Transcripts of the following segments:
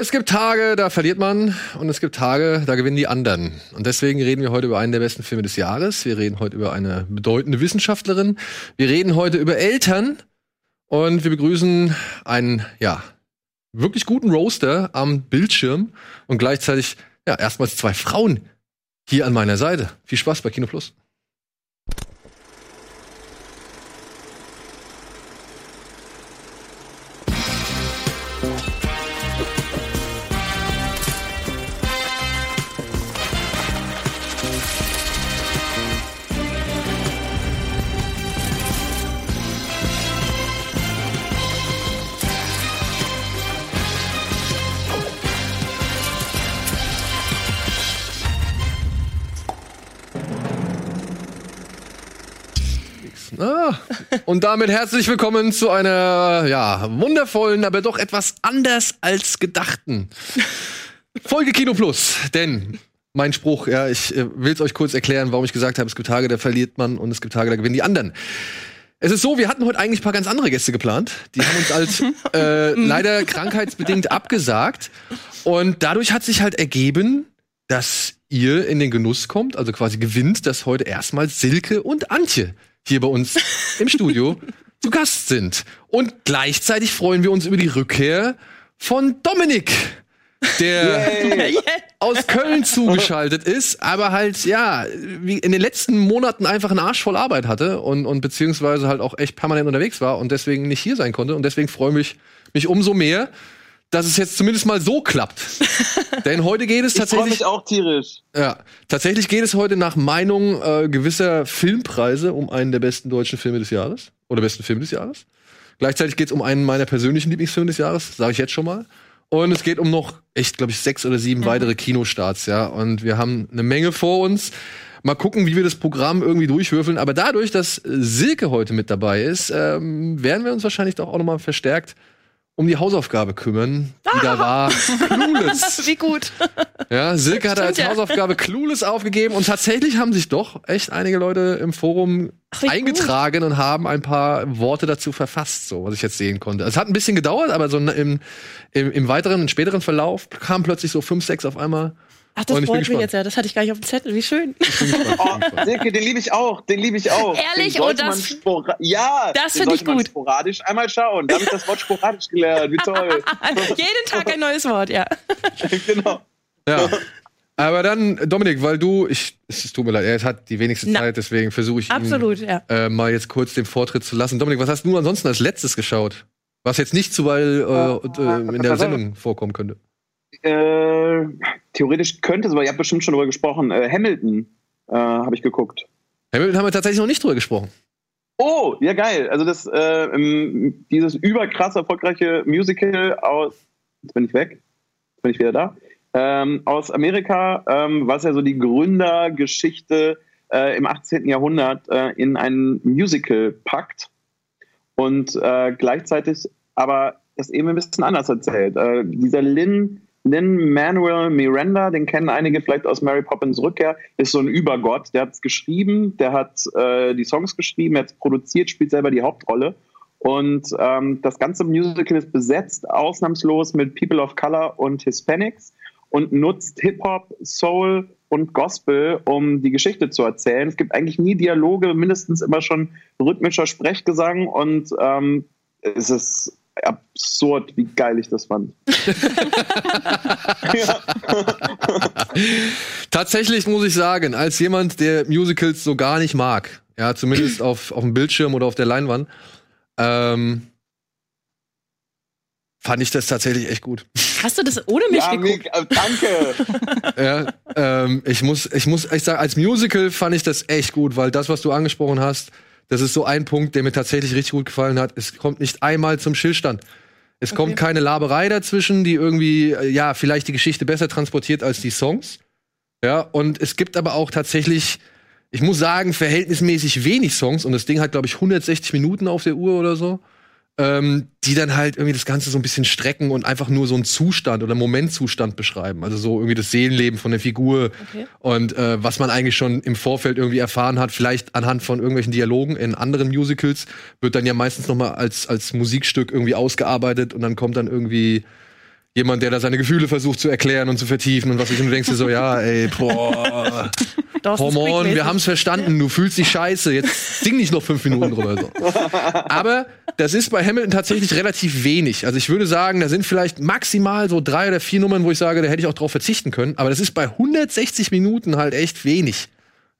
Es gibt Tage, da verliert man und es gibt Tage, da gewinnen die anderen. Und deswegen reden wir heute über einen der besten Filme des Jahres. Wir reden heute über eine bedeutende Wissenschaftlerin. Wir reden heute über Eltern und wir begrüßen einen, ja, wirklich guten Roaster am Bildschirm und gleichzeitig, ja, erstmals zwei Frauen hier an meiner Seite. Viel Spaß bei Kino Plus. Und damit herzlich willkommen zu einer ja, wundervollen, aber doch etwas anders als gedachten Folge Kino Plus. Denn mein Spruch, ja, ich äh, will es euch kurz erklären, warum ich gesagt habe, es gibt Tage, da verliert man und es gibt Tage, da gewinnen die anderen. Es ist so, wir hatten heute eigentlich ein paar ganz andere Gäste geplant. Die haben uns als äh, leider krankheitsbedingt abgesagt. Und dadurch hat sich halt ergeben, dass ihr in den Genuss kommt, also quasi gewinnt, dass heute erstmal Silke und Antje hier bei uns im Studio zu Gast sind. Und gleichzeitig freuen wir uns über die Rückkehr von Dominik, der aus Köln zugeschaltet ist, aber halt, ja, wie in den letzten Monaten einfach einen Arsch voll Arbeit hatte und, und beziehungsweise halt auch echt permanent unterwegs war und deswegen nicht hier sein konnte. Und deswegen freue ich mich, mich umso mehr, dass es jetzt zumindest mal so klappt. Denn heute geht es tatsächlich. Ich freue mich auch tierisch. Ja, tatsächlich geht es heute nach Meinung äh, gewisser Filmpreise um einen der besten deutschen Filme des Jahres oder besten Filme des Jahres. Gleichzeitig geht es um einen meiner persönlichen Lieblingsfilme des Jahres, sage ich jetzt schon mal. Und es geht um noch echt, glaube ich, sechs oder sieben mhm. weitere Kinostarts, ja. Und wir haben eine Menge vor uns. Mal gucken, wie wir das Programm irgendwie durchwürfeln. Aber dadurch, dass Silke heute mit dabei ist, ähm, werden wir uns wahrscheinlich doch auch noch mal verstärkt um die Hausaufgabe kümmern, die da war. Clueless. Wie gut. Ja, Silke hat als ja. Hausaufgabe Clueless aufgegeben und tatsächlich haben sich doch echt einige Leute im Forum Ach, eingetragen gut. und haben ein paar Worte dazu verfasst, so was ich jetzt sehen konnte. Es hat ein bisschen gedauert, aber so im, im, im weiteren, im späteren Verlauf kamen plötzlich so fünf, sechs auf einmal Ach, das freut mich jetzt ja. Das hatte ich gar nicht auf dem Zettel. Wie schön. oh, Silke, den liebe ich auch. Den liebe ich auch. Ehrlich? Oh, das, ja, das finde ich gut. sporadisch einmal schauen. Da habe ich das Wort sporadisch gelernt. Wie toll. Jeden Tag ein neues Wort, ja. genau. Ja. Aber dann, Dominik, weil du, ich, es tut mir leid, er hat die wenigste Na, Zeit, deswegen versuche ich absolut, ihn, ja. äh, mal jetzt kurz den Vortritt zu lassen. Dominik, was hast du ansonsten als letztes geschaut? Was jetzt nicht zu, weil äh, äh, in der Sendung vorkommen könnte. Äh, theoretisch könnte es, aber ihr habt bestimmt schon drüber gesprochen. Äh, Hamilton äh, habe ich geguckt. Hamilton haben wir tatsächlich noch nicht drüber gesprochen. Oh, ja geil. Also das äh, dieses überkrass erfolgreiche Musical aus jetzt bin ich weg, jetzt bin ich wieder da. Ähm, aus Amerika, ähm, was ja so die Gründergeschichte äh, im 18. Jahrhundert in ein Musical packt und gleichzeitig aber das eben ein bisschen anders erzählt. Äh, dieser Lin Lin Manuel Miranda, den kennen einige vielleicht aus Mary Poppins Rückkehr, ist so ein Übergott. Der hat es geschrieben, der hat äh, die Songs geschrieben, er hat es produziert, spielt selber die Hauptrolle. Und ähm, das ganze Musical ist besetzt ausnahmslos mit People of Color und Hispanics und nutzt Hip-Hop, Soul und Gospel, um die Geschichte zu erzählen. Es gibt eigentlich nie Dialoge, mindestens immer schon rhythmischer Sprechgesang und ähm, es ist absurd, wie geil ich das fand. Tatsächlich muss ich sagen, als jemand, der Musicals so gar nicht mag, ja, zumindest auf, auf dem Bildschirm oder auf der Leinwand, ähm, fand ich das tatsächlich echt gut. Hast du das ohne mich ja, geguckt? Mick, äh, danke. ja, ähm, ich muss, ich muss echt sagen, als Musical fand ich das echt gut, weil das, was du angesprochen hast, das ist so ein Punkt, der mir tatsächlich richtig gut gefallen hat. Es kommt nicht einmal zum Stillstand. Es okay. kommt keine Laberei dazwischen, die irgendwie, äh, ja, vielleicht die Geschichte besser transportiert als die Songs. Ja, und es gibt aber auch tatsächlich, ich muss sagen, verhältnismäßig wenig Songs und das Ding hat, glaube ich, 160 Minuten auf der Uhr oder so ähm, die dann halt irgendwie das Ganze so ein bisschen strecken und einfach nur so einen Zustand oder Momentzustand beschreiben. Also so irgendwie das Seelenleben von der Figur okay. und äh, was man eigentlich schon im Vorfeld irgendwie erfahren hat, vielleicht anhand von irgendwelchen Dialogen in anderen Musicals, wird dann ja meistens noch mal als, als Musikstück irgendwie ausgearbeitet und dann kommt dann irgendwie jemand, der da seine Gefühle versucht zu erklären und zu vertiefen und was ich und du denkst dir so, ja, ey, boah, Hormon, wir haben's verstanden, du fühlst dich scheiße, jetzt sing nicht noch fünf Minuten drüber. So. Aber das ist bei Hamilton tatsächlich relativ wenig. Also ich würde sagen, da sind vielleicht maximal so drei oder vier Nummern, wo ich sage, da hätte ich auch drauf verzichten können. Aber das ist bei 160 Minuten halt echt wenig.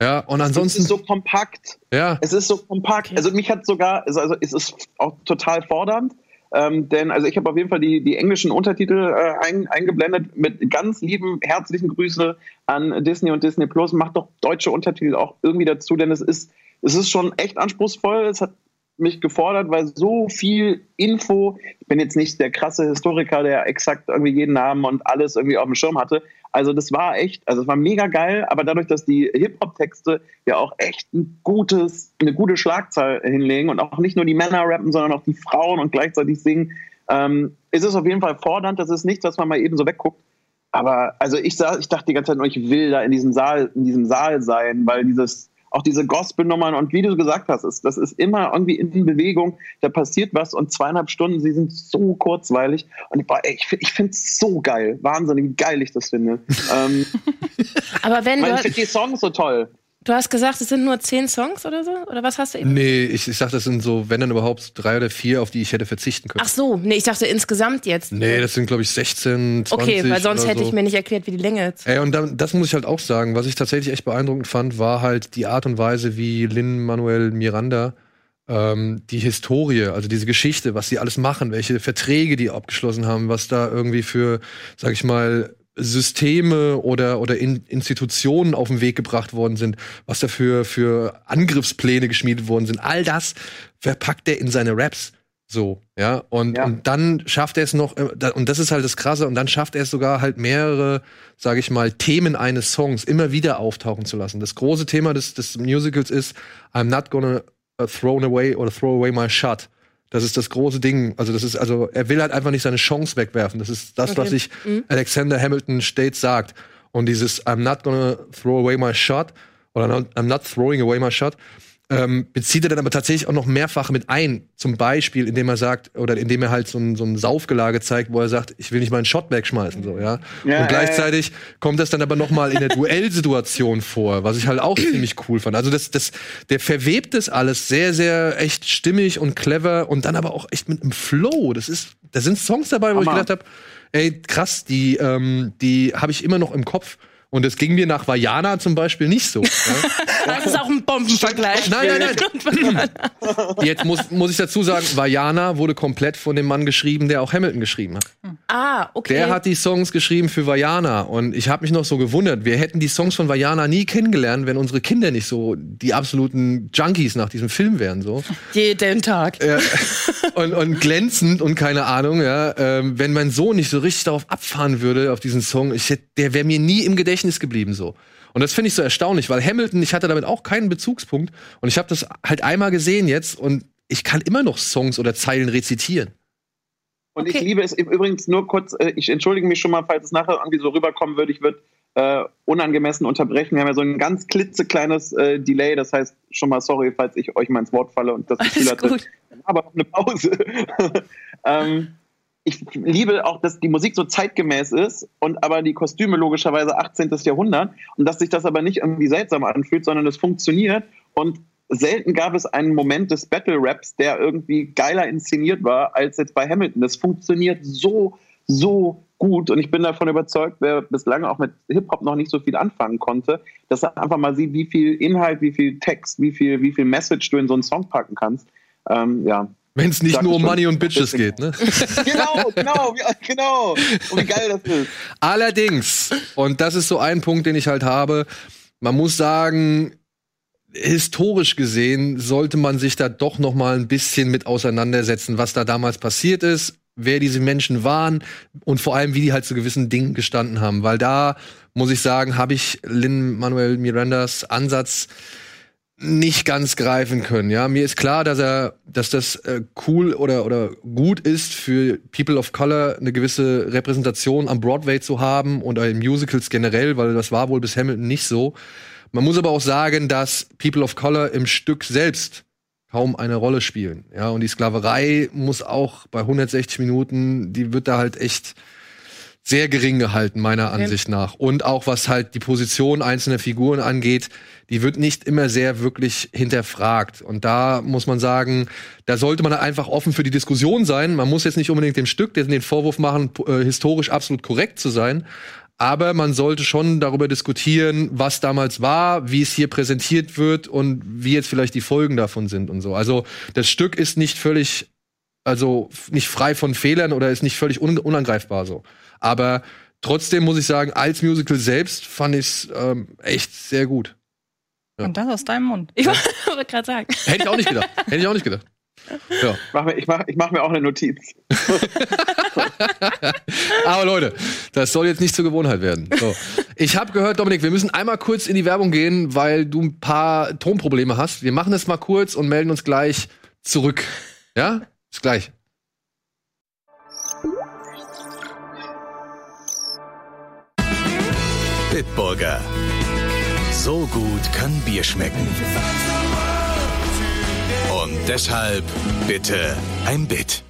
Ja, und ansonsten. Es ist so kompakt. Ja. Es ist so kompakt. Also mich hat sogar, also, also es ist auch total fordernd. Ähm, denn also ich habe auf jeden Fall die, die englischen Untertitel äh, ein, eingeblendet mit ganz lieben, herzlichen Grüße an Disney und Disney Plus. Macht doch deutsche Untertitel auch irgendwie dazu, denn es ist, es ist schon echt anspruchsvoll. Es hat mich gefordert, weil so viel Info, ich bin jetzt nicht der krasse Historiker, der exakt irgendwie jeden Namen und alles irgendwie auf dem Schirm hatte. Also das war echt, also es war mega geil, aber dadurch, dass die Hip-Hop-Texte ja auch echt ein gutes, eine gute Schlagzahl hinlegen und auch nicht nur die Männer rappen, sondern auch die Frauen und gleichzeitig singen, ähm, ist es auf jeden Fall fordernd. Das ist nichts, was man mal eben so wegguckt. Aber also ich, ich dachte die ganze Zeit nur, ich will da in diesem Saal, in diesem Saal sein, weil dieses auch diese Gospel-Nummern und wie du gesagt hast, ist, das ist immer irgendwie in Bewegung, da passiert was und zweieinhalb Stunden, sie sind so kurzweilig und ich, ich finde es so geil, wahnsinnig geil ich das finde. ähm, Aber wenn du... Ich finde die Songs so toll. Du hast gesagt, es sind nur zehn Songs oder so? Oder was hast du eben? Nee, ich, ich dachte, das sind so, wenn dann überhaupt drei oder vier, auf die ich hätte verzichten können. Ach so, nee, ich dachte insgesamt jetzt. Nee, das sind, glaube ich, 16, 20. Okay, weil sonst hätte so. ich mir nicht erklärt, wie die Länge ist. Ey, und dann, das muss ich halt auch sagen. Was ich tatsächlich echt beeindruckend fand, war halt die Art und Weise, wie Lin Manuel Miranda ähm, die Historie, also diese Geschichte, was sie alles machen, welche Verträge die abgeschlossen haben, was da irgendwie für, sag ich mal, Systeme oder, oder in Institutionen auf den Weg gebracht worden sind, was dafür für Angriffspläne geschmiedet worden sind. All das verpackt er in seine Raps. So, ja. Und, ja. und dann schafft er es noch, äh, und das ist halt das Krasse, und dann schafft er es sogar halt mehrere, sage ich mal, Themen eines Songs immer wieder auftauchen zu lassen. Das große Thema des, des Musicals ist I'm not gonna uh, throw away or throw away my shot. Das ist das große Ding. Also das ist also er will halt einfach nicht seine Chance wegwerfen. Das ist das, okay. was sich mhm. Alexander Hamilton stets sagt. Und dieses I'm not gonna throw away my shot oder I'm not throwing away my shot ähm, bezieht er dann aber tatsächlich auch noch mehrfach mit ein. Zum Beispiel, indem er sagt, oder indem er halt so ein, so ein Saufgelage zeigt, wo er sagt, ich will nicht meinen Shot wegschmeißen, so, ja. ja und gleichzeitig ja. kommt das dann aber noch mal in der Duellsituation vor, was ich halt auch ziemlich cool fand. Also das, das, der verwebt das alles sehr, sehr echt stimmig und clever und dann aber auch echt mit einem Flow. Das ist, da sind Songs dabei, wo Hammer. ich gedacht habe, ey, krass, die, ähm, die habe ich immer noch im Kopf. Und es ging mir nach Vajana zum Beispiel nicht so. das ist auch ein Bombenvergleich. Nein, nein, nein. Jetzt muss, muss ich dazu sagen, Vajana wurde komplett von dem Mann geschrieben, der auch Hamilton geschrieben hat. Ah, okay. Der hat die Songs geschrieben für Vajana. Und ich habe mich noch so gewundert, wir hätten die Songs von Vajana nie kennengelernt, wenn unsere Kinder nicht so die absoluten Junkies nach diesem Film wären. So. Jeden Tag. Ja. Und, und glänzend und keine Ahnung, ja. Ähm, wenn mein Sohn nicht so richtig darauf abfahren würde, auf diesen Song, ich hätte, der wäre mir nie im Gedächtnis Gedächtnis geblieben so. Und das finde ich so erstaunlich, weil Hamilton, ich hatte damit auch keinen Bezugspunkt und ich habe das halt einmal gesehen jetzt und ich kann immer noch Songs oder Zeilen rezitieren. Und okay. ich liebe es übrigens nur kurz, äh, ich entschuldige mich schon mal, falls es nachher irgendwie so rüberkommen würde, ich würde äh, unangemessen unterbrechen. Wir haben ja so ein ganz klitzekleines äh, Delay, das heißt schon mal sorry, falls ich euch mal ins Wort falle und das Gefühl hatte, aber noch eine Pause. ähm, ich liebe auch, dass die Musik so zeitgemäß ist und aber die Kostüme logischerweise 18. Jahrhundert und dass sich das aber nicht irgendwie seltsam anfühlt, sondern es funktioniert und selten gab es einen Moment des Battle Raps, der irgendwie geiler inszeniert war als jetzt bei Hamilton. Das funktioniert so, so gut und ich bin davon überzeugt, wer bislang auch mit Hip-Hop noch nicht so viel anfangen konnte, dass er einfach mal sieht, wie viel Inhalt, wie viel Text, wie viel, wie viel Message du in so einen Song packen kannst. Ähm, ja, wenn es nicht nur um Money und Bitches geht, ne? genau, genau, genau. Und wie geil das ist. Allerdings, und das ist so ein Punkt, den ich halt habe, man muss sagen, historisch gesehen sollte man sich da doch noch mal ein bisschen mit auseinandersetzen, was da damals passiert ist, wer diese Menschen waren und vor allem, wie die halt zu gewissen Dingen gestanden haben. Weil da, muss ich sagen, habe ich Lin Manuel Mirandas Ansatz nicht ganz greifen können. Ja, mir ist klar, dass er, dass das äh, cool oder oder gut ist für People of Color eine gewisse Repräsentation am Broadway zu haben und in Musicals generell, weil das war wohl bis Hamilton nicht so. Man muss aber auch sagen, dass People of Color im Stück selbst kaum eine Rolle spielen. Ja, und die Sklaverei muss auch bei 160 Minuten, die wird da halt echt sehr gering gehalten, meiner Ansicht nach. Und auch was halt die Position einzelner Figuren angeht, die wird nicht immer sehr wirklich hinterfragt. Und da muss man sagen, da sollte man einfach offen für die Diskussion sein. Man muss jetzt nicht unbedingt dem Stück den Vorwurf machen, äh, historisch absolut korrekt zu sein. Aber man sollte schon darüber diskutieren, was damals war, wie es hier präsentiert wird und wie jetzt vielleicht die Folgen davon sind und so. Also das Stück ist nicht völlig, also nicht frei von Fehlern oder ist nicht völlig un unangreifbar so. Aber trotzdem muss ich sagen, als Musical selbst fand ich es ähm, echt sehr gut. Ja. Und das aus deinem Mund. Ich wollte gerade sagen. Hätte ich auch nicht gedacht. Hätte ich auch nicht gedacht. Ja. Ich mache mir, ich mach, ich mach mir auch eine Notiz. Aber Leute, das soll jetzt nicht zur Gewohnheit werden. So. Ich habe gehört, Dominik, wir müssen einmal kurz in die Werbung gehen, weil du ein paar Tonprobleme hast. Wir machen es mal kurz und melden uns gleich zurück. Ja? Bis gleich. Bitburger. So gut kann Bier schmecken. Und deshalb bitte ein Bit.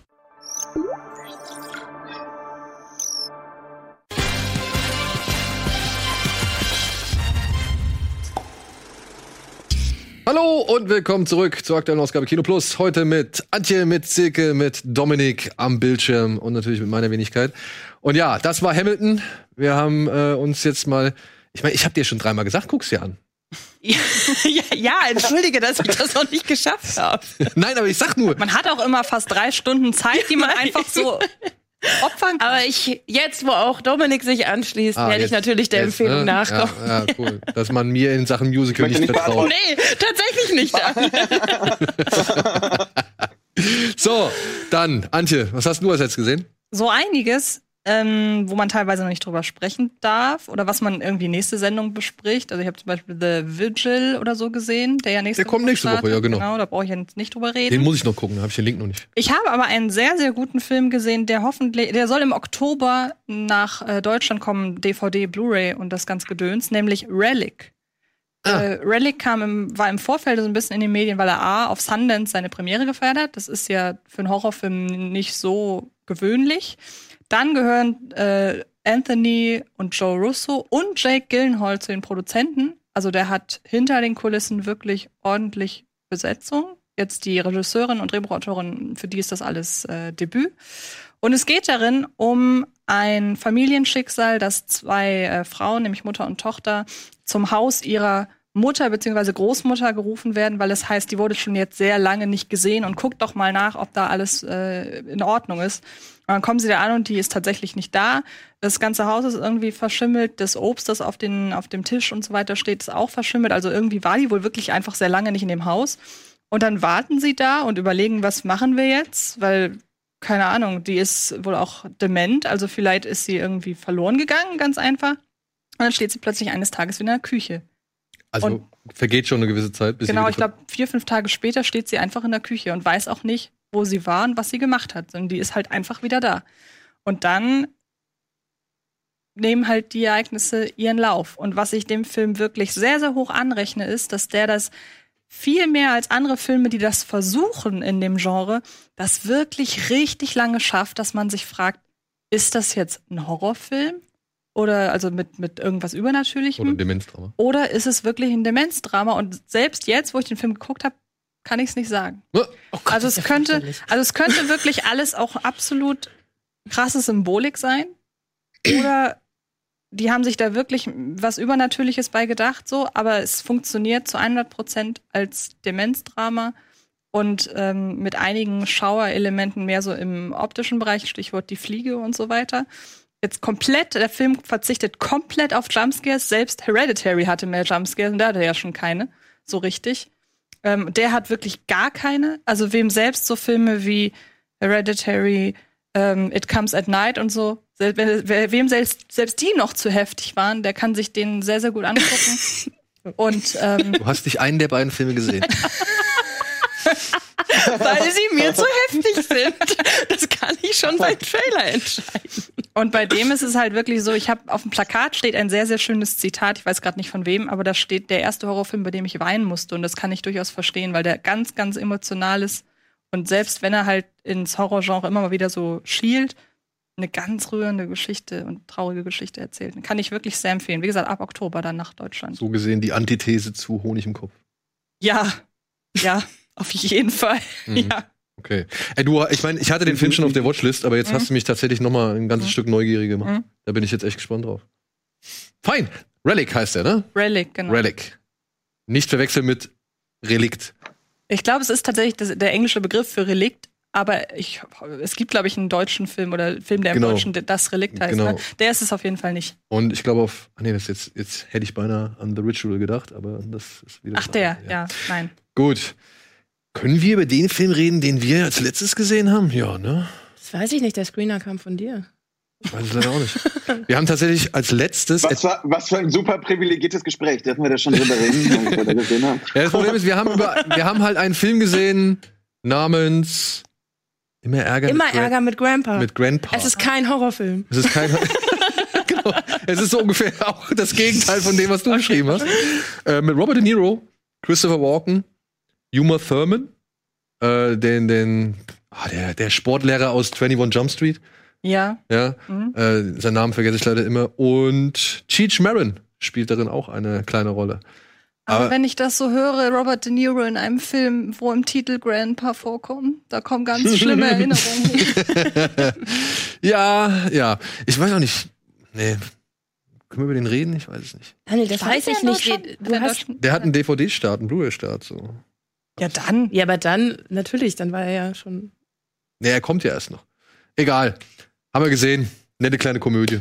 Hallo und willkommen zurück zur aktuellen Ausgabe Kino Plus. Heute mit Antje, mit Silke, mit Dominik am Bildschirm und natürlich mit meiner Wenigkeit. Und ja, das war Hamilton. Wir haben äh, uns jetzt mal, ich meine, ich habe dir schon dreimal gesagt, guck's dir an. Ja, ja, entschuldige, dass ich das noch nicht geschafft habe. Nein, aber ich sag nur. Man hat auch immer fast drei Stunden Zeit, die man einfach so opfern kann. Aber ich, jetzt, wo auch Dominik sich anschließt, Ah, werde ich natürlich der jetzt, Empfehlung ne? nachkommen. Ja, ja, cool. Dass man mir in Sachen Musical Ich nicht nicht vertraut. Nee, tatsächlich nicht. So, dann, Antje, was hast du als jetzt gesehen? so einiges, ähm, wo man teilweise noch nicht drüber sprechen darf oder was man irgendwie nächste Sendung bespricht. Also ich habe zum Beispiel The Vigil oder so gesehen, der ja nächste Der kommt nächste Woche, startet. ja, genau. Genau, da brauche ich jetzt nicht drüber reden. Den muss ich noch gucken, da habe ich den Link noch nicht. Ich habe aber einen sehr, sehr guten Film gesehen, der hoffentlich, der soll im Oktober nach äh, Deutschland kommen, DVD, Blu-ray und das ganz Gedöns, nämlich Relic. Ah. Äh, Relic kam im, war im Vorfeld so ein bisschen in den Medien, weil er A, auf Sundance seine Premiere gefeiert hat. Das ist ja für einen Horrorfilm nicht so gewöhnlich. Dann gehören äh, Anthony und Joe Russo und Jake Gyllenhaal zu den Produzenten. Also der hat hinter den Kulissen wirklich ordentlich Besetzung. Jetzt die Regisseurin und Drehbuchautorin, für die ist das alles äh, Debüt. Und es geht darin um ein Familienschicksal, dass zwei äh, Frauen, nämlich Mutter und Tochter, zum Haus ihrer Mutter bzw. Großmutter gerufen werden, weil es heißt, die wurde schon jetzt sehr lange nicht gesehen und guckt doch mal nach, ob da alles äh, in Ordnung ist. Und dann kommen sie da an und die ist tatsächlich nicht da. Das ganze Haus ist irgendwie verschimmelt, das Obst, das auf, den, auf dem Tisch und so weiter steht, ist auch verschimmelt. Also irgendwie war die wohl wirklich einfach sehr lange nicht in dem Haus. Und dann warten sie da und überlegen, was machen wir jetzt? Weil, keine Ahnung, die ist wohl auch dement, also vielleicht ist sie irgendwie verloren gegangen, ganz einfach. Und dann steht sie plötzlich eines Tages wieder in der Küche. Also Und- vergeht schon eine gewisse Zeit. Bis sie genau, ich glaube, vier, fünf Tage später steht sie einfach in der Küche und weiß auch nicht, wo sie war und was sie gemacht hat, sondern die ist halt einfach wieder da. Und dann nehmen halt die Ereignisse ihren Lauf. Und was ich dem Film wirklich sehr, sehr hoch anrechne, ist, dass der das viel mehr als andere Filme, die das versuchen in dem Genre, das wirklich richtig lange schafft, dass man sich fragt, ist das jetzt ein Horrorfilm? Oder also mit, mit irgendwas Übernatürlichem? Oder Demenzdrama. Oder ist es wirklich ein Demenzdrama? Und selbst jetzt, wo ich den Film geguckt habe, kann ich es nicht sagen. Oh Gott, Also es könnte, also es könnte wirklich alles auch absolut krasse Symbolik sein. Oder die haben sich da wirklich was Übernatürliches bei gedacht, so, aber es funktioniert zu 100 Prozent als Demenzdrama und ähm, mit einigen Schauerelementen mehr so im optischen Bereich, Stichwort die Fliege und so weiter. Jetzt komplett, der Film verzichtet komplett auf Jumpscares. Selbst Hereditary hatte mehr Jumpscares und der hatte ja schon keine, so richtig. Ähm, der hat wirklich gar keine. Also wem selbst so Filme wie Hereditary, ähm, It Comes at Night und so, wem selbst, selbst die noch zu heftig waren, der kann sich den sehr, sehr gut angucken. und ähm, Du hast nicht einen der beiden Filme gesehen. Weil sie mir zu heftig sind. Das kann ich schon beim Trailer entscheiden. Und bei dem ist es halt wirklich so, ich habe auf dem Plakat steht ein sehr, sehr schönes Zitat, ich weiß gerade nicht von wem, aber da steht der erste Horrorfilm, bei dem ich weinen musste. Und das kann ich durchaus verstehen, weil der ganz, ganz emotional ist. Und selbst wenn er halt ins Horrorgenre immer mal wieder so schielt, eine ganz rührende Geschichte und traurige Geschichte erzählt. Kann ich wirklich sehr empfehlen. Wie gesagt, ab Oktober dann nach Deutschland. So gesehen die Antithese zu Honig im Kopf. Ja, ja, auf jeden Fall. Mhm. Ja. Okay. Ey, du, ich meine, ich hatte den Film schon auf der Watchlist, aber jetzt Mhm. hast du mich tatsächlich noch mal ein ganzes Mhm. Stück neugierig gemacht. Mhm. Da bin ich jetzt echt gespannt drauf. Fein. Relic heißt der, ne? Relic, genau. Relic. Nicht verwechseln mit Relikt. Ich glaube, es ist tatsächlich das, der englische Begriff für Relikt, aber ich, es gibt, glaube ich, einen deutschen Film oder einen Film, der im Genau. Deutschen das Relikt heißt. Genau. Ne? Der ist es auf jeden Fall nicht. Und ich glaube auf, nee, das jetzt, jetzt hätte ich beinahe an The Ritual gedacht, aber das ist wieder. Ach, der, anderes, ja, nein. Gut. Können wir über den Film reden, den wir als letztes gesehen haben? Ja, ne? Das weiß ich nicht, der Screener kam von dir. Ich weiß es leider auch nicht. Wir haben tatsächlich als letztes. Was, war, was für ein super privilegiertes Gespräch. Dürfen wir da schon drüber reden, wir da gesehen haben? Ja, das Problem ist, wir haben, über, wir haben halt einen Film gesehen namens Immer Ärger Immer mit, Gran- Ärger mit Grandpa. mit Grandpa. es ist kein Horrorfilm. Es ist kein. genau. Es ist so ungefähr auch das Gegenteil von dem, was du geschrieben hast. Äh, mit Robert De Niro, Christopher Walken, Uma Thurman, äh, den, den, ah, der, der Sportlehrer aus 21 Jump Street, Ja. ja, Mhm. äh, seinen Namen vergesse ich leider immer, und Cheech Marin spielt darin auch eine kleine Rolle. Aber, Aber- wenn ich das so höre, Robert De Niro in einem Film, wo im Titel Grandpa vorkommt, da kommen ganz schlimme Erinnerungen. Ja, ja, ich weiß auch nicht, nee, können wir über den reden? Ich weiß es nicht. Daniel, das weiß der ich nicht. Du hast, Der hat einen DVD-Start, einen Blu-ray-Start, so. Ja, dann. ja, aber dann, natürlich, dann war er ja schon. Nee, er kommt ja erst noch. Egal. Haben wir gesehen. Nette kleine Komödie.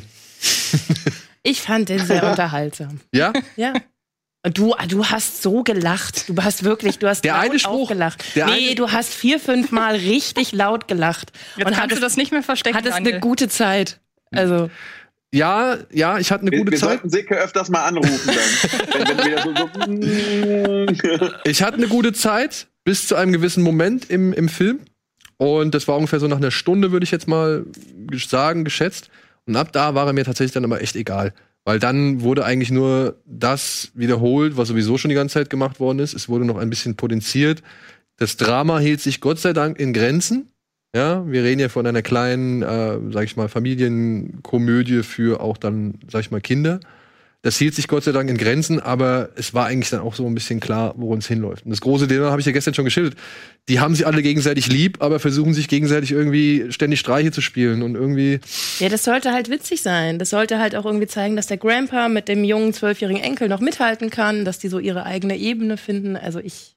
Ich fand den sehr unterhaltsam. Ja? Ja. Und du, du hast so gelacht. Du hast wirklich, du hast Der laut eine Spruch- aufgelacht. der nee, eine- du hast vier, fünf Mal richtig laut gelacht. Jetzt und kannst hattest, du das nicht mehr verstecken, hattest Daniel. eine gute Zeit. Also, Ja, ja, ich hatte eine Wir, gute wir Zeit. sollten Silke öfters mal anrufen dann. wenn, wenn wieder so, so Ich hatte eine gute Zeit bis zu einem gewissen Moment im, im Film. Und das war ungefähr so nach einer Stunde, würde ich jetzt mal sagen, geschätzt. Und ab da war er mir tatsächlich dann aber echt egal. Weil dann wurde eigentlich nur das wiederholt, was sowieso schon die ganze Zeit gemacht worden ist. Es wurde noch ein bisschen potenziert. Das Drama hielt sich Gott sei Dank in Grenzen. Ja, wir reden ja von einer kleinen, äh, sag ich mal, Familienkomödie für auch dann, sag ich mal, Kinder. Das hielt sich Gott sei Dank in Grenzen, aber es war eigentlich dann auch so ein bisschen klar, worum es hinläuft. Und das große Thema habe ich ja gestern schon geschildert. Die haben sich alle gegenseitig lieb, aber versuchen sich gegenseitig irgendwie ständig Streiche zu spielen und irgendwie. ja, das sollte halt witzig sein. Das sollte halt auch irgendwie zeigen, dass der Grandpa mit dem jungen zwölfjährigen Enkel noch mithalten kann, dass die so ihre eigene Ebene finden. Also ich.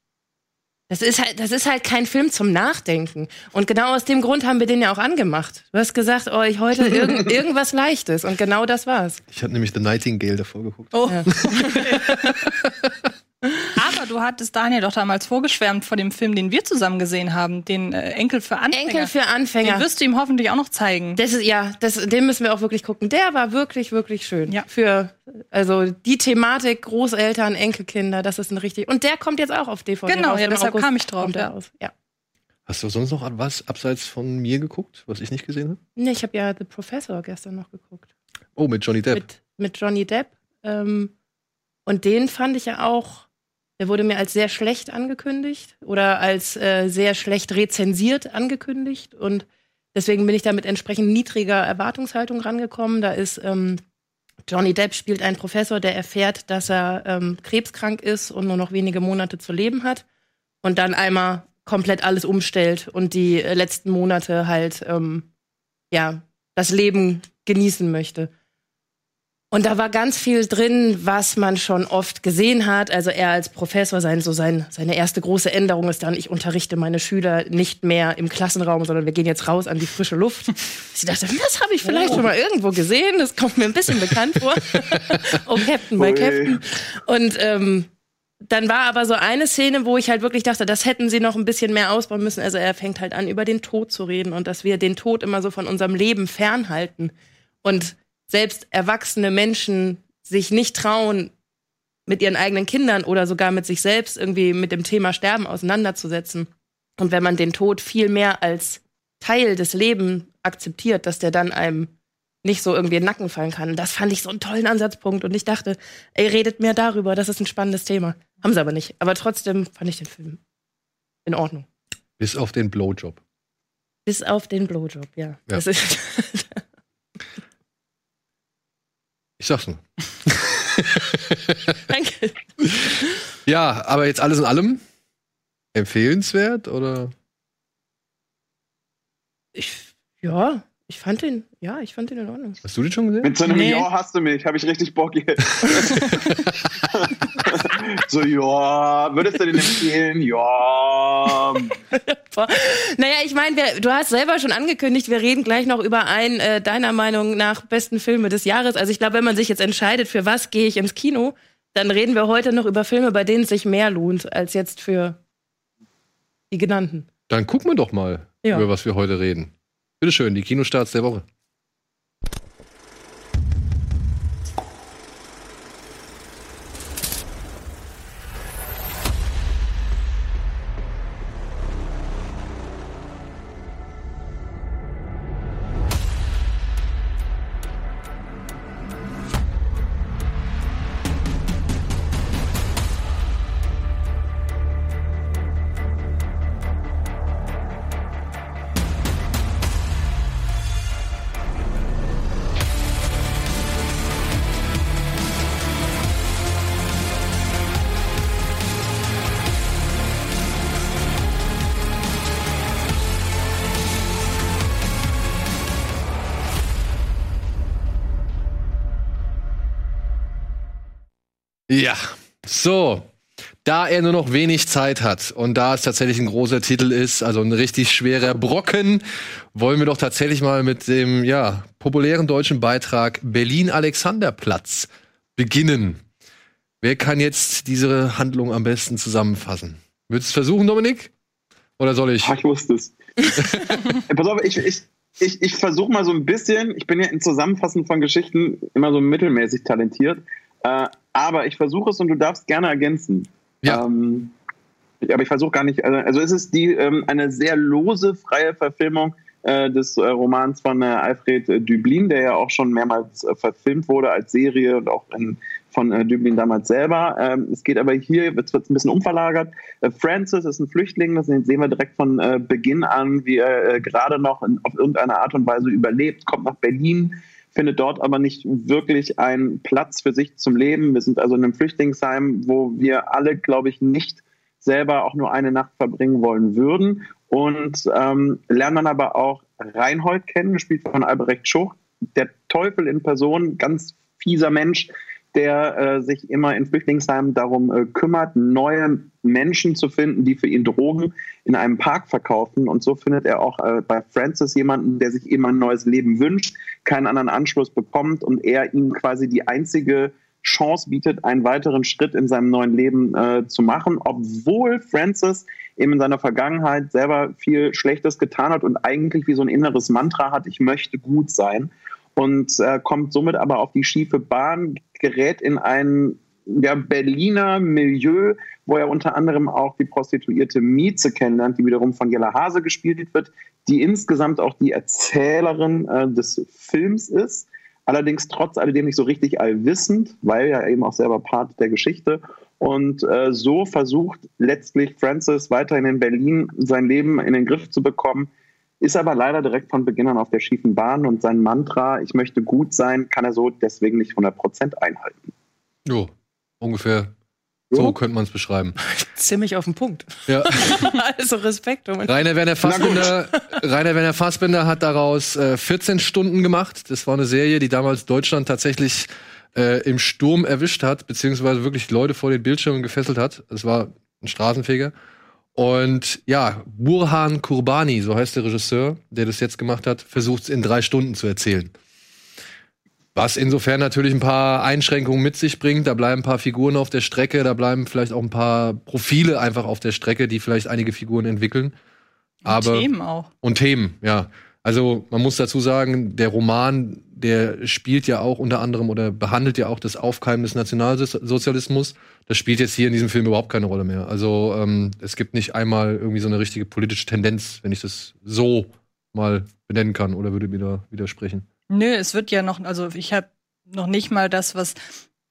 Das ist halt, das ist halt kein Film zum Nachdenken. Und genau aus dem Grund haben wir den ja auch angemacht. Du hast gesagt, oh, ich heute irgend, irgendwas Leichtes. Und genau das war's. Ich hatte nämlich The Nightingale davor geguckt. Oh. Ja. Aber du hattest Daniel doch damals vorgeschwärmt vor dem Film, den wir zusammen gesehen haben, den äh, Enkel für Anfänger. Enkel für Anfänger. Den wirst du ihm hoffentlich auch noch zeigen. Das ist, ja, das, den müssen wir auch wirklich gucken. Der war wirklich, wirklich schön. Ja. Für, also die Thematik Großeltern, Enkelkinder, das ist ein richtig. Und der kommt jetzt auch auf DVD. Genau, raus. ja, deshalb August kam ich drauf, ja. Raus. ja. Hast du sonst noch was abseits von mir geguckt, was ich nicht gesehen habe? Nee, ich habe ja The Professor gestern noch geguckt. Oh, mit Johnny Depp. Mit, mit Johnny Depp. Ähm, und den fand ich ja auch, der wurde mir als sehr schlecht angekündigt oder als äh, sehr schlecht rezensiert angekündigt. Und deswegen bin ich da mit entsprechend niedriger Erwartungshaltung rangekommen. Da ist ähm, Johnny Depp spielt einen Professor, der erfährt, dass er ähm, krebskrank ist und nur noch wenige Monate zu leben hat. Und dann einmal komplett alles umstellt und die äh, letzten Monate halt, ähm, ja, das Leben genießen möchte. Und da war ganz viel drin, was man schon oft gesehen hat. Also er als Professor, sein, so sein, seine erste große Änderung ist dann, ich unterrichte meine Schüler nicht mehr im Klassenraum, sondern wir gehen jetzt raus an die frische Luft. Ich dachte, das habe ich vielleicht schon mal irgendwo gesehen. Das kommt mir ein bisschen bekannt vor. oh, Captain, my. Captain. Und ähm, dann war aber so eine Szene, wo ich halt wirklich dachte, das hätten sie noch ein bisschen mehr ausbauen müssen. Also er fängt halt an, über den Tod zu reden und dass wir den Tod immer so von unserem Leben fernhalten. Und selbst erwachsene Menschen sich nicht trauen, mit ihren eigenen Kindern oder sogar mit sich selbst irgendwie mit dem Thema Sterben auseinanderzusetzen. Und wenn man den Tod viel mehr als Teil des Lebens akzeptiert, dass der dann einem nicht so irgendwie in den Nacken fallen kann. Das fand ich so einen tollen Ansatzpunkt. Und ich dachte, ey, redet mehr darüber, das ist ein spannendes Thema. Haben sie aber nicht. Aber trotzdem fand ich den Film in Ordnung. Bis auf den Blowjob. Bis auf den Blowjob, ja. Ja. Das ist Ich sag's nur. Danke. Ja, aber jetzt alles in allem empfehlenswert oder? Ich, ja, ich fand den, ja, ich fand den in Ordnung. Hast du den schon gesehen? Mit so einem Nee. Ja, hast du mich, habe ich richtig Bock jetzt. so, ja, würdest du den empfehlen? Ja. Naja, ich meine, du hast selber schon angekündigt, wir reden gleich noch über einen äh, deiner Meinung nach besten Filme des Jahres. Also ich glaube, wenn man sich jetzt entscheidet, für was gehe ich ins Kino, dann reden wir heute noch über Filme, bei denen es sich mehr lohnt, als jetzt für die genannten. Dann gucken wir doch mal, Ja. über was wir heute reden. Bitteschön, die Kinostarts der Woche. Ja, so. Da er nur noch wenig Zeit hat und da es tatsächlich ein großer Titel ist, also ein richtig schwerer Brocken, wollen wir doch tatsächlich mal mit dem ja, populären deutschen Beitrag Berlin-Alexanderplatz beginnen. Wer kann jetzt diese Handlung am besten zusammenfassen? Willst du es versuchen, Dominik? Oder soll ich? Ach, ich wusste es. Pass auf, ich, ich, ich, ich versuche mal so ein bisschen, ich bin ja im Zusammenfassen von Geschichten immer so mittelmäßig talentiert, äh, aber ich versuche es und du darfst gerne ergänzen. Ja. Ähm, aber ich versuche gar nicht, also, also es ist die, ähm, eine sehr lose, freie Verfilmung äh, des äh, Romans von äh, Alfred äh, Düblin, der ja auch schon mehrmals äh, verfilmt wurde als Serie und auch in, von äh, Düblin damals selber. Ähm, es geht aber hier, wird es ein bisschen umverlagert. Francis ist ein Flüchtling, das sehen wir direkt von Beginn an, wie er gerade noch in, auf irgendeine Art und Weise überlebt, kommt nach Berlin, findet dort aber nicht wirklich einen Platz für sich zum Leben. Wir sind also in einem Flüchtlingsheim, wo wir alle, glaube ich, nicht selber auch nur eine Nacht verbringen wollen würden. Und ähm, lernen dann aber auch Reinhold kennen, gespielt von Albrecht Schuch, der Teufel in Person, ganz fieser Mensch, der äh, sich immer in Flüchtlingsheimen darum äh, kümmert, neue Menschen zu finden, die für ihn Drogen in einem Park verkaufen. Und so findet er auch äh, bei Francis jemanden, der sich eben ein neues Leben wünscht, keinen anderen Anschluss bekommt und er ihm quasi die einzige Chance bietet, einen weiteren Schritt in seinem neuen Leben äh, zu machen, obwohl Francis eben in seiner Vergangenheit selber viel Schlechtes getan hat und eigentlich wie so ein inneres Mantra hat, ich möchte gut sein und äh, kommt somit aber auf die schiefe Bahn, gerät in ein ja, Berliner Milieu, wo er unter anderem auch die Prostituierte Mieze kennenlernt, die wiederum von Jella Hase gespielt wird, die insgesamt auch die Erzählerin äh, des Films ist. Allerdings trotz alledem nicht so richtig allwissend, weil ja eben auch selber Part der Geschichte. Und äh, so versucht letztlich Francis weiterhin in Berlin sein Leben in den Griff zu bekommen, ist aber leider direkt von Beginn an auf der schiefen Bahn und sein Mantra, ich möchte gut sein, kann er so deswegen nicht 100% einhalten. Jo, ungefähr so Jo. könnte man es beschreiben. Ziemlich auf den Punkt. Ja. also Respekt. Dominik. Rainer Werner Fassbinder, Rainer Werner Fassbinder hat daraus äh, 14 Stunden gemacht. Das war eine Serie, die damals Deutschland tatsächlich äh, im Sturm erwischt hat, beziehungsweise wirklich Leute vor den Bildschirmen gefesselt hat. Es war ein Straßenfeger. Und ja, Burhan Kurbani, so heißt der Regisseur, der das jetzt gemacht hat, versucht es in drei Stunden zu erzählen. Was insofern natürlich ein paar Einschränkungen mit sich bringt. Da bleiben ein paar Figuren auf der Strecke, da bleiben vielleicht auch ein paar Profile einfach auf der Strecke, die vielleicht einige Figuren entwickeln. Aber Themen auch. und Themen, ja. Also man muss dazu sagen, der Roman, der spielt ja auch unter anderem oder behandelt ja auch das Aufkeimen des Nationalsozialismus. Das spielt jetzt hier in diesem Film überhaupt keine Rolle mehr. Also ähm, es gibt nicht einmal irgendwie so eine richtige politische Tendenz, wenn ich das so mal benennen kann, oder würde mir da widersprechen. Nö, es wird ja noch, also ich habe noch nicht mal das, was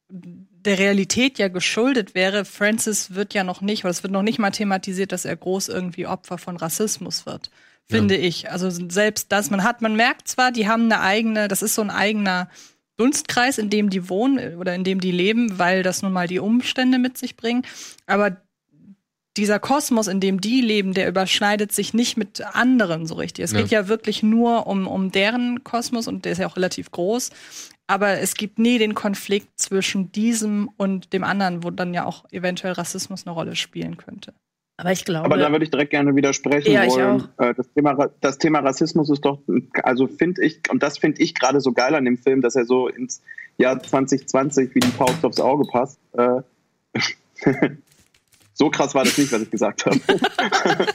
der Realität ja geschuldet wäre. Francis wird ja noch nicht, oder es wird noch nicht mal thematisiert, dass er groß irgendwie Opfer von Rassismus wird, finde ich. Also selbst das, man hat, man merkt zwar, die haben eine eigene, das ist so ein eigener Dunstkreis, in dem die wohnen oder in dem die leben, weil das nun mal die Umstände mit sich bringen. Aber dieser Kosmos, in dem die leben, der überschneidet sich nicht mit anderen so richtig. Es Ja. geht ja wirklich nur um, um deren Kosmos und der ist ja auch relativ groß. Aber es gibt nie den Konflikt zwischen diesem und dem anderen, wo dann ja auch eventuell Rassismus eine Rolle spielen könnte. Aber ich glaube, Aber da würde ich direkt gerne widersprechen Ja, wollen. Äh, Das Thema, das Thema Rassismus ist doch, also finde ich, und das finde ich gerade so geil an dem Film, dass er so ins Jahr 2020 wie die Faust aufs Auge passt. Äh, so krass war das nicht, was ich gesagt habe.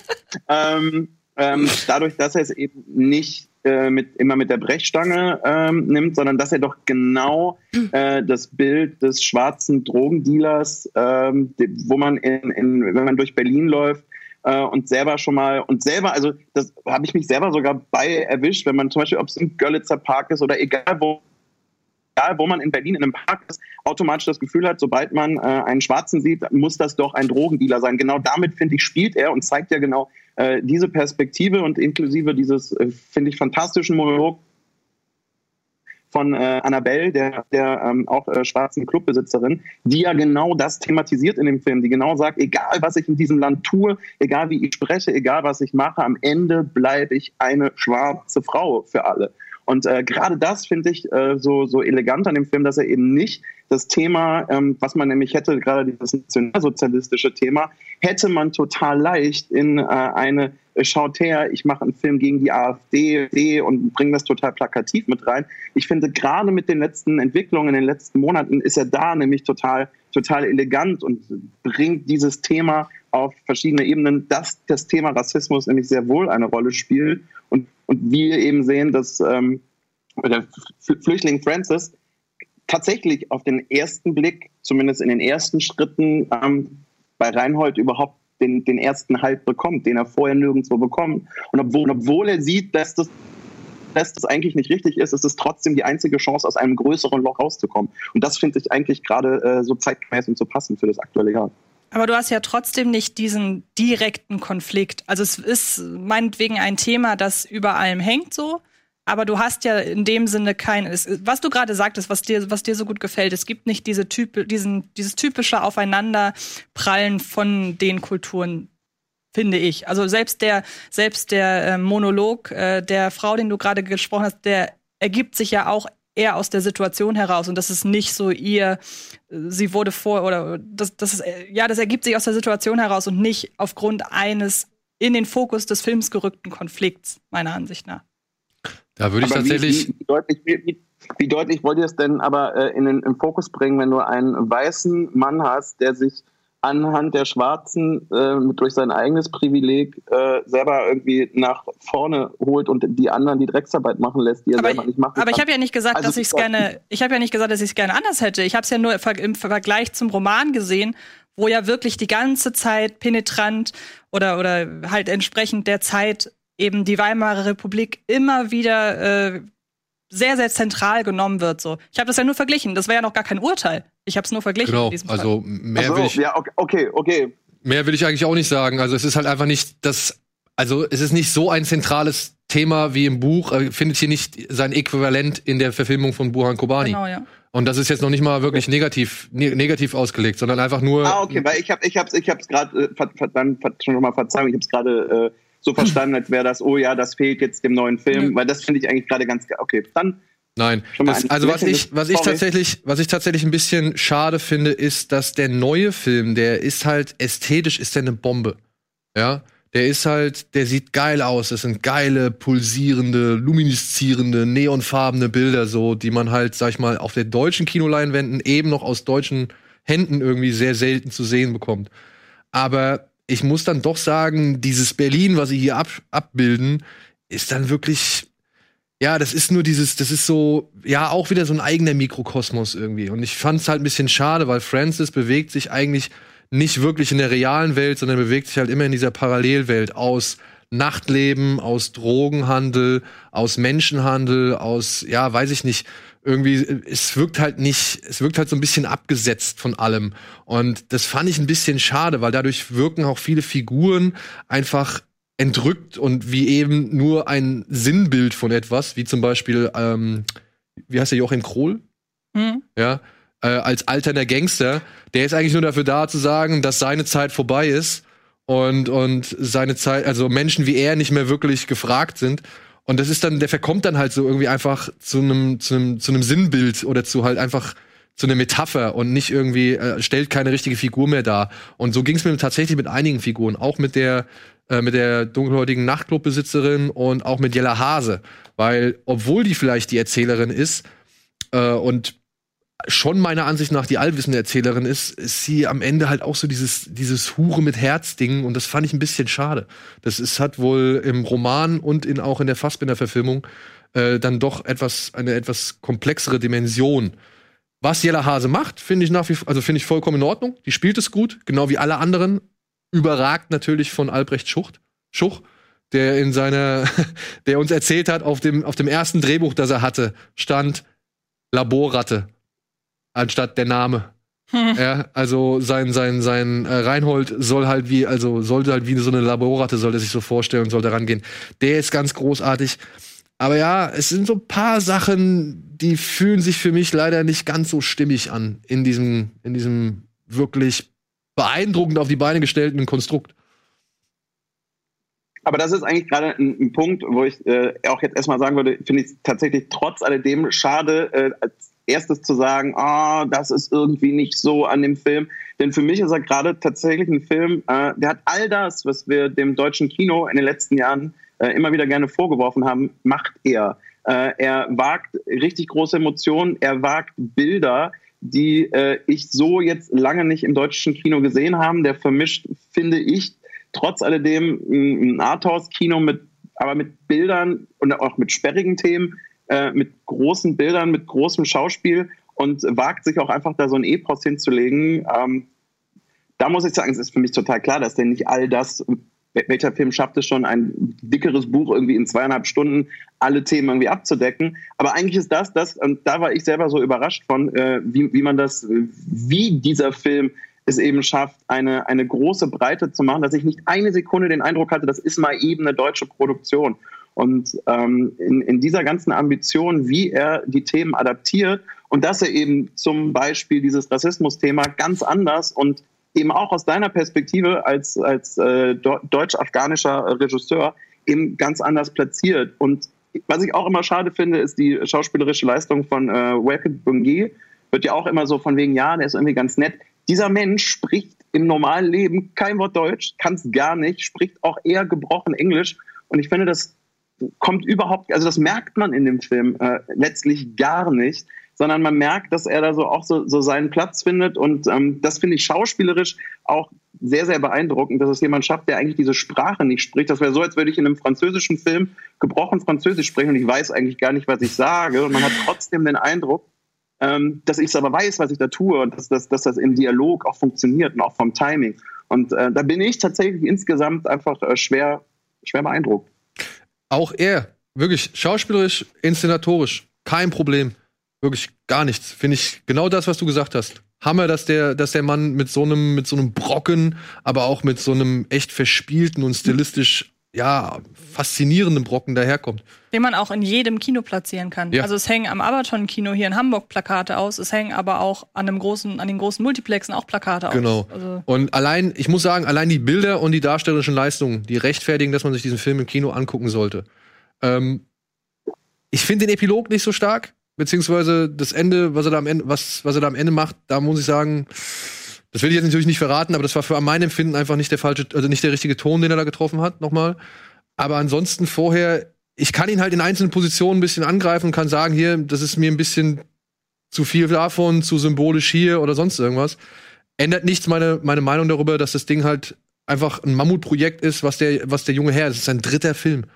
ähm, ähm, dadurch, dass er es eben nicht äh, mit, immer mit der Brechstange ähm, nimmt, sondern dass er doch genau äh, das Bild des schwarzen Drogendealers, ähm, wo man in, in, wenn man durch Berlin läuft, äh, und selber schon mal und selber, also das habe ich mich selber sogar bei erwischt, wenn man zum Beispiel, ob es im Görlitzer Park ist oder egal wo, egal wo man in Berlin in einem Park ist, automatisch das Gefühl hat, sobald man äh, einen Schwarzen sieht, muss das doch ein Drogendealer sein. Genau damit, finde ich, spielt er und zeigt ja genau äh, diese Perspektive und inklusive dieses, äh, finde ich, fantastischen Monolog von äh, Annabelle, der, der ähm, auch äh, schwarzen Clubbesitzerin, die ja genau das thematisiert in dem Film, die genau sagt, egal was ich in diesem Land tue, egal wie ich spreche, egal was ich mache, am Ende bleibe ich eine schwarze Frau für alle. Und äh, gerade das finde ich äh, so, so elegant an dem Film, dass er eben nicht das Thema, ähm, was man nämlich hätte, gerade dieses nationalsozialistische Thema, hätte man total leicht in äh, eine äh, Schaut her, ich mache einen Film gegen die AfD und bringe das total plakativ mit rein. Ich finde, gerade mit den letzten Entwicklungen in den letzten Monaten ist er da nämlich total, total elegant und bringt dieses Thema auf verschiedene Ebenen, dass das Thema Rassismus nämlich sehr wohl eine Rolle spielt und, und wir eben sehen, dass ähm, der Flüchtling Francis tatsächlich auf den ersten Blick, zumindest in den ersten Schritten, ähm, bei Reinhold überhaupt den, den ersten Halt bekommt, den er vorher nirgendwo bekommt. Und obwohl, obwohl er sieht, dass das, dass das eigentlich nicht richtig ist, ist es trotzdem die einzige Chance, aus einem größeren Loch rauszukommen. Und das finde ich eigentlich gerade äh, so zeitgemäß und so passend für das aktuelle Jahr. Aber du hast ja trotzdem nicht diesen direkten Konflikt. Also es ist meinetwegen ein Thema, das über allem hängt so. Aber du hast ja in dem Sinne kein, was du gerade sagtest, was dir, was dir so gut gefällt. Es gibt nicht diese Typ, diesen, dieses typische Aufeinanderprallen von den Kulturen, finde ich. Also selbst der, selbst der äh, Monolog äh, der Frau, den du gerade gesprochen hast, der ergibt sich ja auch eher aus der Situation heraus und das ist nicht so ihr, sie wurde vor oder das, das ist, ja, das ergibt sich aus der Situation heraus und nicht aufgrund eines in den Fokus des Films gerückten Konflikts, meiner Ansicht nach. Da würde ich Aber tatsächlich. Wie, wie, wie, deutlich, wie, wie deutlich wollt ihr es denn aber äh, in den im Fokus bringen, wenn du einen weißen Mann hast, der sich anhand der Schwarzen äh, durch sein eigenes Privileg äh, selber irgendwie nach vorne holt und die anderen die Drecksarbeit machen lässt, die er Aber, selber nicht machen aber ich kann. habe ja nicht gesagt, Also dass ich es gerne, ich habe ja nicht gesagt, dass ich es gerne anders hätte. Ich habe es ja nur im Vergleich zum Roman gesehen, wo ja wirklich die ganze Zeit penetrant oder oder halt entsprechend der Zeit eben die Weimarer Republik immer wieder äh, sehr sehr zentral genommen wird. So, ich habe das ja nur verglichen. Das wäre ja noch gar kein Urteil. Ich habe es nur verglichen. Genau, in diesem Fall. also mehr Ach so, will ich. ja, okay, okay. Mehr will ich eigentlich auch nicht sagen. Also es ist halt einfach nicht das, also es ist nicht so ein zentrales Thema wie im Buch, äh, findet hier nicht sein Äquivalent in der Verfilmung von Burhan Kobani. Genau, ja. Und das ist jetzt noch nicht mal wirklich negativ, ne negativ ausgelegt, sondern einfach nur. Ah, okay, weil ich habe ich hab's, ich hab's gerade, äh, ver, ver, dann ver, schon mal Verzeihung, ich habe es gerade äh, so verstanden, als wäre das, oh ja, das fehlt jetzt dem neuen Film, Nö. weil das finde ich eigentlich gerade ganz ge- Okay, dann Nein, das, also was ich, was ich tatsächlich, was ich tatsächlich ein bisschen schade finde, ist, dass der neue Film, der ist halt ästhetisch, ist der eine Bombe, ja. Der ist halt, der sieht geil aus. Das sind geile, pulsierende, lumineszierende, neonfarbene Bilder, so, die man halt, sag ich mal, auf der deutschen Kinoleinwänden eben noch aus deutschen Händen irgendwie sehr selten zu sehen bekommt. Aber ich muss dann doch sagen, dieses Berlin, was sie hier ab, abbilden, ist dann wirklich ja, das ist nur dieses, das ist so, ja, auch wieder so ein eigener Mikrokosmos irgendwie. Und ich fand es halt ein bisschen schade, weil Francis bewegt sich eigentlich nicht wirklich in der realen Welt, sondern bewegt sich halt immer in dieser Parallelwelt aus Nachtleben, aus Drogenhandel, aus Menschenhandel, aus, ja, weiß ich nicht, irgendwie, es wirkt halt nicht, es wirkt halt so ein bisschen abgesetzt von allem. Und das fand ich ein bisschen schade, weil dadurch wirken auch viele Figuren einfach entrückt und wie eben nur ein Sinnbild von etwas, wie zum Beispiel, ähm, wie heißt der Joachim Krohl? Mhm. Ja, äh, als alternder Gangster. Der ist eigentlich nur dafür da zu sagen, dass seine Zeit vorbei ist und, und seine Zeit, also Menschen wie er nicht mehr wirklich gefragt sind. Und das ist dann, der verkommt dann halt so irgendwie einfach zu einem, zu einem, zu einem Sinnbild oder zu halt einfach zu einer Metapher und nicht irgendwie, äh, stellt keine richtige Figur mehr dar. Und so ging es mir tatsächlich mit einigen Figuren, auch mit der, äh, mit der dunkelhäutigen Nachtclubbesitzerin und auch mit Jella Hase. Weil, obwohl die vielleicht die Erzählerin ist, äh, und schon meiner Ansicht nach die allwissende Erzählerin ist, ist sie am Ende halt auch so dieses, dieses Hure mit Herz-Ding und das fand ich ein bisschen schade. Das ist, hat wohl im Roman und in, auch in der Fassbinder-Verfilmung äh, dann doch etwas, eine etwas komplexere Dimension. Was Jella Hase macht, finde ich nach wie also finde ich vollkommen in Ordnung. Die spielt es gut, genau wie alle anderen. Überragt natürlich von Albrecht Schucht, Schuch, der in seiner, der uns erzählt hat, auf dem, auf dem ersten Drehbuch, das er hatte, stand Laborratte anstatt der Name. Hm. Ja, also sein, sein, sein äh, Reinhold soll halt wie, also sollte halt wie so eine Laborratte, sollte sich so vorstellen und sollte rangehen. Der ist ganz großartig. Aber ja, es sind so ein paar Sachen, die fühlen sich für mich leider nicht ganz so stimmig an in diesem, in diesem wirklich beeindruckend auf die Beine gestellten Konstrukt. Aber das ist eigentlich gerade ein, ein Punkt, wo ich äh, auch jetzt erstmal sagen würde, finde ich es tatsächlich trotz alledem schade, äh, als erstes zu sagen, ah, das ist irgendwie nicht so an dem Film. Denn für mich ist er gerade tatsächlich ein Film, äh, der hat all das, was wir dem deutschen Kino in den letzten Jahren äh, immer wieder gerne vorgeworfen haben, macht er. Äh, er wagt richtig große Emotionen, er wagt Bilder, die äh, ich so jetzt lange nicht im deutschen Kino gesehen habe. Der vermischt, finde ich, trotz alledem ein Arthouse-Kino mit, aber mit Bildern und auch mit sperrigen Themen, äh, mit großen Bildern, mit großem Schauspiel und wagt sich auch einfach da so ein Epos hinzulegen. Ähm, da muss ich sagen, es ist für mich total klar, dass der nicht all das, welcher Film schafft es schon, ein dickeres Buch irgendwie in zweieinhalb Stunden alle Themen irgendwie abzudecken. Aber eigentlich ist das, das, und da war ich selber so überrascht von, äh, wie, wie man das, wie dieser Film es eben schafft, eine, eine große Breite zu machen, dass ich nicht eine Sekunde den Eindruck hatte, das ist mal eben eine deutsche Produktion. Und ähm, in, in dieser ganzen Ambition, wie er die Themen adaptiert und dass er eben zum Beispiel dieses Rassismus-Thema ganz anders und eben auch aus deiner Perspektive als, als äh, deutsch-afghanischer Regisseur eben ganz anders platziert. Und was ich auch immer schade finde, ist die schauspielerische Leistung von äh, Welcome Bungee. Wird ja auch immer so von wegen, ja, der ist irgendwie ganz nett. Dieser Mensch spricht im normalen Leben kein Wort Deutsch, kann es gar nicht, spricht auch eher gebrochen Englisch. Und ich finde, das kommt überhaupt, also das merkt man in dem Film äh, letztlich gar nicht, sondern man merkt, dass er da so auch so, so seinen Platz findet und ähm, das finde ich schauspielerisch auch sehr, sehr beeindruckend, dass es jemand schafft, der eigentlich diese Sprache nicht spricht. Das wäre so, als würde ich in einem französischen Film gebrochen Französisch sprechen und ich weiß eigentlich gar nicht, was ich sage und man hat trotzdem den Eindruck, ähm, dass ich es aber weiß, was ich da tue und dass, dass, dass das im Dialog auch funktioniert und auch vom Timing. Und äh, da bin ich tatsächlich insgesamt einfach äh, schwer, schwer beeindruckt. Auch er, wirklich schauspielerisch, inszenatorisch, kein Problem. Wirklich gar nichts. Finde ich genau das, was du gesagt hast. Hammer, dass der, dass der Mann mit so einem, mit so einem Brocken, aber auch mit so einem echt verspielten und stilistisch, ja, faszinierenden Brocken daherkommt. Den man auch in jedem Kino platzieren kann. Ja. Also es hängen am Aberton-Kino hier in Hamburg Plakate aus, es hängen aber auch an einem großen, an den großen Multiplexen auch Plakate Genau. aus. Also Und allein, ich muss sagen, allein die Bilder und die darstellerischen Leistungen, die rechtfertigen, dass man sich diesen Film im Kino angucken sollte. Ähm, ich finde den Epilog nicht so stark, beziehungsweise das Ende, was er da am Ende, was, was er da am Ende macht, da muss ich sagen, das will ich jetzt natürlich nicht verraten, aber das war für mein Empfinden einfach nicht der falsche, also nicht der richtige Ton, den er da getroffen hat, nochmal. Aber ansonsten vorher, ich kann ihn halt in einzelnen Positionen ein bisschen angreifen und kann sagen, hier, das ist mir ein bisschen zu viel davon, zu symbolisch hier oder sonst irgendwas. Ändert nichts meine, meine Meinung darüber, dass das Ding halt einfach ein Mammutprojekt ist, was der, was der junge Herr, das ist sein dritter Film.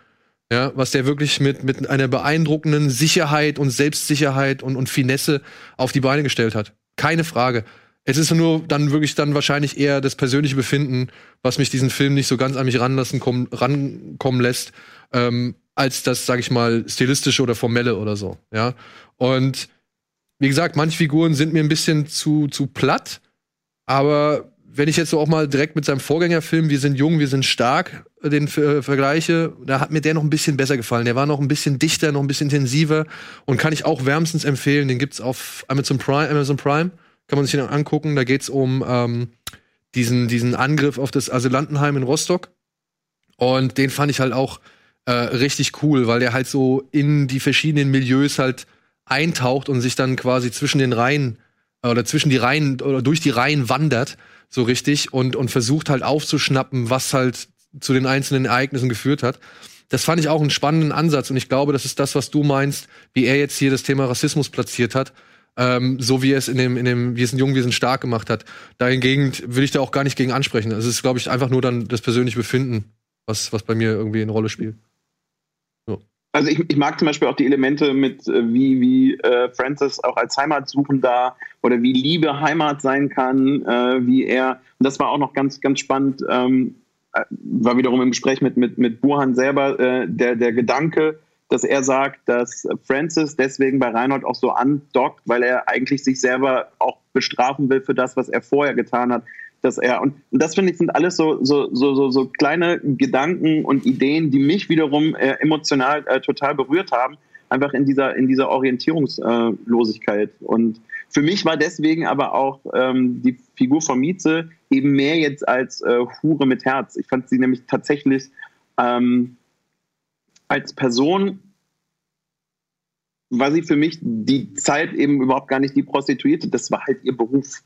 Ja, was der wirklich mit, mit einer beeindruckenden Sicherheit und Selbstsicherheit und, und Finesse auf die Beine gestellt hat. Keine Frage. Es ist nur dann wirklich dann wahrscheinlich eher das persönliche Befinden, was mich diesen Film nicht so ganz an mich ranlassen, kommen, rankommen lässt, ähm, als das, sag ich mal, stilistische oder formelle oder so. Ja. Und wie gesagt, manche Figuren sind mir ein bisschen zu, zu platt, aber wenn ich jetzt so auch mal direkt mit seinem Vorgängerfilm Wir sind jung, wir sind stark äh, den äh, vergleiche, da hat mir der noch ein bisschen besser gefallen. Der war noch ein bisschen dichter, noch ein bisschen intensiver und kann ich auch wärmstens empfehlen. Den gibt's auf Amazon Prime. Amazon Prime kann man sich den angucken. Da geht's um ähm, diesen diesen Angriff auf das Asylantenheim in Rostock und den fand ich halt auch äh, richtig cool, weil der halt so in die verschiedenen Milieus halt eintaucht und sich dann quasi zwischen den Reihen äh, oder zwischen die Reihen oder durch die Reihen wandert, so richtig, und, und versucht halt aufzuschnappen, was halt zu den einzelnen Ereignissen geführt hat. Das fand ich auch einen spannenden Ansatz und ich glaube, das ist das, was du meinst, wie er jetzt hier das Thema Rassismus platziert hat. Ähm, so wie es in dem, in dem Wir sind jung, wir sind stark gemacht hat. Dahingegen will ich da auch gar nicht gegen ansprechen. Also es ist, glaube ich, einfach nur dann das persönliche Befinden, was, was bei mir irgendwie eine Rolle spielt. Also ich, ich mag zum Beispiel auch die Elemente mit, äh, wie, wie äh, Francis auch als Heimatsuchender oder wie Liebe Heimat sein kann, äh, wie er, und das war auch noch ganz, ganz spannend, ähm, äh, war wiederum im Gespräch mit, mit, mit Burhan selber, äh, der, der Gedanke, dass er sagt, dass Francis deswegen bei Reinhold auch so andockt, weil er eigentlich sich selber auch bestrafen will für das, was er vorher getan hat dass er und, und das finde ich sind alles so so so so so kleine Gedanken und Ideen, die mich wiederum äh, emotional äh, total berührt haben, einfach in dieser in dieser Orientierungslosigkeit und für mich war deswegen aber auch ähm, die Figur von Mieze eben mehr jetzt als äh, Hure mit Herz. Ich fand sie nämlich tatsächlich ähm, als Person war sie für mich die Zeit eben überhaupt gar nicht die Prostituierte. Das war halt ihr Beruf.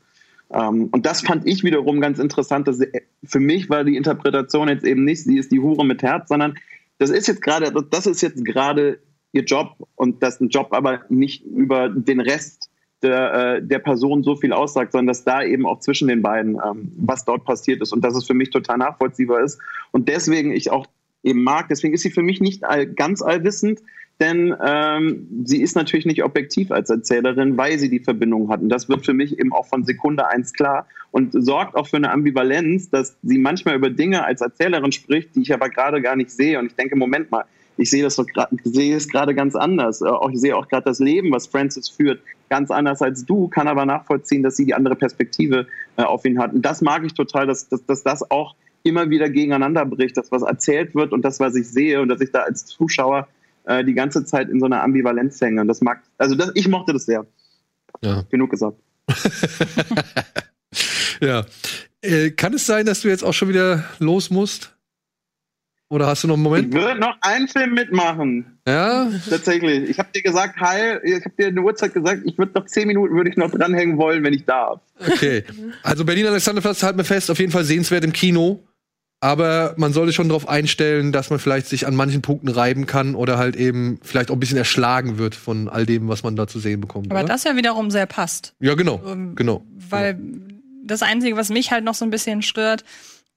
Ähm, und das fand ich wiederum ganz interessant. Dass für mich war die Interpretation jetzt eben nicht, sie ist die Hure mit Herz, sondern das ist jetzt gerade, das ist jetzt gerade ihr Job und dass ein Job aber nicht über den Rest der, äh, der Person so viel aussagt, sondern dass da eben auch zwischen den beiden, ähm, was dort passiert ist und dass es für mich total nachvollziehbar ist und deswegen ich auch eben mag. Deswegen ist sie für mich nicht all, ganz allwissend, denn ähm, sie ist natürlich nicht objektiv als Erzählerin, weil sie die Verbindung hat. Und das wird für mich eben auch von Sekunde eins klar und sorgt auch für eine Ambivalenz, dass sie manchmal über Dinge als Erzählerin spricht, die ich aber gerade gar nicht sehe. Und ich denke, Moment mal, ich sehe das sehe es gerade ganz anders. Äh, ich sehe auch gerade das Leben, was Francis führt, ganz anders als du, kann aber nachvollziehen, dass sie die andere Perspektive äh, auf ihn hat. Und das mag ich total, dass, dass, dass das auch immer wieder gegeneinander bricht, das, was erzählt wird und das, was ich sehe und dass ich da als Zuschauer äh, die ganze Zeit in so einer Ambivalenz hängen. Und das mag, also das, ich mochte das sehr. Ja. Genug gesagt. ja. Äh, kann es sein, dass du jetzt auch schon wieder los musst? Oder hast du noch einen Moment? Ich würde noch einen Film mitmachen. Ja? Tatsächlich. Ich habe dir gesagt, Heil, ich habe dir eine Uhrzeit gesagt, ich würde noch zehn Minuten würde ich noch dranhängen wollen, wenn ich darf. Okay. Also Berlin Alexanderplatz halt mir fest, auf jeden Fall sehenswert im Kino. Aber man sollte schon darauf einstellen, dass man vielleicht sich an manchen Punkten reiben kann oder halt eben vielleicht auch ein bisschen erschlagen wird von all dem, was man da zu sehen bekommt. Aber oder? das ja wiederum sehr passt. Ja, genau. Ähm, genau. Weil das Einzige, was mich halt noch so ein bisschen stört,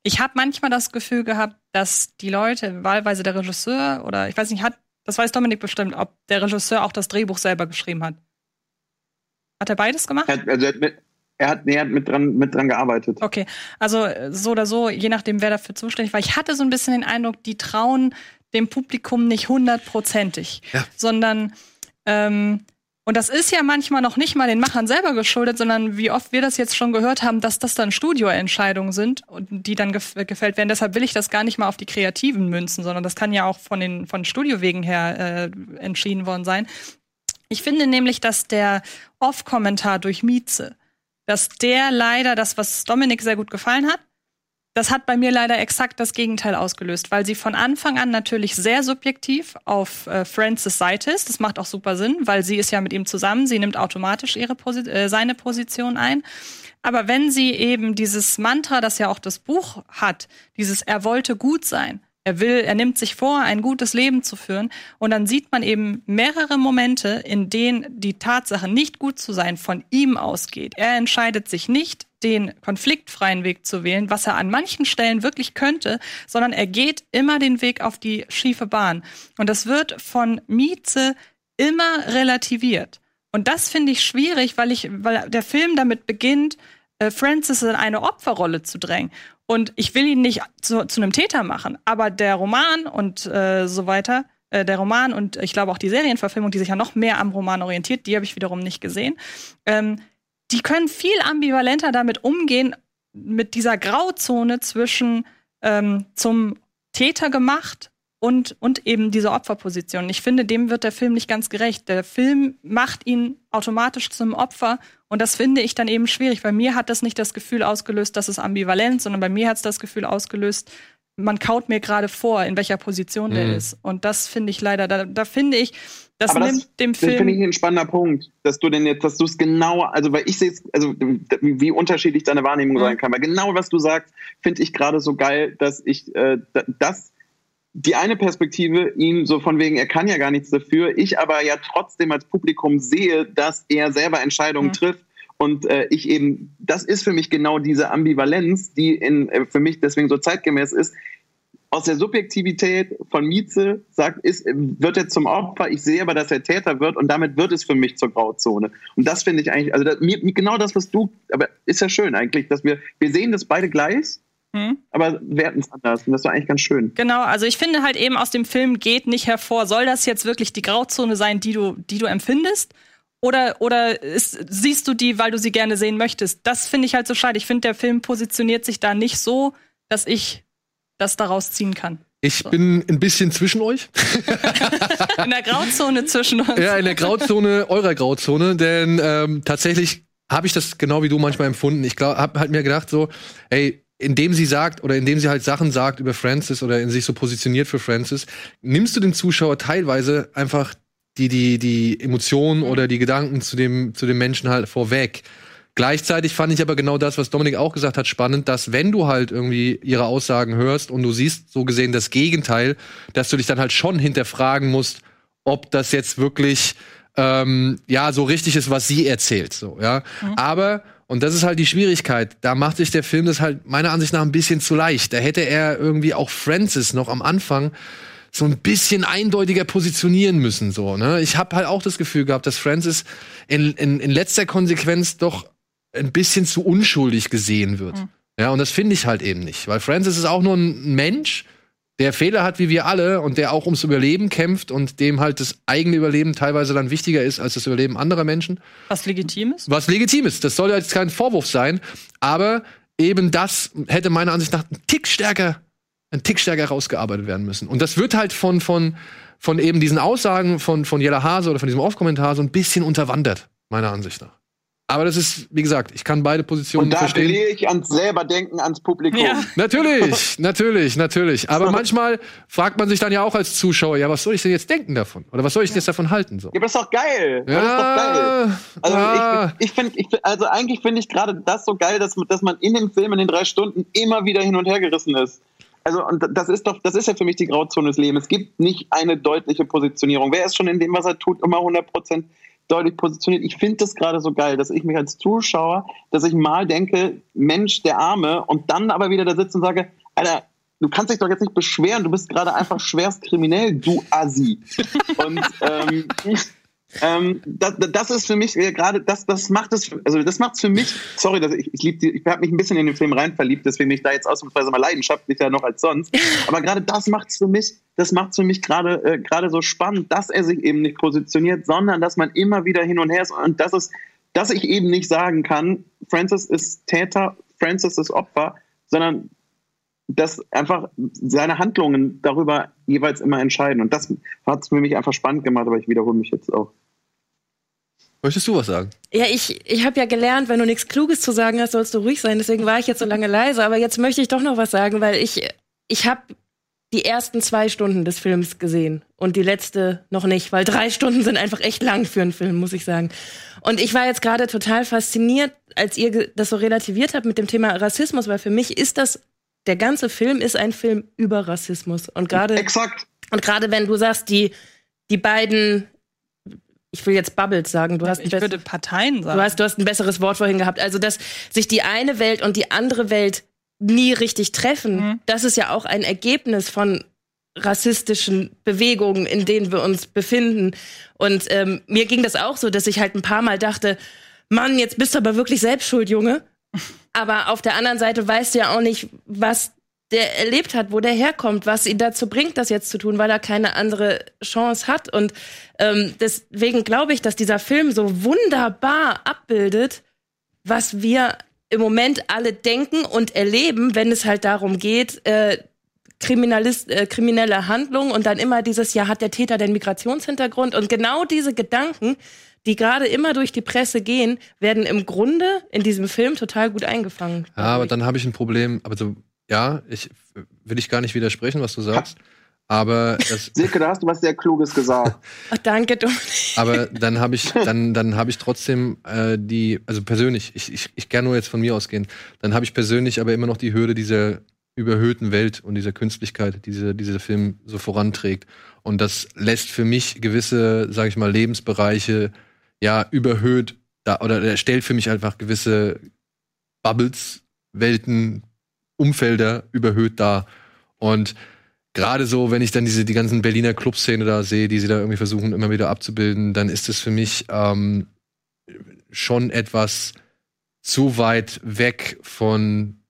ich habe manchmal das Gefühl gehabt, dass die Leute, wahlweise der Regisseur oder ich weiß nicht, hat, das weiß Dominik bestimmt, ob der Regisseur auch das Drehbuch selber geschrieben hat. Hat er beides gemacht? Er, also er hat mit, er hat, er hat mit, dran, mit dran gearbeitet. Okay, also so oder so, je nachdem, wer dafür zuständig war. Ich hatte so ein bisschen den Eindruck, die trauen dem Publikum nicht hundertprozentig, Ja. sondern ähm, und das ist ja manchmal noch nicht mal den Machern selber geschuldet, sondern wie oft wir das jetzt schon gehört haben, dass das dann Studioentscheidungen sind und die dann gef gefällt werden. Deshalb will ich das gar nicht mal auf die Kreativen münzen, sondern das kann ja auch von den von Studiowegen her äh, entschieden worden sein. Ich finde nämlich, dass der Off-Kommentar durch Mieze, dass der leider das, was Dominik sehr gut gefallen hat, das hat bei mir leider exakt das Gegenteil ausgelöst, weil sie von Anfang an natürlich sehr subjektiv auf äh, Francis Seite ist. Das macht auch super Sinn, weil sie ist ja mit ihm zusammen, sie nimmt automatisch ihre Posi äh, seine Position ein. Aber wenn sie eben dieses Mantra, das ja auch das Buch hat, dieses er wollte gut sein, er will, er nimmt sich vor, ein gutes Leben zu führen. Und dann sieht man eben mehrere Momente, in denen die Tatsache, nicht gut zu sein, von ihm ausgeht. Er entscheidet sich nicht, den konfliktfreien Weg zu wählen, was er an manchen Stellen wirklich könnte, sondern er geht immer den Weg auf die schiefe Bahn. Und das wird von Mieze immer relativiert. Und das finde ich schwierig, weil ich, weil der Film damit beginnt, äh, Francis in eine Opferrolle zu drängen. Und ich will ihn nicht zu, zu einem Täter machen, aber der Roman und äh, so weiter, äh, der Roman und ich glaube auch die Serienverfilmung, die sich ja noch mehr am Roman orientiert, die habe ich wiederum nicht gesehen, ähm, die können viel ambivalenter damit umgehen, mit dieser Grauzone zwischen ähm, zum Täter gemacht und, und eben diese Opferposition. Ich finde, dem wird der Film nicht ganz gerecht. Der Film macht ihn automatisch zum Opfer und das finde ich dann eben schwierig. Bei mir hat das nicht das Gefühl ausgelöst, dass es ambivalent, sondern bei mir hat es das Gefühl ausgelöst, man kaut mir gerade vor, in welcher Position der Mhm. ist. Und das finde ich leider, da, da finde ich, das Aber das- nimmt dem Das finde ich Film. ein spannender Punkt, dass du denn jetzt, dass du es genau, also weil ich sehe es, also wie unterschiedlich deine Wahrnehmung Mhm. sein kann. Weil genau was du sagst, finde ich gerade so geil, dass ich äh, da- das die eine Perspektive ihm so von wegen, er kann ja gar nichts dafür, ich aber ja trotzdem als Publikum sehe, dass er selber Entscheidungen Mhm. trifft. Und äh, ich eben, das ist für mich genau diese Ambivalenz, die in, äh, für mich deswegen so zeitgemäß ist aus der Subjektivität von Mieze sagt, ist, wird er zum Opfer, ich sehe aber, dass er Täter wird und damit wird es für mich zur Grauzone. Und das finde ich eigentlich, also das, mir, genau das, was du, aber ist ja schön eigentlich, dass wir, wir sehen das beide gleich, Hm? aber werten es anders und das war eigentlich ganz schön. Genau, also ich finde halt eben aus dem Film geht nicht hervor, soll das jetzt wirklich die Grauzone sein, die du, die du empfindest? Oder, oder ist, siehst du die, weil du sie gerne sehen möchtest? Das finde ich halt so schade. Ich finde, der Film positioniert sich da nicht so, dass ich das daraus ziehen kann. Ich bin ein bisschen zwischen euch. In der Grauzone zwischen uns. Ja, in der Grauzone, eurer Grauzone, denn ähm, tatsächlich habe ich das genau wie du manchmal empfunden. Ich glaube, habe halt mir gedacht so, ey, indem sie sagt oder indem sie halt Sachen sagt über Francis oder in sich so positioniert für Francis, nimmst du dem Zuschauer teilweise einfach die die die Emotionen oder die Gedanken zu dem zu dem Menschen halt vorweg. Gleichzeitig fand ich aber genau das, was Dominik auch gesagt hat, spannend, dass wenn du halt irgendwie ihre Aussagen hörst und du siehst so gesehen das Gegenteil, dass du dich dann halt schon hinterfragen musst, ob das jetzt wirklich ähm, ja so richtig ist, was sie erzählt. So, ja. Aber und das ist halt die Schwierigkeit. Da macht sich der Film das halt meiner Ansicht nach ein bisschen zu leicht. Da hätte er irgendwie auch Francis noch am Anfang so ein bisschen eindeutiger positionieren müssen. So, ne? Ich habe halt auch das Gefühl gehabt, dass Francis in, in, in letzter Konsequenz doch ein bisschen zu unschuldig gesehen wird. Ja, und das finde ich halt eben nicht. Weil Francis ist auch nur ein Mensch, der Fehler hat wie wir alle und der auch ums Überleben kämpft und dem halt das eigene Überleben teilweise dann wichtiger ist als das Überleben anderer Menschen. Was legitim ist. Was legitim ist. Das soll ja jetzt kein Vorwurf sein. Aber eben das hätte meiner Ansicht nach ein Tick stärker, ein Tick stärker rausgearbeitet werden müssen. Und das wird halt von, von, von eben diesen Aussagen von, von Jella Hase oder von diesem Off-Kommentar so ein bisschen unterwandert, meiner Ansicht nach. Aber das ist, wie gesagt, ich kann beide Positionen Und da verstehen. appelliere ich ans selber Denken, ans Publikum. Ja. Natürlich, natürlich, natürlich. Aber manchmal fragt man sich dann ja auch als Zuschauer, ja, was soll ich denn jetzt denken davon? Oder was soll ich denn jetzt davon halten? So. Ja, aber das ist doch geil. Das ist doch geil. Also ja. ich, ich finde, ich, find- also eigentlich finde ich gerade das so geil, dass, dass man in dem Film in den drei Stunden immer wieder hin und her gerissen ist. Also und das ist doch, das ist ja für mich die Grauzone des Lebens. Es gibt nicht eine deutliche Positionierung. Wer ist schon in dem, was er tut, immer 100% deutlich positioniert? Ich finde das gerade so geil, dass ich mich als Zuschauer, dass ich mal denke, Mensch, der Arme, und dann aber wieder da sitze und sage, Alter, du kannst dich doch jetzt nicht beschweren, du bist gerade einfach schwerst kriminell, du Assi. Und ähm, ähm, das, das ist für mich äh, gerade, das, das macht es, also das macht es für mich, sorry, dass ich, ich, lieb ich habe mich ein bisschen in den Film rein verliebt, deswegen bin ich da jetzt ausnahmsweise mal leidenschaftlicher noch als sonst. Aber gerade das macht es für mich, das macht es für mich gerade äh, gerade so spannend, dass er sich eben nicht positioniert, sondern dass man immer wieder hin und her ist und das ist, dass ich eben nicht sagen kann, Francis ist Täter, Francis ist Opfer, sondern dass einfach seine Handlungen darüber jeweils immer entscheiden. Und das hat es für mich einfach spannend gemacht, aber ich wiederhole mich jetzt auch. Möchtest du was sagen? Ja, ich, ich habe ja gelernt, wenn du nichts Kluges zu sagen hast, sollst du ruhig sein. Deswegen war ich jetzt so lange leise. Aber jetzt möchte ich doch noch was sagen, weil ich, ich habe die ersten zwei Stunden des Films gesehen und die letzte noch nicht, weil drei Stunden sind einfach echt lang für einen Film, muss ich sagen. Und ich war jetzt gerade total fasziniert, als ihr das so relativiert habt mit dem Thema Rassismus, weil für mich ist das, der ganze Film ist ein Film über Rassismus. Und gerade Exakt. und gerade wenn du sagst, die, die beiden, ich will jetzt Bubbles sagen, du hast ein Ich würde Parteien sagen. Du hast, du hast ein besseres Wort vorhin gehabt. Also, dass sich die eine Welt und die andere Welt nie richtig treffen, Mhm. das ist ja auch ein Ergebnis von rassistischen Bewegungen, in denen wir uns befinden. Und ähm, mir ging das auch so, dass ich halt ein paar Mal dachte, Mann, jetzt bist du aber wirklich selbst schuld, Junge. Aber auf der anderen Seite weißt du ja auch nicht, was der erlebt hat, wo der herkommt, was ihn dazu bringt, das jetzt zu tun, weil er keine andere Chance hat. Und ähm, deswegen glaube ich, dass dieser Film so wunderbar abbildet, was wir im Moment alle denken und erleben, wenn es halt darum geht, äh, Kriminalist, äh, kriminelle Handlungen und dann immer dieses, ja, hat der Täter den Migrationshintergrund? Und genau diese Gedanken, die gerade immer durch die Presse gehen, werden im Grunde in diesem Film total gut eingefangen. Ja, aber dann habe ich ein Problem. Aber so, ja, ich will ich gar nicht widersprechen, was du sagst. Aber das, Silke, da hast du was sehr Kluges gesagt. Ach, danke, Dominik. aber dann habe ich, dann, dann habe ich trotzdem äh, die, also persönlich, ich, ich, ich kann nur jetzt von mir ausgehen, dann habe ich persönlich aber immer noch die Hürde dieser überhöhten Welt und dieser Künstlichkeit, die diese, dieser Film so voranträgt. Und das lässt für mich gewisse, sage ich mal, Lebensbereiche ja überhöht da, oder er stellt für mich einfach gewisse Bubbles, Welten, Umfelder überhöht dar. Und gerade so, wenn ich dann diese die ganzen Berliner Clubszene da sehe, die sie da irgendwie versuchen immer wieder abzubilden, dann ist es für mich ähm, schon etwas zu weit weg von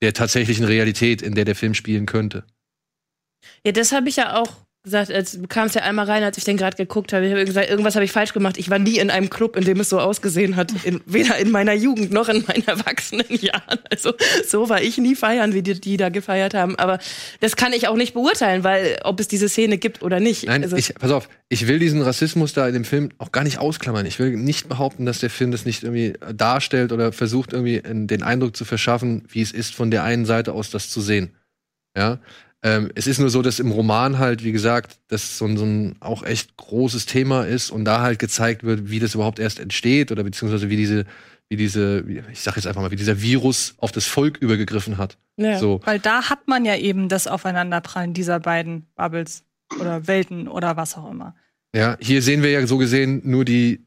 der tatsächlichen Realität, in der der Film spielen könnte. Ja, das habe ich ja auch gesagt, als du kamst ja einmal rein, als ich den gerade geguckt habe. Ich habe gesagt, irgendwas habe ich falsch gemacht. Ich war nie in einem Club, in dem es so ausgesehen hat. In, weder in meiner Jugend noch in meinen erwachsenen Jahren. Also so war ich nie feiern, wie die, die da gefeiert haben. Aber das kann ich auch nicht beurteilen, weil ob es diese Szene gibt oder nicht. Nein, also, ich, pass auf, ich will diesen Rassismus da in dem Film auch gar nicht ausklammern. Ich will nicht behaupten, dass der Film das nicht irgendwie darstellt oder versucht irgendwie den Eindruck zu verschaffen, wie es ist, von der einen Seite aus das zu sehen. Ja, ähm, es ist nur so, dass im Roman halt, wie gesagt, das so ein, so ein auch echt großes Thema ist und da halt gezeigt wird, wie das überhaupt erst entsteht oder beziehungsweise wie diese, wie diese, ich sag jetzt einfach mal, wie dieser Virus auf das Volk übergegriffen hat. ja. So. Weil da hat man ja eben das Aufeinanderprallen dieser beiden Bubbles oder Welten oder was auch immer. Ja, hier sehen wir ja so gesehen nur die,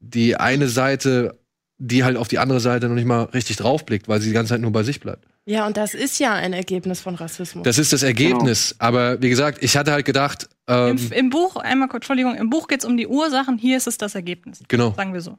die eine Seite, die halt auf die andere Seite noch nicht mal richtig draufblickt, weil sie die ganze Zeit nur bei sich bleibt. Ja, und das ist ja ein Ergebnis von Rassismus. Das ist das Ergebnis. Aber wie gesagt, ich hatte halt gedacht, ähm, Im, Im Buch, einmal kurz, Entschuldigung, im Buch geht es um die Ursachen, hier ist es das Ergebnis. genau, Sagen wir so.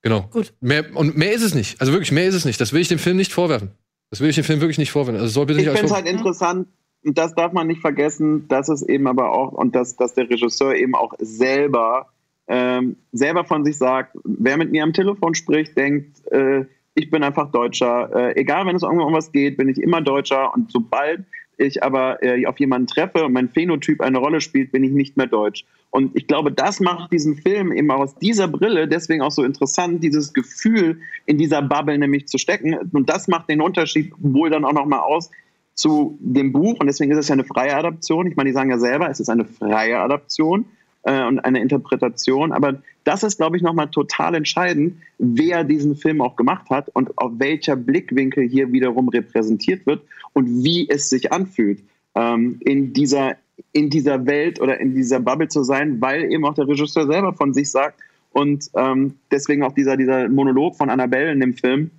genau. Gut. Mehr, und mehr ist es nicht. Also wirklich, mehr ist es nicht. Das will ich dem Film nicht vorwerfen. Das will ich dem Film wirklich nicht vorwerfen. Also soll bitte Ich finde es halt interessant, und das darf man nicht vergessen, dass es eben aber auch, und dass, dass der Regisseur eben auch selber, ähm, selber von sich sagt, wer mit mir am Telefon spricht, denkt, äh, ich bin einfach Deutscher. Äh, egal, wenn es um was geht, bin ich immer Deutscher. Und sobald ich aber äh, auf jemanden treffe und mein Phänotyp eine Rolle spielt, bin ich nicht mehr deutsch. Und ich glaube, das macht diesen Film eben auch aus dieser Brille deswegen auch so interessant, dieses Gefühl in dieser Bubble nämlich zu stecken. Und das macht den Unterschied wohl dann auch nochmal aus zu dem Buch. Und deswegen ist es ja eine freie Adaption. Ich meine, die sagen ja selber, es ist eine freie Adaption äh, und eine Interpretation. Aber das ist, glaube ich, nochmal total entscheidend, wer diesen Film auch gemacht hat und auf welcher Blickwinkel hier wiederum repräsentiert wird und wie es sich anfühlt, ähm, in, dieser, in dieser Welt oder in dieser Bubble zu sein, weil eben auch der Regisseur selber von sich sagt und ähm, deswegen auch dieser, dieser Monolog von Annabelle in dem Film,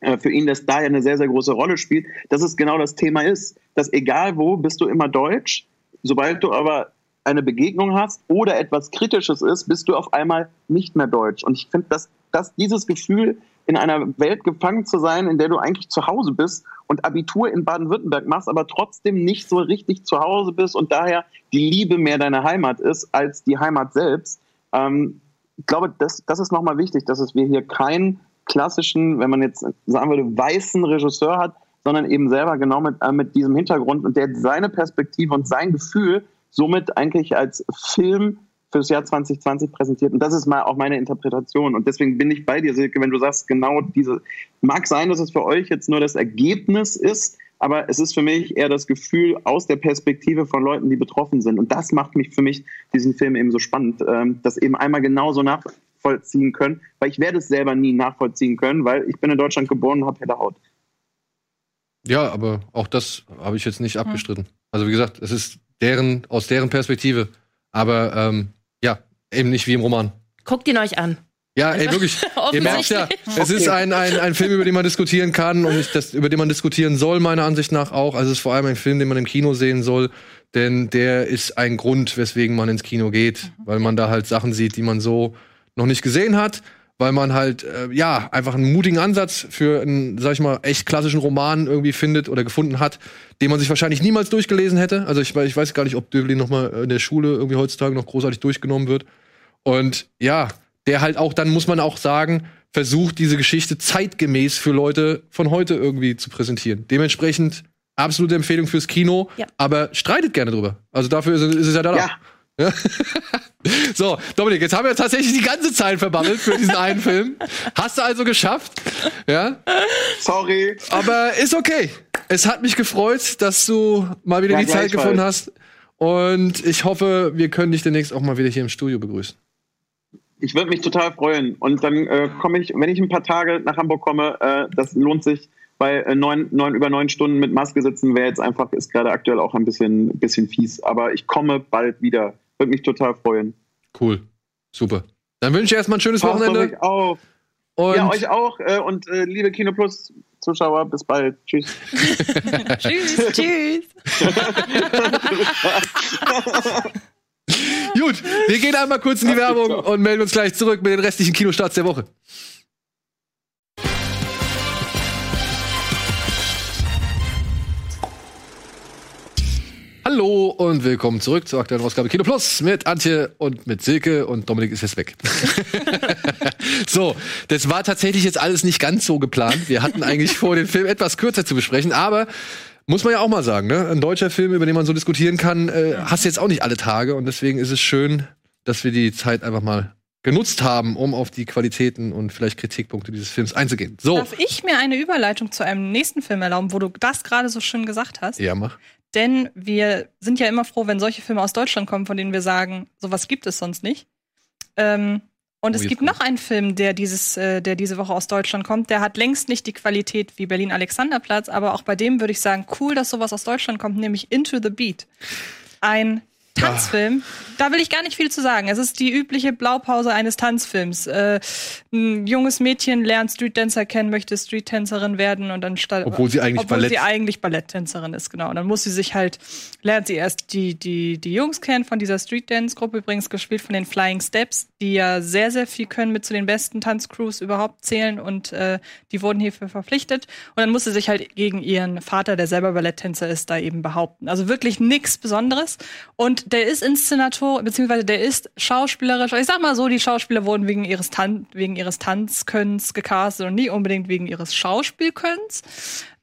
äh, für ihn das da ja eine sehr, sehr große Rolle spielt, dass es genau das Thema ist, dass egal wo, bist du immer deutsch, sobald du aber eine Begegnung hast oder etwas Kritisches ist, bist du auf einmal nicht mehr deutsch. Und ich finde, dass, dass dieses Gefühl, in einer Welt gefangen zu sein, in der du eigentlich zu Hause bist und Abitur in Baden-Württemberg machst, aber trotzdem nicht so richtig zu Hause bist und daher die Liebe mehr deine Heimat ist als die Heimat selbst. Ähm, ich glaube, das, das ist nochmal wichtig, dass es wir hier keinen klassischen, wenn man jetzt sagen würde, weißen Regisseur hat, sondern eben selber genau mit, äh, mit diesem Hintergrund und der seine Perspektive und sein Gefühl somit eigentlich als Film fürs Jahr 2020 präsentiert. Und das ist mal auch meine Interpretation. Und deswegen bin ich bei dir, Silke, wenn du sagst, genau diese, mag sein, dass es für euch jetzt nur das Ergebnis ist, aber es ist für mich eher das Gefühl aus der Perspektive von Leuten, die betroffen sind. Und das macht mich für mich diesen Film eben so spannend, ähm, das eben einmal genauso nachvollziehen können, weil ich werde es selber nie nachvollziehen können, weil ich bin in Deutschland geboren und habe helle Haut. Ja, aber auch das habe ich jetzt nicht abgestritten. Also wie gesagt, es ist deren, aus deren Perspektive. Aber ähm, ja, eben nicht wie im Roman. Guckt ihn euch an. Ja, ey, wirklich. Ihr merkt ja, es ist ein, ein, ein Film, über den man diskutieren kann und nicht das, über den man diskutieren soll, meiner Ansicht nach auch. Also es ist vor allem ein Film, den man im Kino sehen soll, denn der ist ein Grund, weswegen man ins Kino geht, weil man da halt Sachen sieht, die man so noch nicht gesehen hat, weil man halt, äh, ja, einfach einen mutigen Ansatz für einen, sag ich mal, echt klassischen Roman irgendwie findet oder gefunden hat, den man sich wahrscheinlich niemals durchgelesen hätte. Also ich, ich weiß gar nicht, ob Döblin noch mal in der Schule irgendwie heutzutage noch großartig durchgenommen wird. Und ja, der halt auch, dann muss man auch sagen, versucht, diese Geschichte zeitgemäß für Leute von heute irgendwie zu präsentieren. Dementsprechend absolute Empfehlung fürs Kino, Ja. aber streitet gerne drüber. Also dafür ist, ist es ja da. Ja. So, Dominik, jetzt haben wir tatsächlich die ganze Zeit verbammelt für diesen einen Film. Hast du also geschafft. Ja. Sorry. Aber ist okay. Es hat mich gefreut, dass du mal wieder Ja, die Zeit gefunden hast. Und ich hoffe, wir können dich demnächst auch mal wieder hier im Studio begrüßen. Ich würde mich total freuen. Und dann äh, komme ich, wenn ich ein paar Tage nach Hamburg komme, äh, das lohnt sich, weil äh, neun, neun, über neun Stunden mit Maske sitzen wäre jetzt einfach, ist gerade aktuell auch ein bisschen, bisschen fies. Aber ich komme bald wieder. Würde mich total freuen. Cool. Super. Dann wünsche ich erstmal ein schönes Passt auf Wochenende. euch auf. Und Ja, euch auch. Äh, und äh, liebe Kino Plus Zuschauer, bis bald. Tschüss. Tschüss. Tschüss. gut, wir gehen einmal kurz in die Werbung und melden uns gleich zurück mit den restlichen Kinostarts der Woche. Hallo und willkommen zurück zur aktuellen Ausgabe Kino Plus mit Antje und mit Silke und Dominik ist jetzt weg. so, das war tatsächlich jetzt alles nicht ganz so geplant. Wir hatten eigentlich vor, den Film etwas kürzer zu besprechen, aber muss man ja auch mal sagen, ne? Ein deutscher Film, über den man so diskutieren kann, äh, hast du jetzt auch nicht alle Tage und deswegen ist es schön, dass wir die Zeit einfach mal genutzt haben, um auf die Qualitäten und vielleicht Kritikpunkte dieses Films einzugehen. So, Darf ich mir eine Überleitung zu einem nächsten Film erlauben, wo du das gerade so schön gesagt hast? ja, mach. Denn wir sind ja immer froh, wenn solche Filme aus Deutschland kommen, von denen wir sagen, sowas gibt es sonst nicht. Ähm, und Oh, es gibt kommt's. noch einen Film, der dieses, äh, der diese Woche aus Deutschland kommt. Der hat längst nicht die Qualität wie Berlin Alexanderplatz, aber auch bei dem würde ich sagen, cool, dass sowas aus Deutschland kommt, nämlich Into the Beat. Ein Tanzfilm. Da will ich gar nicht viel zu sagen. Es ist die übliche Blaupause eines Tanzfilms. Äh, ein junges Mädchen lernt Streetdancer kennen, möchte Streettänzerin werden und dann statt Obwohl sie eigentlich obwohl Ballett- sie eigentlich Balletttänzerin ist, genau. Und dann muss sie sich halt, lernt sie erst die, die, die Jungs kennen von dieser Streetdance-Gruppe, übrigens gespielt von den Flying Steps, die ja sehr, sehr viel können, mit zu den besten Tanzcrews überhaupt zählen und äh, die wurden hierfür verpflichtet. Und dann muss sie sich halt gegen ihren Vater, der selber Balletttänzer ist, da eben behaupten. Also wirklich nichts Besonderes. Und der ist Inszenator, beziehungsweise der ist schauspielerisch. Ich sag mal so, die Schauspieler wurden wegen ihres, Tan wegen ihres Tanzkönns gecastet und nie unbedingt wegen ihres Schauspielkönns.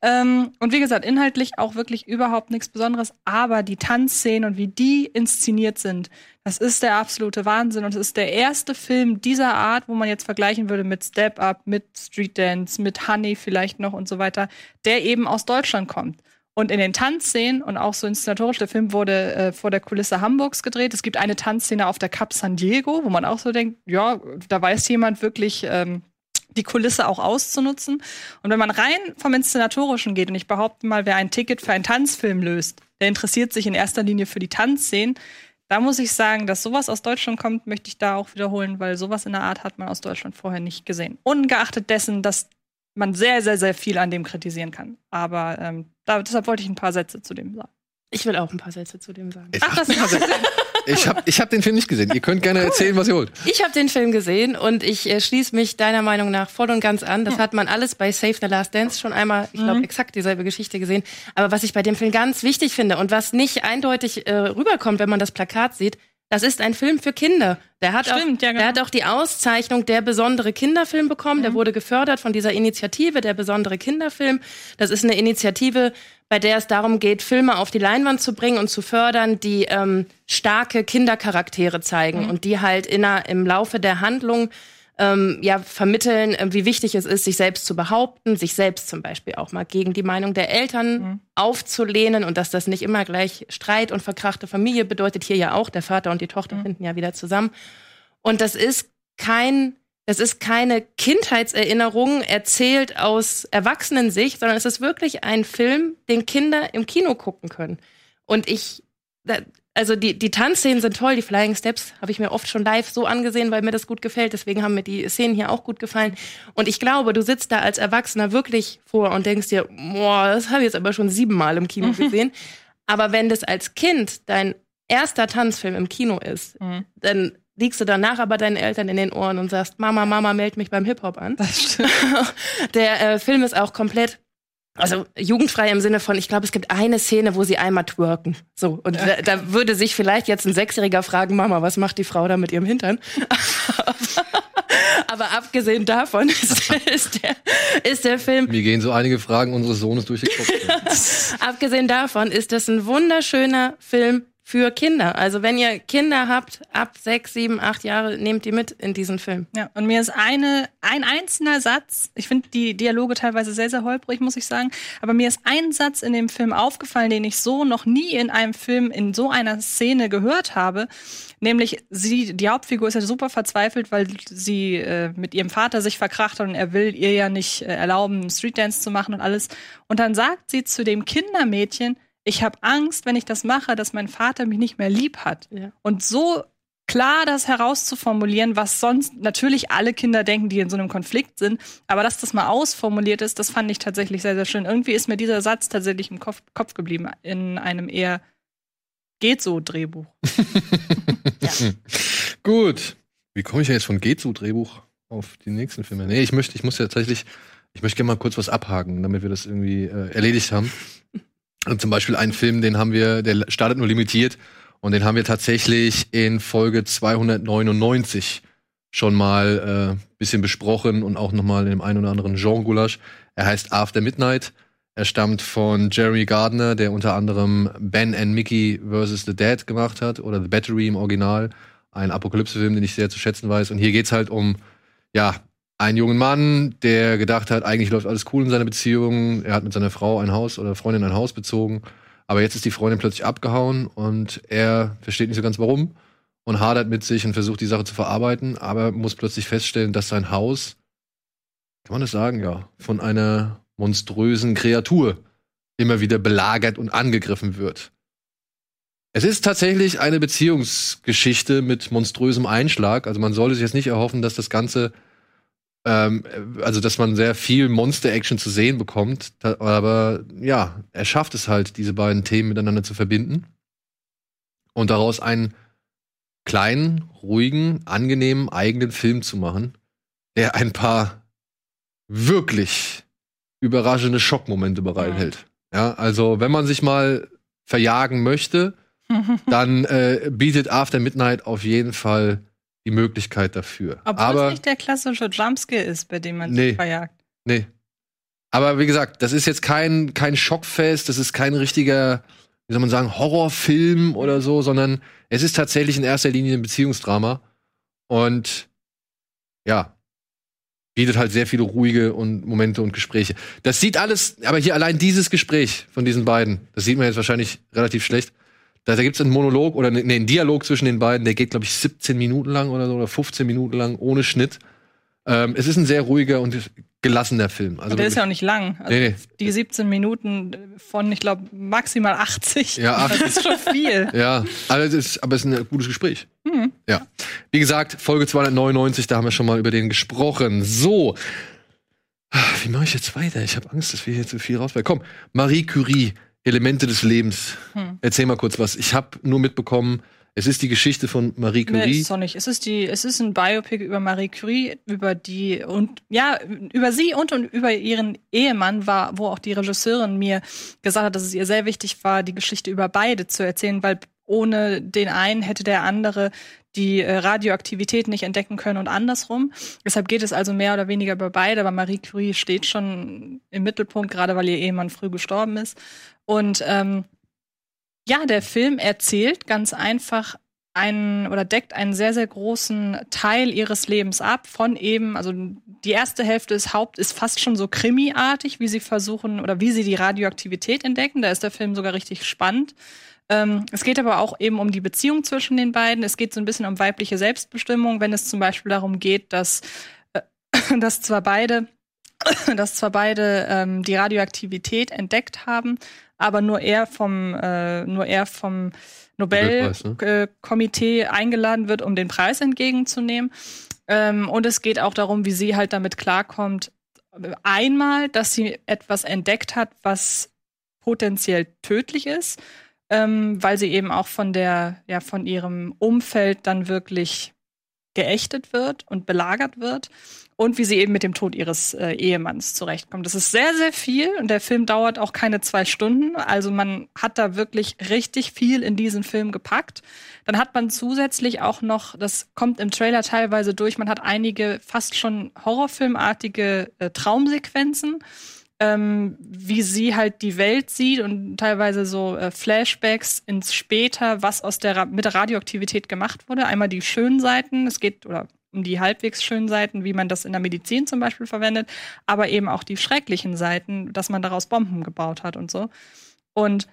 Ähm, und wie gesagt, inhaltlich auch wirklich überhaupt nichts Besonderes, aber die Tanzszenen und wie die inszeniert sind, das ist der absolute Wahnsinn. Und es ist der erste Film dieser Art, wo man jetzt vergleichen würde mit Step Up, mit Street Dance, mit Honey vielleicht noch und so weiter, der eben aus Deutschland kommt. Und in den Tanzszenen und auch so inszenatorisch, der Film wurde äh, vor der Kulisse Hamburgs gedreht. Es gibt eine Tanzszene auf der Cup San Diego, wo man auch so denkt, ja, da weiß jemand wirklich ähm, die Kulisse auch auszunutzen. Und wenn man rein vom Inszenatorischen geht, und ich behaupte mal, wer ein Ticket für einen Tanzfilm löst, der interessiert sich in erster Linie für die Tanzszenen. Da muss ich sagen, dass sowas aus Deutschland kommt, möchte ich da auch wiederholen, weil sowas in der Art hat man aus Deutschland vorher nicht gesehen. Ungeachtet dessen, dass man sehr, sehr, sehr viel an dem kritisieren kann. Aber ähm, da, deshalb wollte ich ein paar Sätze zu dem sagen. Ich will auch ein paar Sätze zu dem sagen. Ach, das ist Ich habe ich hab den Film nicht gesehen. Ihr könnt gerne erzählen, was ihr wollt. Ich habe den Film gesehen und ich äh, schließe mich deiner Meinung nach voll und ganz an. Das hat man alles bei Save the Last Dance schon einmal, ich glaube, exakt dieselbe Geschichte gesehen. Aber was ich bei dem Film ganz wichtig finde und was nicht eindeutig äh, rüberkommt, wenn man das Plakat sieht, das ist ein Film für Kinder. Der hat, Stimmt, auch, ja, genau. der hat auch die Auszeichnung der besondere Kinderfilm bekommen. Der wurde gefördert von dieser Initiative, der besondere Kinderfilm. Das ist eine Initiative, bei der es darum geht, Filme auf die Leinwand zu bringen und zu fördern, die ähm, starke Kindercharaktere zeigen und die halt in im Laufe der Handlung ähm, ja vermitteln, äh, wie wichtig es ist, sich selbst zu behaupten, sich selbst zum Beispiel auch mal gegen die Meinung der Eltern aufzulehnen und dass das nicht immer gleich Streit und verkrachte Familie bedeutet. Hier ja auch, der Vater und die Tochter finden ja wieder zusammen. Und das ist kein, das ist keine Kindheitserinnerung erzählt aus Erwachsenensicht, sondern es ist wirklich ein Film, den Kinder im Kino gucken können. Und ich, also die, die Tanzszenen sind toll, die Flying Steps habe ich mir oft schon live so angesehen, weil mir das gut gefällt. Deswegen haben mir die Szenen hier auch gut gefallen. Und ich glaube, du sitzt da als Erwachsener wirklich vor und denkst dir, boah, das habe ich jetzt aber schon siebenmal im Kino gesehen. Aber wenn das als Kind dein erster Tanzfilm im Kino ist, dann liegst du danach aber deinen Eltern in den Ohren und sagst, Mama, Mama, meld mich beim Hip-Hop an. Der äh, Film ist auch komplett also jugendfrei im Sinne von, ich glaube, es gibt eine Szene, wo sie einmal twerken. So. Und da, da würde sich vielleicht jetzt ein Sechsjähriger fragen, Mama, was macht die Frau da mit ihrem Hintern? Aber abgesehen davon ist, ist, der, ist der Film Mir gehen so einige Fragen unseres Sohnes durch den Kopf. Abgesehen davon ist das ein wunderschöner Film für Kinder. Also wenn ihr Kinder habt, ab sechs, sieben, acht Jahre, nehmt die mit in diesen Film. Ja, und mir ist eine, ein einzelner Satz, ich finde die Dialoge teilweise sehr, sehr holprig, muss ich sagen, aber mir ist ein Satz in dem Film aufgefallen, den ich so noch nie in einem Film in so einer Szene gehört habe. Nämlich, sie, die Hauptfigur ist ja super verzweifelt, weil sie äh, mit ihrem Vater sich verkracht und er will ihr ja nicht äh, erlauben, Streetdance zu machen und alles. Und dann sagt sie zu dem Kindermädchen, ich habe Angst, wenn ich das mache, dass mein Vater mich nicht mehr lieb hat. Ja. Und so klar das herauszuformulieren, was sonst natürlich alle Kinder denken, die in so einem Konflikt sind, aber dass das mal ausformuliert ist, das fand ich tatsächlich sehr, sehr schön. Irgendwie ist mir dieser Satz tatsächlich im Kopf, Kopf geblieben, in einem eher geht so Drehbuch. Gut. Wie komme ich jetzt von Geht so Drehbuch auf die nächsten Filme? Nee, ich möchte, ich muss ja tatsächlich, ich möchte gerne mal kurz was abhaken, damit wir das irgendwie äh, erledigt haben. Und zum Beispiel einen Film, den haben wir, der startet nur limitiert und den haben wir tatsächlich in Folge 299 schon mal äh, bisschen besprochen und auch noch mal in dem einen oder anderen Jean Gulasch. Er heißt After Midnight. Er stammt von Jeremy Gardner, der unter anderem Ben and Mickey vs. The Dead gemacht hat oder The Battery im Original. Ein Apokalypse-Film, den ich sehr zu schätzen weiß. Und hier geht's halt um, ja, einen jungen Mann, der gedacht hat, eigentlich läuft alles cool in seiner Beziehung. Er hat mit seiner Frau ein Haus oder Freundin ein Haus bezogen. Aber jetzt ist die Freundin plötzlich abgehauen und er versteht nicht so ganz warum und hadert mit sich und versucht die Sache zu verarbeiten, aber muss plötzlich feststellen, dass sein Haus, kann man das sagen, ja, von einer monströsen Kreatur immer wieder belagert und angegriffen wird. Es ist tatsächlich eine Beziehungsgeschichte mit monströsem Einschlag. Also man sollte sich jetzt nicht erhoffen, dass das Ganze, ähm, also dass man sehr viel Monster-Action zu sehen bekommt. Aber ja, er schafft es halt, diese beiden Themen miteinander zu verbinden und daraus einen kleinen, ruhigen, angenehmen, eigenen Film zu machen, der ein paar wirklich überraschende Schockmomente bereithält. Ja, also wenn man sich mal verjagen möchte, dann äh, bietet After Midnight auf jeden Fall die Möglichkeit dafür. Obwohl Aber es nicht der klassische Jumpscare ist, bei dem man Nee. sich verjagt. Nee. Aber wie gesagt, das ist jetzt kein, kein Schockfest, das ist kein richtiger, wie soll man sagen, Horrorfilm oder so, sondern es ist tatsächlich in erster Linie ein Beziehungsdrama. Und ja, bietet halt sehr viele ruhige und Momente und Gespräche. Das sieht alles, aber hier allein dieses Gespräch von diesen beiden, das sieht man jetzt wahrscheinlich relativ schlecht. Da, da gibt es einen Monolog oder ne, einen Dialog zwischen den beiden, der geht, glaube ich, 17 Minuten lang oder so oder 15 Minuten lang ohne Schnitt. Ähm, es ist ein sehr ruhiger und gelassener Film. Also Und der ist ja auch nicht lang. Also Nee, nee. Die 17 Minuten von, ich glaube, maximal 80. Ja, das ist schon viel. Ja, also es ist, aber es ist ein gutes Gespräch. Mhm. Ja. Wie gesagt, Folge 299, da haben wir schon mal über den gesprochen. So. Ah, Wie mache ich jetzt weiter? Ich habe Angst, dass wir hier zu viel rausbekommen. Komm, Marie Curie, Elemente des Lebens. Hm. Erzähl mal kurz was. Ich habe nur mitbekommen, es ist die Geschichte von Marie Nee, Curie. ist doch nicht. Es ist die, es ist ein Biopic über Marie Curie, über die und ja, über sie und, und über ihren Ehemann war, wo auch die Regisseurin mir gesagt hat, dass es ihr sehr wichtig war, die Geschichte über beide zu erzählen, weil ohne den einen hätte der andere die äh, Radioaktivität nicht entdecken können und andersrum. Deshalb geht es also mehr oder weniger über beide, aber Marie Curie steht schon im Mittelpunkt, gerade weil ihr Ehemann früh gestorben ist. Und ähm, ja, der Film erzählt ganz einfach einen oder deckt einen sehr, sehr großen Teil ihres Lebens ab. Von eben, also die erste Hälfte des Haupt ist fast schon so krimiartig, wie sie versuchen oder wie sie die Radioaktivität entdecken. Da ist der Film sogar richtig spannend. Ähm, es geht aber auch eben um die Beziehung zwischen den beiden. Es geht so ein bisschen um weibliche Selbstbestimmung, wenn es zum Beispiel darum geht, dass, äh, dass zwar beide, dass zwar beide ähm, die Radioaktivität entdeckt haben, aber nur er vom, äh, nur er vom Nobelpreis, ne? Nobelkomitee eingeladen wird, um den Preis entgegenzunehmen. Ähm, und es geht auch darum, wie sie halt damit klarkommt. Einmal, dass sie etwas entdeckt hat, was potenziell tödlich ist, ähm, weil sie eben auch von der, ja, von ihrem Umfeld dann wirklich geächtet wird und belagert wird. und wie sie eben mit dem Tod ihres äh, Ehemanns zurechtkommt. Das ist sehr, sehr viel und der Film dauert auch keine zwei Stunden. Also man hat da wirklich richtig viel in diesen Film gepackt. Dann hat man zusätzlich auch noch, das kommt im Trailer teilweise durch, man hat einige fast schon horrorfilmartige äh, Traumsequenzen. Ähm, wie sie halt die Welt sieht und teilweise so äh, Flashbacks ins später, was aus der Ra mit der Radioaktivität gemacht wurde. Einmal die schönen Seiten, es geht oder um die halbwegs schönen Seiten, wie man das in der Medizin zum Beispiel verwendet, aber eben auch die schrecklichen Seiten, dass man daraus Bomben gebaut hat und so. Und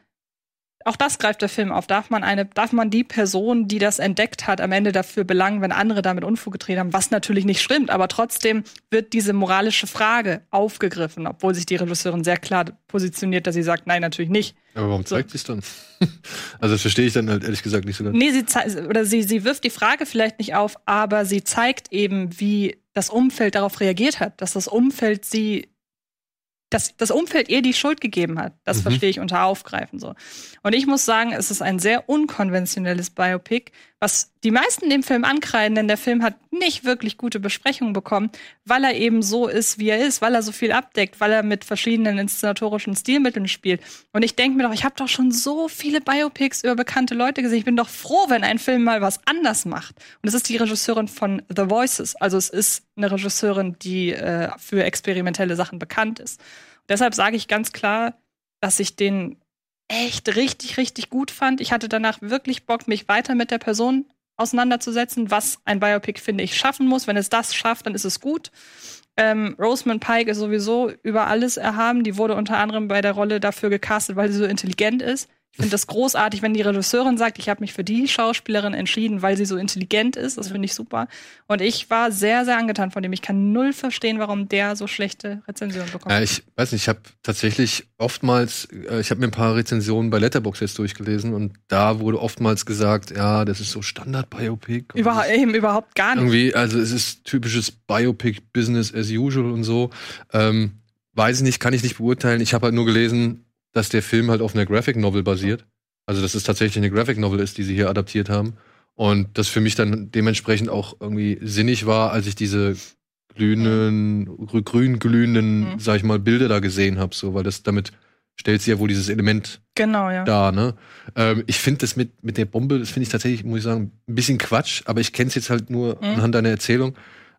auch das greift der Film auf. Darf man eine, darf man die Person, die das entdeckt hat, am Ende dafür belangen, wenn andere damit Unfug getreten haben, was natürlich nicht stimmt, aber trotzdem wird diese moralische Frage aufgegriffen, obwohl sich die Regisseurin sehr klar positioniert, dass sie sagt, nein, natürlich nicht. Aber warum zeigt sie es dann? also das verstehe ich dann halt ehrlich gesagt nicht so ganz. Nee, sie oder sie, sie wirft die Frage vielleicht nicht auf, aber sie zeigt eben, wie das Umfeld darauf reagiert hat, dass das Umfeld sie dass das Umfeld ihr die Schuld gegeben hat. Das Mhm. verstehe ich unter Aufgreifen so. Und ich muss sagen, es ist ein sehr unkonventionelles Biopic, was die meisten dem Film ankreiden, denn der Film hat nicht wirklich gute Besprechungen bekommen, weil er eben so ist, wie er ist, weil er so viel abdeckt, weil er mit verschiedenen inszenatorischen Stilmitteln spielt. Und ich denke mir doch, ich habe doch schon so viele Biopics über bekannte Leute gesehen. Ich bin doch froh, wenn ein Film mal was anders macht. Und es ist die Regisseurin von The Voices. Also es ist eine Regisseurin, die äh, für experimentelle Sachen bekannt ist. Deshalb sage ich ganz klar, dass ich den echt richtig, richtig gut fand. Ich hatte danach wirklich Bock, mich weiter mit der Person auseinanderzusetzen, was ein Biopic, finde ich, schaffen muss. Wenn es das schafft, dann ist es gut. Ähm, Rosamund Pike ist sowieso über alles erhaben. Die wurde unter anderem bei der Rolle dafür gecastet, weil sie so intelligent ist. Ich finde das großartig, wenn die Regisseurin sagt, ich habe mich für die Schauspielerin entschieden, weil sie so intelligent ist. Das finde ich super. Und ich war sehr, sehr angetan von dem. Ich kann null verstehen, warum der so schlechte Rezensionen bekommt. Ja, ich weiß nicht, ich habe tatsächlich oftmals, äh, ich habe mir ein paar Rezensionen bei Letterboxd jetzt durchgelesen und da wurde oftmals gesagt, ja, das ist so Standard-Biopic. Überha eben überhaupt gar nicht. Irgendwie, also es ist typisches Biopic Business as usual und so. Ähm, weiß ich nicht, kann ich nicht beurteilen. Ich habe halt nur gelesen, dass der Film halt auf einer Graphic Novel basiert. Also dass es tatsächlich eine Graphic Novel ist, die sie hier adaptiert haben. Und das für mich dann dementsprechend auch irgendwie sinnig war, als ich diese glühenden, grü- grün glühenden, Mhm. sag ich mal, Bilder da gesehen habe, so, weil das damit stellt sie ja wohl dieses Element Genau, ja. da, ne? Ähm, ich finde das mit, mit der Bombe, das finde ich tatsächlich, muss ich sagen, ein bisschen Quatsch, aber ich kenne es jetzt halt nur Mhm. anhand deiner Erzählung.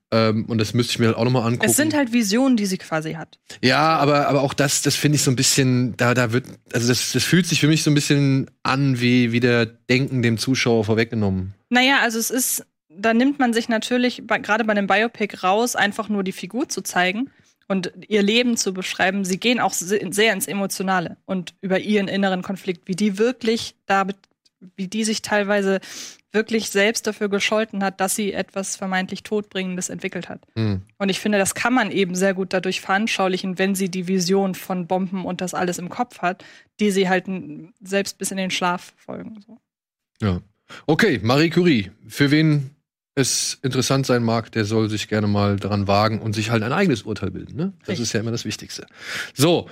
Ähm, und das müsste ich mir halt auch nochmal angucken. Es sind halt Visionen, die sie quasi hat. ja, aber, aber auch das, das finde ich so ein bisschen, da, da wird, also das, das fühlt sich für mich so ein bisschen an, wie, wie der Denken dem Zuschauer vorweggenommen. Naja, also es ist, da nimmt man sich natürlich gerade bei einem Biopic raus, einfach nur die Figur zu zeigen und ihr Leben zu beschreiben. Sie gehen auch se- sehr ins Emotionale und über ihren inneren Konflikt, wie die wirklich damit, wie die sich teilweise wirklich selbst dafür gescholten hat, dass sie etwas vermeintlich Todbringendes entwickelt hat. Hm. Und ich finde, das kann man eben sehr gut dadurch veranschaulichen, wenn sie die Vision von Bomben und das alles im Kopf hat, die sie halt selbst bis in den Schlaf folgen. So. Ja. Okay, Marie Curie. Für wen es interessant sein mag, der soll sich gerne mal daran wagen und sich halt ein eigenes Urteil bilden. Ne? Das Richtig. ist ja immer das Wichtigste. So,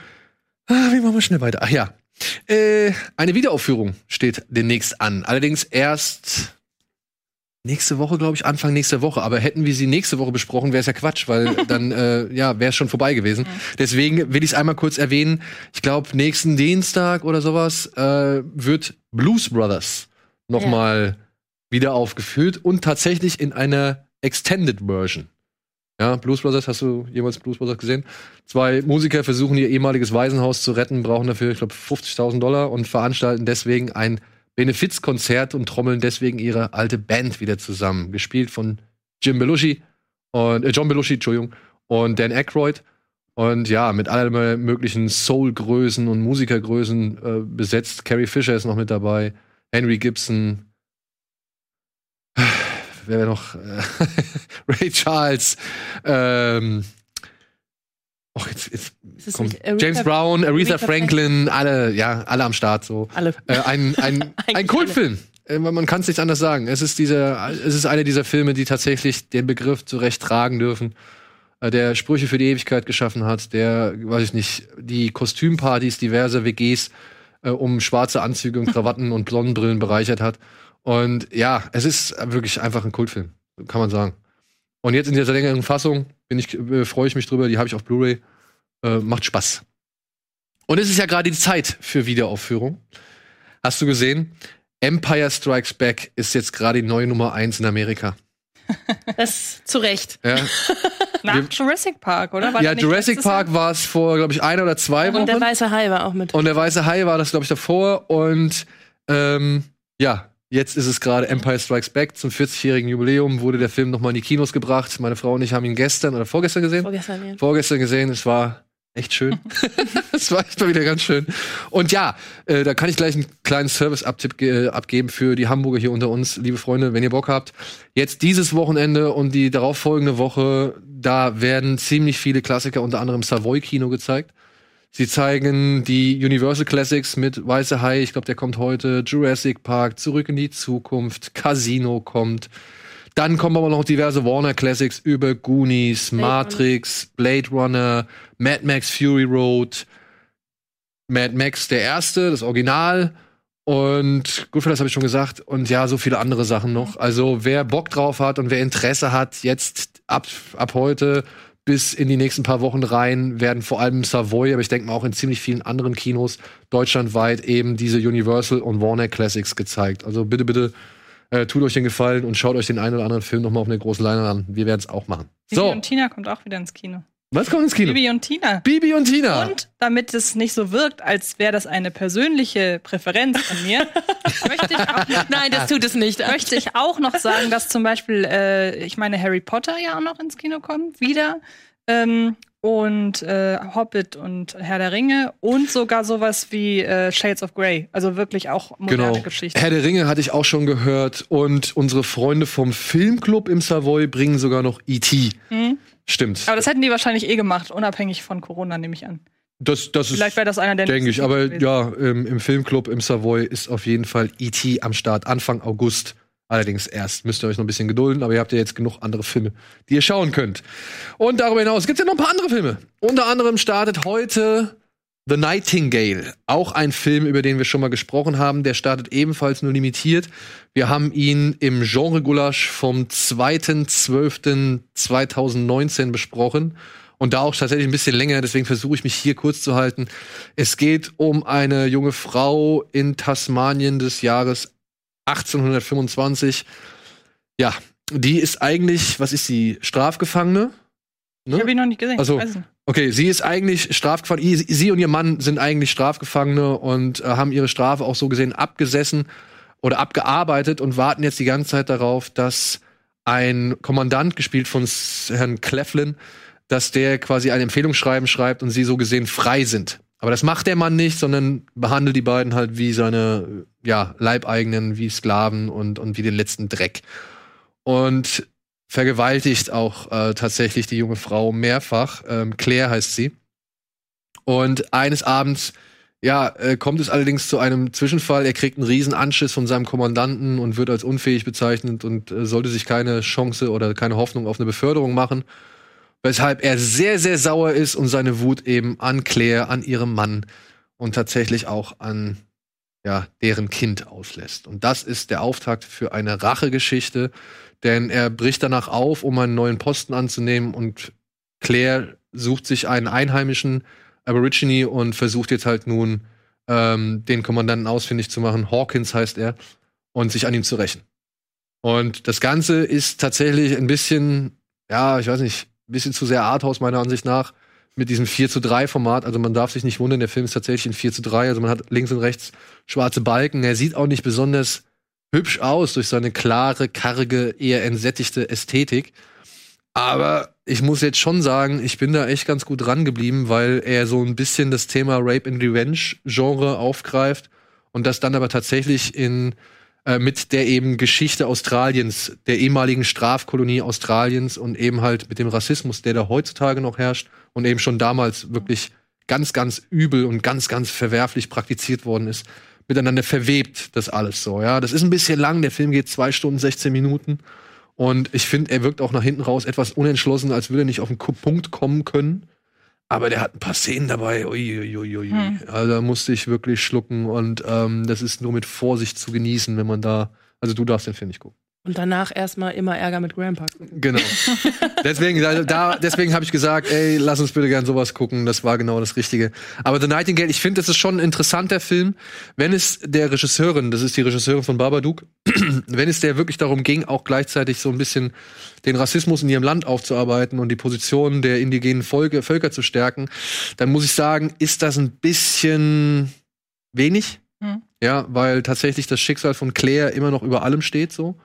ah, wie machen wir schnell weiter? Ach ja, äh, eine Wiederaufführung steht demnächst an. Allerdings erst nächste Woche, glaube ich, Anfang nächster Woche. Aber hätten wir sie nächste Woche besprochen, wäre es ja Quatsch, weil dann äh, ja wäre es schon vorbei gewesen. Deswegen will ich es einmal kurz erwähnen. Ich glaube, nächsten Dienstag oder sowas äh, wird Blues Brothers noch Ja. wieder aufgeführt und tatsächlich in einer Extended Version. Ja, Blues Brothers, hast du jemals Blues Brothers gesehen? Zwei Musiker versuchen ihr ehemaliges Waisenhaus zu retten, brauchen dafür, ich glaube, 50.000 Dollar und veranstalten deswegen ein Benefizkonzert und trommeln deswegen ihre alte Band wieder zusammen. Gespielt von Jim Belushi und äh, John Belushi, Entschuldigung, und Dan Aykroyd. Und ja, mit allen möglichen Soul-Größen und Musikergrößen äh, besetzt. Carrie Fisher ist noch mit dabei, Henry Gibson, wer wäre noch? Äh, Ray Charles, ähm, Och, jetzt, jetzt kommt James Brown, Aretha, Aretha Franklin, alle, ja, alle am Start so. Alle. Äh, ein, ein, ein Kultfilm. Äh, Man kann es nicht anders sagen. Es ist dieser, es ist einer dieser Filme, die tatsächlich den Begriff zurecht tragen dürfen, äh, der Sprüche für die Ewigkeit geschaffen hat, der, weiß ich nicht, die Kostümpartys diverser WGs äh, um schwarze Anzüge und Krawatten und Blondenbrillen bereichert hat. Und ja, es ist wirklich einfach ein Kultfilm, kann man sagen. Und jetzt in dieser längeren Fassung bin ich, äh, freue ich mich drüber. Die habe ich auf Blu-ray. Äh, macht Spaß. Und es ist ja gerade die Zeit für Wiederaufführung. Hast du gesehen? Empire Strikes Back ist jetzt gerade die neue Nummer 1 in Amerika. Das zu Recht. Ja, Nach Wir- Jurassic Park, oder? War ja Jurassic? Park war es vor, glaube ich, ein oder zwei Und der Wochen. weiße Hai war auch mit. Und der Weiße Hai war das, glaube ich, davor. Und ähm, ja, jetzt ist es gerade Empire Strikes Back. Zum 40-jährigen Jubiläum wurde der Film nochmal in die Kinos gebracht. Meine Frau und ich haben ihn gestern oder vorgestern gesehen. Vorgestern, ja. Vorgestern gesehen. Es war echt schön. Es war echt mal wieder ganz schön. Und ja, äh, da kann ich gleich einen kleinen Service-Abtipp äh, abgeben für die Hamburger hier unter uns, liebe Freunde, wenn ihr Bock habt. Jetzt dieses Wochenende und die darauffolgende Woche, da werden ziemlich viele Klassiker, unter anderem Savoy-Kino gezeigt. Sie zeigen die Universal Classics mit Weiße Hai, ich glaube, der kommt heute, Jurassic Park, Zurück in die Zukunft, Casino kommt. Dann kommen aber noch diverse Warner Classics über Goonies, Blade Matrix, Blade Runner, Mad Max Fury Road, Mad Max der erste, das Original und Goodfellas habe ich schon gesagt und ja, so viele andere Sachen noch. Also wer Bock drauf hat und wer Interesse hat, jetzt ab, ab heute bis in die nächsten paar Wochen rein werden vor allem im Savoy, aber ich denke mal auch in ziemlich vielen anderen Kinos deutschlandweit eben diese Universal und Warner Classics gezeigt. Also bitte, bitte äh, tut euch den Gefallen und schaut euch den einen oder anderen Film noch mal auf eine große Leinwand an. Wir werden es auch machen. Bibi So, und Tina kommt auch wieder ins Kino. Was kommt ins Kino? Bibi und Tina. Bibi und Tina. Und damit es nicht so wirkt, als wäre das eine persönliche Präferenz von mir, möchte, ich auch, Nein, das tut es nicht. möchte ich auch noch sagen, dass zum Beispiel, äh, ich meine, Harry Potter ja auch noch ins Kino kommt, wieder. Ähm, und äh, Hobbit und Herr der Ringe und sogar sowas wie äh, Shades of Grey. Also wirklich auch moderne Genau. Geschichten. Herr der Ringe hatte ich auch schon gehört. Und unsere Freunde vom Filmclub im Savoy bringen sogar noch E.T. Mhm. Stimmt. Aber das hätten die wahrscheinlich eh gemacht, unabhängig von Corona, nehme ich an. Das, das ist, Vielleicht wäre das einer der denke ich. Aber gewesen. ja, ähm, im Filmclub im Savoy ist auf jeden Fall E.T. am Start. Anfang August. Allerdings erst. Müsst ihr euch noch ein bisschen gedulden, aber ihr habt ja jetzt genug andere Filme, die ihr schauen könnt. Und darüber hinaus gibt es ja noch ein paar andere Filme. Unter anderem startet heute The Nightingale, auch ein Film, über den wir schon mal gesprochen haben. Der startet ebenfalls nur limitiert. Wir haben ihn im Genre Gulasch vom 2.12.2019 besprochen. Und da auch tatsächlich ein bisschen länger, deswegen versuche ich mich hier kurz zu halten. Es geht um eine junge Frau in Tasmanien des Jahres 1825. Ja, die ist eigentlich, was ist sie, Strafgefangene? Ich habe ihn noch nicht gesehen. Also, nicht. Okay, sie ist eigentlich Strafgefangene. Sie und ihr Mann sind eigentlich Strafgefangene und äh, haben ihre Strafe auch so gesehen abgesessen oder abgearbeitet und warten jetzt die ganze Zeit darauf, dass ein Kommandant, gespielt von Herrn Cleflin, dass der quasi ein Empfehlungsschreiben schreibt und sie so gesehen frei sind. Aber das macht der Mann nicht, sondern behandelt die beiden halt wie seine ja, Leibeigenen, wie Sklaven und, und wie den letzten Dreck. Und vergewaltigt auch äh, tatsächlich die junge Frau mehrfach. Ähm, Claire heißt sie. Und eines Abends, ja, äh, kommt es allerdings zu einem Zwischenfall. Er kriegt einen riesen Anschiss von seinem Kommandanten und wird als unfähig bezeichnet und äh, sollte sich keine Chance oder keine Hoffnung auf eine Beförderung machen. Weshalb er sehr, sehr sauer ist und seine Wut eben an Claire, an ihrem Mann und tatsächlich auch an ja, deren Kind auslässt. Und das ist der Auftakt für eine Rachegeschichte, denn er bricht danach auf, um einen neuen Posten anzunehmen und Claire sucht sich einen einheimischen Aborigine und versucht jetzt halt nun ähm, den Kommandanten ausfindig zu machen. Hawkins heißt er und sich an ihm zu rächen. Und das Ganze ist tatsächlich ein bisschen, ja, ich weiß nicht, ein bisschen zu sehr Arthouse meiner Ansicht nach mit diesem 4 zu 3 Format. Also man darf sich nicht wundern, der Film ist tatsächlich in 4 zu 3. Also man hat links und rechts schwarze Balken. Er sieht auch nicht besonders hübsch aus durch seine klare, karge, eher entsättigte Ästhetik. Aber ich muss jetzt schon sagen, ich bin da echt ganz gut dran geblieben, weil er so ein bisschen das Thema Rape and Revenge Genre aufgreift und das dann aber tatsächlich in äh, mit der eben Geschichte Australiens, der ehemaligen Strafkolonie Australiens und eben halt mit dem Rassismus, der da heutzutage noch herrscht und eben schon damals wirklich ganz, ganz übel und ganz, ganz verwerflich praktiziert worden ist, miteinander verwebt, das alles so. Ja, das ist ein bisschen lang. Der Film geht zwei Stunden 16 Minuten und ich finde, er wirkt auch nach hinten raus etwas unentschlossen, als würde er nicht auf den Punkt kommen können. Aber der hat ein paar Szenen dabei. Uiuiuiui. Hm. Also da musste ich wirklich schlucken und ähm, das ist nur mit Vorsicht zu genießen, wenn man da. Also du darfst den Film nicht gucken. Und danach erstmal immer Ärger mit Grandpa. Genau. deswegen, da, da- deswegen habe ich gesagt, ey, lass uns bitte gern sowas gucken. Das war genau das Richtige. Aber The Nightingale, ich finde, das ist schon ein interessanter Film, wenn es der Regisseurin, das ist die Regisseurin von Babadook, wenn es der wirklich darum ging, auch gleichzeitig so ein bisschen den Rassismus in ihrem Land aufzuarbeiten und die Position der indigenen Volke, Völker zu stärken, dann muss ich sagen, ist das ein bisschen wenig. Hm. Ja, weil tatsächlich das Schicksal von Claire immer noch über allem steht so.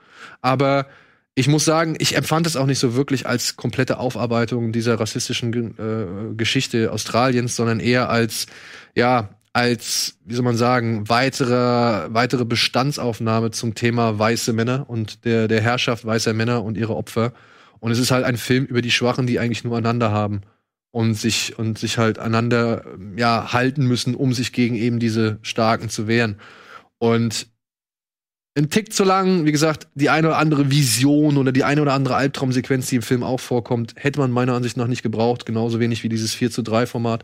Aber ich muss sagen, ich empfand es auch nicht so wirklich als komplette Aufarbeitung dieser rassistischen äh, Geschichte Australiens, sondern eher als, ja, als, wie soll man sagen, weitere, weitere Bestandsaufnahme zum Thema weiße Männer und der, der Herrschaft weißer Männer und ihre Opfer. Und es ist halt ein Film über die Schwachen, die eigentlich nur einander haben und sich, und sich halt einander, ja, halten müssen, um sich gegen eben diese Starken zu wehren. Und ein Tick zu lang, wie gesagt, die eine oder andere Vision oder die eine oder andere Albtraumsequenz, die im Film auch vorkommt, hätte man meiner Ansicht nach nicht gebraucht, genauso wenig wie dieses 4 zu 3 Format.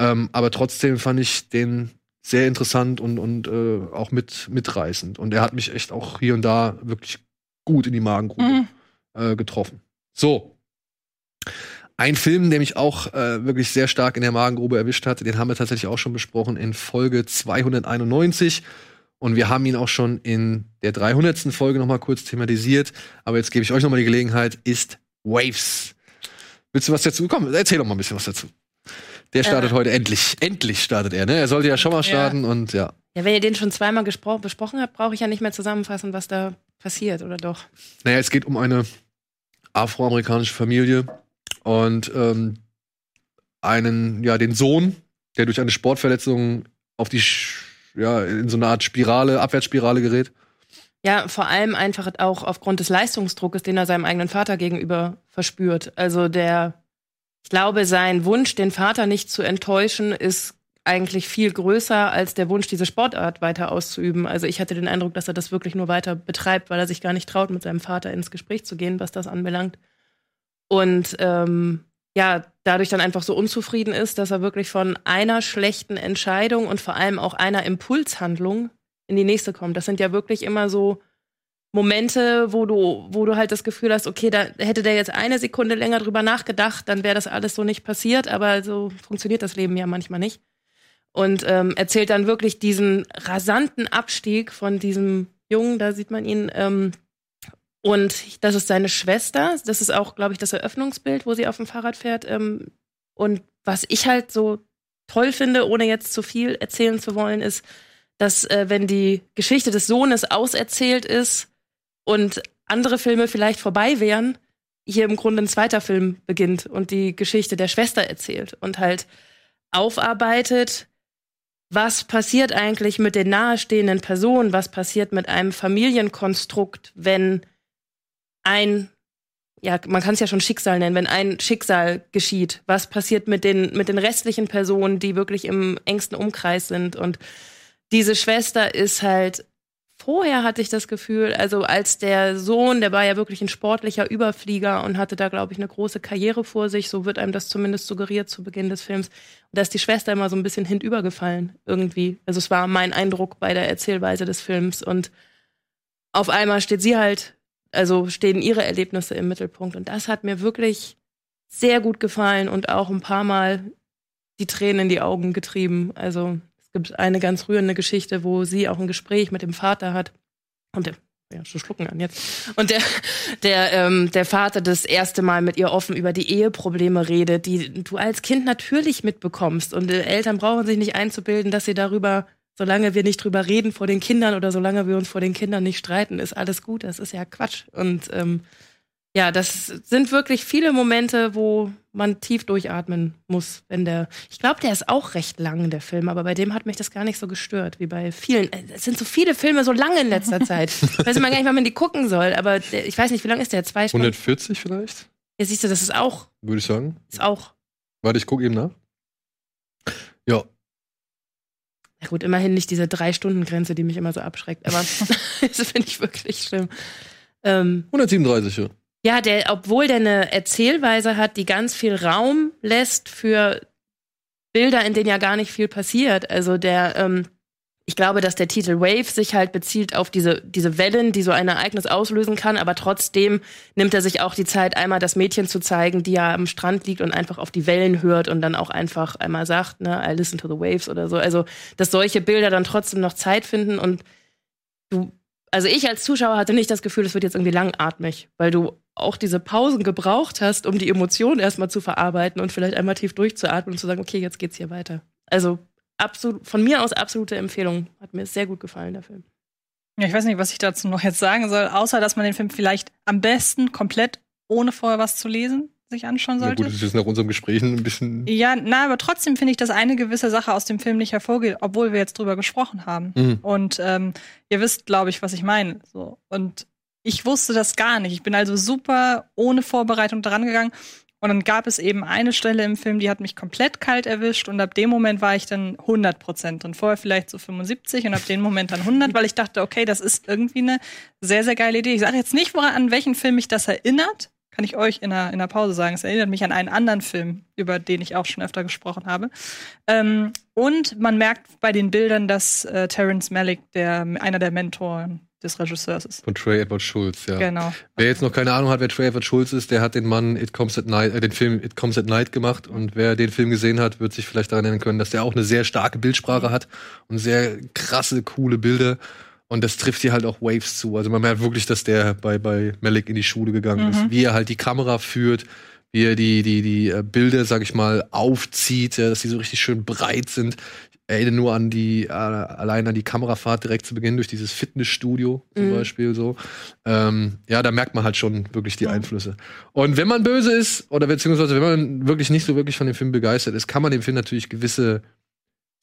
Ähm, aber trotzdem fand ich den sehr interessant und, und äh, auch mit, mitreißend. Und er hat mich echt auch hier und da wirklich gut in die Magengrube Mhm. äh, getroffen. So. Ein Film, der mich auch äh, wirklich sehr stark in der Magengrube erwischt hat, den haben wir tatsächlich auch schon besprochen in Folge 291. Und wir haben ihn auch schon in der 300. Folge noch mal kurz thematisiert. Aber jetzt gebe ich euch noch mal die Gelegenheit, ist Waves. Willst du was dazu? Komm, erzähl doch mal ein bisschen was dazu. Der startet Äh. heute endlich. Endlich startet er, ne? Er sollte ja schon mal starten und ja. Ja, wenn ihr den schon zweimal besprochen habt, brauche ich ja nicht mehr zusammenfassen, was da passiert, oder doch? Naja, es geht um eine afroamerikanische Familie und ähm, einen, ja, den Sohn, der durch eine Sportverletzung auf die, ja, in so eine Art Spirale, Abwärtsspirale gerät. Ja, vor allem einfach auch aufgrund des Leistungsdruckes, den er seinem eigenen Vater gegenüber verspürt. Also der, ich glaube, sein Wunsch, den Vater nicht zu enttäuschen, ist eigentlich viel größer als der Wunsch, diese Sportart weiter auszuüben. Also ich hatte den Eindruck, dass er das wirklich nur weiter betreibt, weil er sich gar nicht traut, mit seinem Vater ins Gespräch zu gehen, was das anbelangt. Und ähm, ja, dadurch dann einfach so unzufrieden ist, dass er wirklich von einer schlechten Entscheidung und vor allem auch einer Impulshandlung in die nächste kommt. Das sind ja wirklich immer so Momente, wo du, wo du halt das Gefühl hast, okay, da hätte der jetzt eine Sekunde länger drüber nachgedacht, dann wäre das alles so nicht passiert, aber so funktioniert das Leben ja manchmal nicht. Und ähm, erzählt dann wirklich diesen rasanten Abstieg von diesem Jungen, da sieht man ihn, ähm, und das ist seine Schwester. Das ist auch, glaube ich, das Eröffnungsbild, wo sie auf dem Fahrrad fährt. Ähm, und was ich halt so toll finde, ohne jetzt zu viel erzählen zu wollen, ist, dass äh, wenn die Geschichte des Sohnes auserzählt ist und andere Filme vielleicht vorbei wären, hier im Grunde ein zweiter Film beginnt und die Geschichte der Schwester erzählt und halt aufarbeitet, was passiert eigentlich mit den nahestehenden Personen, was passiert mit einem Familienkonstrukt, wenn ein, ja, man kann es ja schon Schicksal nennen, wenn ein Schicksal geschieht, was passiert mit den, mit den restlichen Personen, die wirklich im engsten Umkreis sind und diese Schwester ist halt, vorher hatte ich das Gefühl, also als der Sohn, der war ja wirklich ein sportlicher Überflieger und hatte da, glaube ich, eine große Karriere vor sich, so wird einem das zumindest suggeriert zu Beginn des Films. Und da ist die Schwester immer so ein bisschen hinübergefallen, irgendwie. Also es war mein Eindruck bei der Erzählweise des Films und auf einmal steht sie halt, also stehen ihre Erlebnisse im Mittelpunkt und das hat mir wirklich sehr gut gefallen und auch ein paar Mal die Tränen in die Augen getrieben. Also es gibt eine ganz rührende Geschichte, wo sie auch ein Gespräch mit dem Vater hat. Und der, ja, schon schlucken an jetzt. Und der, der, ähm, der Vater das erste Mal mit ihr offen über die Eheprobleme redet, die du als Kind natürlich mitbekommst. Und äh, Eltern brauchen sich nicht einzubilden, dass sie darüber, solange wir nicht drüber reden vor den Kindern oder solange wir uns vor den Kindern nicht streiten, ist alles gut. Das ist ja Quatsch. Und ähm, ja, das sind wirklich viele Momente, wo man tief durchatmen muss, wenn der. Ich glaube, der ist auch recht lang, der Film, aber bei dem hat mich das gar nicht so gestört, wie bei vielen. Äh, Es sind so viele Filme so lange in letzter Zeit. Ich weiß immer gar nicht, wann man die gucken soll, aber der, ich weiß nicht, wie lang ist der? Zwei Stunden? 140 vielleicht, Ja, siehst du, das ist auch, würde ich sagen. ist auch. Warte, ich gucke eben nach. Ja, Ja gut, immerhin nicht diese Drei-Stunden-Grenze, die mich immer so abschreckt, aber das finde ich wirklich schlimm. Ähm, 137, ja. Ja, der, obwohl der eine Erzählweise hat, die ganz viel Raum lässt für Bilder, in denen ja gar nicht viel passiert. Also der, ähm, ich glaube, dass der Titel Wave sich halt bezieht auf diese, diese Wellen, die so ein Ereignis auslösen kann, aber trotzdem nimmt er sich auch die Zeit, einmal das Mädchen zu zeigen, die ja am Strand liegt und einfach auf die Wellen hört und dann auch einfach einmal sagt, ne, I listen to the waves oder so. Also, dass solche Bilder dann trotzdem noch Zeit finden und du, also ich als Zuschauer hatte nicht das Gefühl, es wird jetzt irgendwie langatmig, weil du auch diese Pausen gebraucht hast, um die Emotionen erstmal zu verarbeiten und vielleicht einmal tief durchzuatmen und zu sagen, okay, jetzt geht's hier weiter. Also absolut, von mir aus absolute Empfehlung. Hat mir sehr gut gefallen, der Film. Ja, ich weiß nicht, was ich dazu noch jetzt sagen soll, außer dass man den Film vielleicht am besten komplett ohne vorher was zu lesen sich anschauen sollte. Ja, gut, das ist nach unserem Gespräch ein bisschen. Ja, na, aber trotzdem finde ich, dass eine gewisse Sache aus dem Film nicht hervorgeht, obwohl wir jetzt drüber gesprochen haben. Mhm. Und ähm, ihr wisst, glaube ich, was ich meine. So. Und ich wusste das gar nicht. Ich bin also super ohne Vorbereitung dran gegangen. Und dann gab es eben eine Stelle im Film, die hat mich komplett kalt erwischt. Und ab dem Moment war ich dann 100 Prozent und vorher vielleicht so 75 und ab dem Moment dann 100, weil ich dachte, okay, das ist irgendwie eine sehr, sehr geile Idee. Ich sage jetzt nicht, woran, an welchen Film mich das erinnert. Kann ich euch in der, in der Pause sagen. Es erinnert mich an einen anderen Film, über den ich auch schon öfter gesprochen habe. Ähm, und man merkt bei den Bildern, dass äh, Terence Malick der, einer der Mentoren des Regisseurs ist. Von Trey Edward Schulz, ja. Genau. Wer jetzt noch keine Ahnung hat, wer Trey Edward Schulz ist, der hat den Mann It Comes at Night, äh, den Film It Comes at Night gemacht. Und wer den Film gesehen hat, wird sich vielleicht daran erinnern können, dass der auch eine sehr starke Bildsprache hat und sehr krasse, coole Bilder. Und das trifft hier halt auch Waves zu. Also man merkt wirklich, dass der bei, bei Malik in die Schule gegangen Mhm. ist. Wie er halt die Kamera führt, wie er die, die, die äh, Bilder, sag ich mal, aufzieht, dass die so richtig schön breit sind. Erinnere nur an die, äh, allein an die Kamerafahrt direkt zu Beginn durch dieses Fitnessstudio zum Mhm. Beispiel so. Ähm, ja, da merkt man halt schon wirklich die Einflüsse. Und wenn man böse ist, oder beziehungsweise wenn man wirklich nicht so wirklich von dem Film begeistert ist, kann man dem Film natürlich gewisse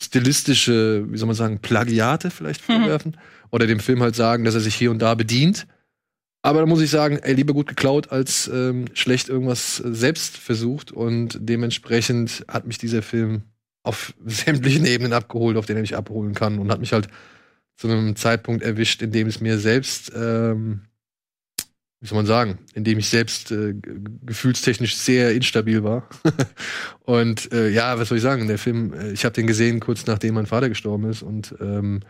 stilistische, wie soll man sagen, Plagiate vielleicht vorwerfen. Oder dem Film halt sagen, dass er sich hier und da bedient. Aber da muss ich sagen, ey, lieber gut geklaut als ähm, schlecht irgendwas äh, selbst versucht. Und dementsprechend hat mich dieser Film auf sämtlichen Ebenen abgeholt, auf denen er mich abholen kann. Und hat mich halt zu einem Zeitpunkt erwischt, in dem es mir selbst, ähm, wie soll man sagen, in dem ich selbst äh, gefühlstechnisch sehr instabil war. und äh, ja, was soll ich sagen? Der Film, äh, ich habe den gesehen kurz nachdem mein Vater gestorben ist und ähm,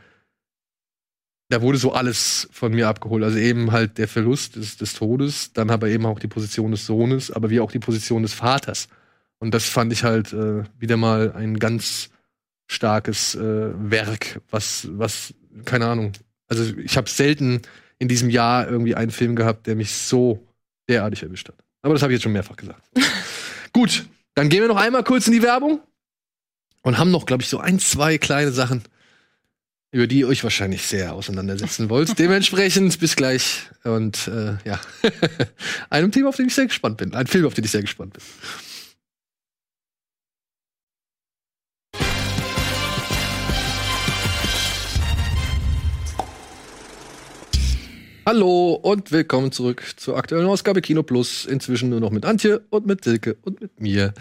da wurde so alles von mir abgeholt. Also eben halt der Verlust des, des Todes, dann aber eben auch die Position des Sohnes, aber wie auch die Position des Vaters. Und das fand ich halt äh, wieder mal ein ganz starkes äh, Werk, was, was, keine Ahnung. Also ich habe selten in diesem Jahr irgendwie einen Film gehabt, der mich so derartig erwischt hat. Aber das habe ich jetzt schon mehrfach gesagt. Gut, dann gehen wir noch einmal kurz in die Werbung und haben noch, glaube ich, so ein, zwei kleine Sachen, über die ihr euch wahrscheinlich sehr auseinandersetzen wollt. Dementsprechend bis gleich und äh, ja, einem Thema, auf den ich sehr gespannt bin. Ein Film, auf den ich sehr gespannt bin. Hallo und willkommen zurück zur aktuellen Ausgabe Kino Plus. Inzwischen nur noch mit Antje und mit Silke und mit mir.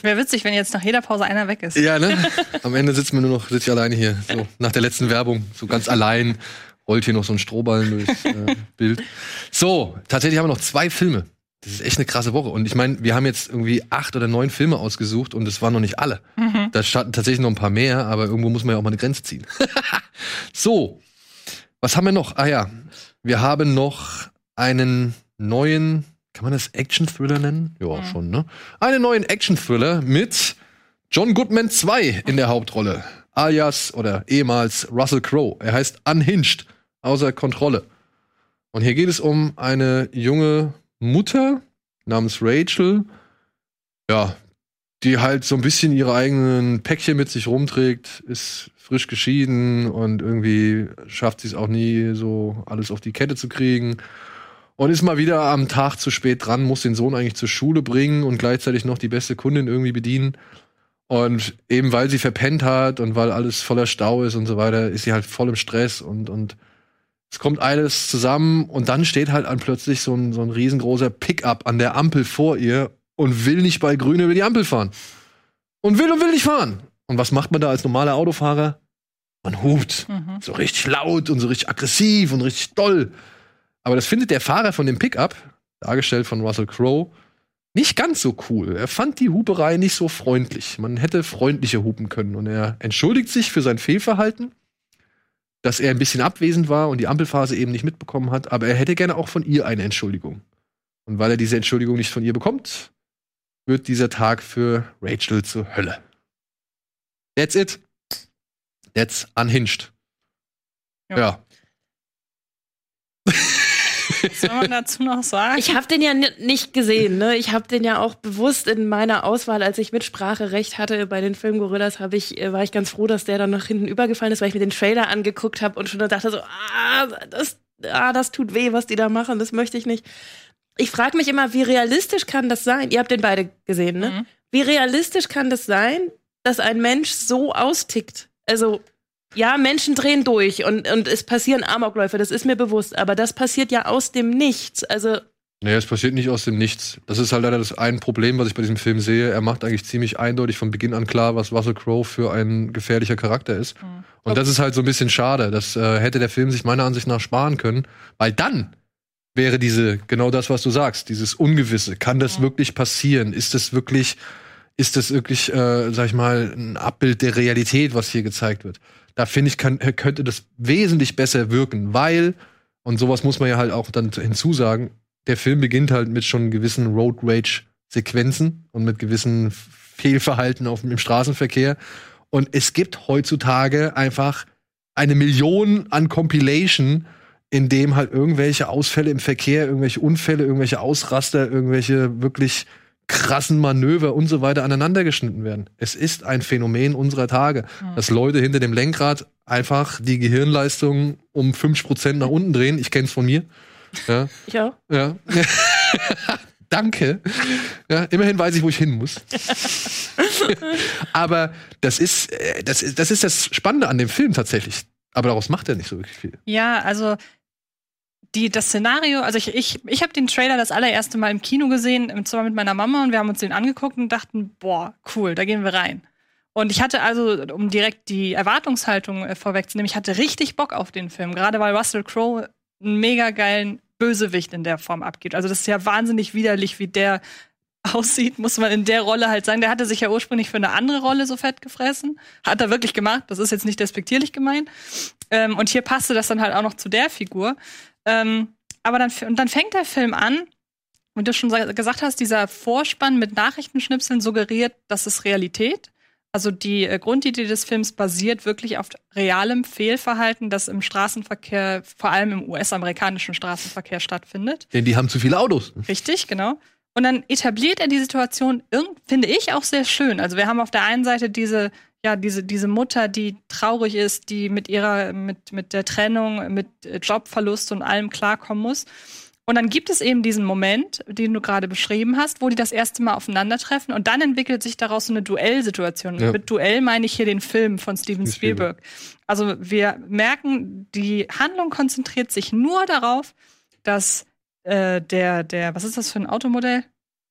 Wäre witzig, wenn jetzt nach jeder Pause einer weg ist. Ja, ne? Am Ende sitzen wir nur noch, sitze ich alleine hier. So, nach der letzten Werbung, so ganz allein, rollt hier noch so ein Strohballen durchs äh, Bild. So, tatsächlich haben wir noch zwei Filme. Das ist echt eine krasse Woche. Und ich meine, wir haben jetzt irgendwie acht oder neun Filme ausgesucht und es waren noch nicht alle. Mhm. Da standen tatsächlich noch ein paar mehr, aber irgendwo muss man ja auch mal eine Grenze ziehen. so, was haben wir noch? Ah ja, wir haben noch einen neuen, kann man das Action-Thriller nennen? Ja, Mhm. schon, ne? Einen neuen Action-Thriller mit John Goodman 2 in der Hauptrolle. Alias oder ehemals Russell Crowe. Er heißt Unhinged, außer Kontrolle. Und hier geht es um eine junge Mutter namens Rachel, ja, die halt so ein bisschen ihre eigenen Päckchen mit sich rumträgt, ist frisch geschieden und irgendwie schafft sie es auch nie, so alles auf die Kette zu kriegen. Und ist mal wieder am Tag zu spät dran, muss den Sohn eigentlich zur Schule bringen und gleichzeitig noch die beste Kundin irgendwie bedienen. Und eben weil sie verpennt hat und weil alles voller Stau ist und so weiter, ist sie halt voll im Stress und, und es kommt alles zusammen und dann steht halt an plötzlich so ein, so ein riesengroßer Pickup an der Ampel vor ihr und will nicht bei Grün über die Ampel fahren. Und will und will nicht fahren. Und was macht man da als normaler Autofahrer? Man hupt. Mhm. So richtig laut und so richtig aggressiv und richtig doll. Aber das findet der Fahrer von dem Pickup, dargestellt von Russell Crowe, nicht ganz so cool. Er fand die Huperei nicht so freundlich. Man hätte freundlicher hupen können. Und er entschuldigt sich für sein Fehlverhalten dass er ein bisschen abwesend war und die Ampelphase eben nicht mitbekommen hat, aber er hätte gerne auch von ihr eine Entschuldigung. Und weil er diese Entschuldigung nicht von ihr bekommt, wird dieser Tag für Rachel zur Hölle. That's it. That's unhinged. Ja. ja. Was soll man dazu noch sagen? Ich habe den ja ni- nicht gesehen. Ne? Ich habe den ja auch bewusst in meiner Auswahl, als ich Mitspracherecht hatte bei den Filmgorillas, hab ich, äh, war ich ganz froh, dass der dann nach hinten übergefallen ist, weil ich mir den Trailer angeguckt habe und schon dachte so, ah, das, ah, das tut weh, was die da machen, das möchte ich nicht. Ich frage mich immer, wie realistisch kann das sein? Ihr habt den beide gesehen, ne? Mhm. Wie realistisch kann das sein, dass ein Mensch so austickt? Also ja, Menschen drehen durch und, und es passieren Amokläufe, das ist mir bewusst, aber das passiert ja aus dem Nichts. Also, Nee, es passiert nicht aus dem Nichts. Das ist halt leider das ein Problem, was ich bei diesem Film sehe. Er macht eigentlich ziemlich eindeutig von Beginn an klar, was Russell Crowe für ein gefährlicher Charakter ist. Mhm. Und das ist halt so ein bisschen schade. Das äh, hätte der Film sich meiner Ansicht nach sparen können, weil dann wäre diese, genau das, was du sagst, dieses Ungewisse. Kann das Ja. wirklich passieren? Ist das wirklich, ist das wirklich, äh, sag ich mal, ein Abbild der Realität, was hier gezeigt wird? Da finde ich, kann, könnte das wesentlich besser wirken, weil, und sowas muss man ja halt auch dann hinzusagen, der Film beginnt halt mit schon gewissen Road Rage Sequenzen und mit gewissen Fehlverhalten auf, im Straßenverkehr. Und es gibt heutzutage einfach eine Million an Compilation, in dem halt irgendwelche Ausfälle im Verkehr, irgendwelche Unfälle, irgendwelche Ausraster, irgendwelche wirklich krassen Manöver und so weiter aneinander geschnitten werden. Es ist ein Phänomen unserer Tage, dass Leute hinter dem Lenkrad einfach die Gehirnleistung um 50% nach unten drehen. Ich kenn's von mir. Ja, ich auch. ja. Danke. Ja, immerhin weiß ich, wo ich hin muss. Aber das ist, äh, das ist, das ist das Spannende an dem Film tatsächlich. Aber daraus macht er nicht so wirklich viel. Ja, also die, das Szenario, also ich, ich, ich habe den Trailer das allererste Mal im Kino gesehen, und zwar mit meiner Mama und wir haben uns den angeguckt und dachten, boah, cool, da gehen wir rein. Und ich hatte also, um direkt die Erwartungshaltung äh, vorwegzunehmen, ich hatte richtig Bock auf den Film, gerade weil Russell Crowe einen mega geilen Bösewicht in der Form abgibt. Also das ist ja wahnsinnig widerlich, wie der aussieht, muss man in der Rolle halt sagen. Der hatte sich ja ursprünglich für eine andere Rolle so fett gefressen. Hat er wirklich gemacht. Das ist jetzt nicht despektierlich gemeint. Ähm, und hier passte das dann halt auch noch zu der Figur. Ähm, aber dann, und dann fängt der Film an, wie du schon sa- gesagt hast, dieser Vorspann mit Nachrichtenschnipseln suggeriert, das ist Realität. Also die äh, Grundidee des Films basiert wirklich auf realem Fehlverhalten, das im Straßenverkehr, vor allem im US-amerikanischen Straßenverkehr stattfindet. Denn die haben zu viele Autos. Richtig, genau. Und dann etabliert er die Situation, finde ich, auch sehr schön. Also wir haben auf der einen Seite diese, ja, diese, diese Mutter, die traurig ist, die mit ihrer, mit, mit der Trennung, mit äh, Jobverlust und allem klarkommen muss. Und dann gibt es eben diesen Moment, den du gerade beschrieben hast, wo die das erste Mal aufeinandertreffen und dann entwickelt sich daraus so eine Duellsituation. Ja. Mit Duell meine ich hier den Film von Steven Spielberg. Spielberg. Also wir merken, die Handlung konzentriert sich nur darauf, dass äh, der, der, was ist das für ein Automodell?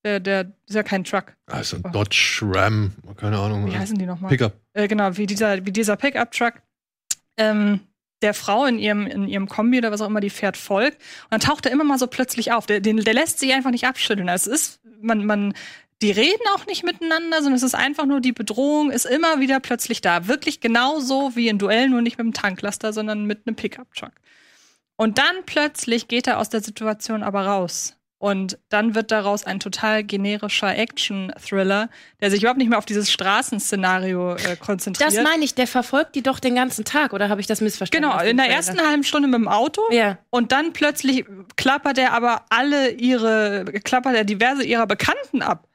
Der, der ist ja kein Truck. Also ein Dodge Ram, keine Ahnung. Wie heißen die nochmal? Pickup. Äh, genau, wie dieser, wie dieser Pickup-Truck. Ähm, der Frau in ihrem, in ihrem Kombi oder was auch immer die fährt folgt. Und dann taucht er immer mal so plötzlich auf. Der, den, der lässt sich einfach nicht abschütteln. Also Es ist, man, man, die reden auch nicht miteinander, sondern es ist einfach nur die Bedrohung ist immer wieder plötzlich da. Wirklich genauso wie in Duellen, nur nicht mit einem Tanklaster, sondern mit einem Pickup-Truck. Und dann plötzlich geht er aus der Situation aber raus. Und dann wird daraus ein total generischer Action-Thriller, der sich überhaupt nicht mehr auf dieses Straßenszenario äh, konzentriert. Das meine ich, der verfolgt die doch den ganzen Tag, oder habe ich das missverstanden? genau, in der Trailer? ersten halben Stunde mit dem Auto Ja. und dann plötzlich klappert er aber alle ihre, klappert er diverse ihrer Bekannten ab.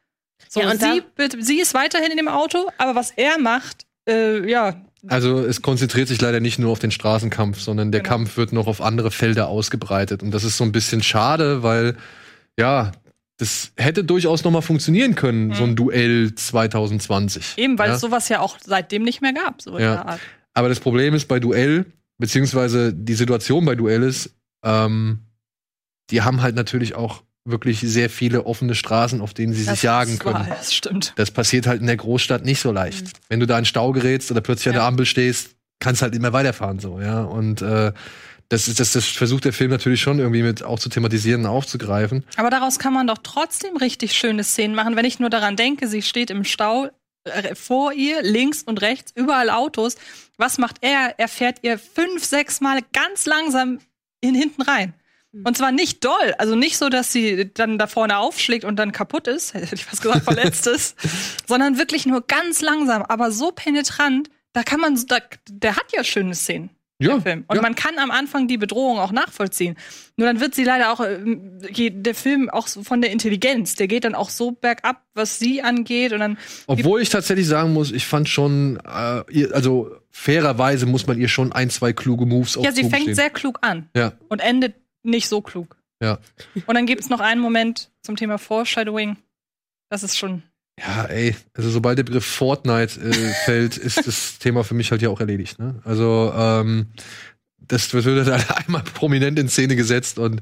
So, Ja, und sie, sie ist weiterhin in dem Auto, aber was er macht, äh, ja, Also es konzentriert sich leider nicht nur auf den Straßenkampf, sondern der Genau. Kampf wird noch auf andere Felder ausgebreitet. Und das ist so ein bisschen schade, weil, ja, das hätte durchaus noch mal funktionieren können, so ein Duell 2020. eben, weil ja? es sowas ja auch seitdem nicht mehr gab, so in Ja. der Art. Aber das Problem ist bei Duell, beziehungsweise die Situation bei Duell ist, ähm, die haben halt natürlich auch wirklich sehr viele offene Straßen, auf denen sie Das sich jagen ist wahr, können. Das stimmt. Das passiert halt in der Großstadt nicht so leicht. Wenn du da in Stau gerätst oder plötzlich an Ja. der Ampel stehst, kannst halt immer weiterfahren so, ja. Und äh, das, ist, das, das versucht der Film natürlich schon irgendwie mit auch zu thematisieren und aufzugreifen. Aber daraus kann man doch trotzdem richtig schöne Szenen machen, wenn ich nur daran denke, sie steht im Stau, äh, vor ihr, links und rechts, überall Autos. Was macht er? Er fährt ihr fünf, sechs Mal ganz langsam in hinten rein. Und zwar nicht doll, also nicht so, dass sie dann da vorne aufschlägt und dann kaputt ist, hätte ich fast gesagt, verletzt ist, sondern wirklich nur ganz langsam, aber so penetrant, da kann man, da, der hat ja schöne Szenen. Ja, der Film. Und ja. man kann am Anfang die Bedrohung auch nachvollziehen. Nur dann wird sie leider auch, geht der Film auch so von der Intelligenz, der geht dann auch so bergab, was sie angeht und dann Obwohl ich tatsächlich sagen muss, ich fand schon, äh, ihr, also fairerweise muss man ihr schon ein, zwei kluge Moves Ja, sie fängt sehr klug an Ja, und endet nicht so klug. ja. Und dann gibt es noch einen Moment zum Thema Foreshadowing. Das ist schon. Ja, ey, also sobald der Begriff Fortnite äh, fällt, ist das Thema für mich halt ja auch erledigt. Ne? Also ähm, das wird halt einmal prominent in Szene gesetzt und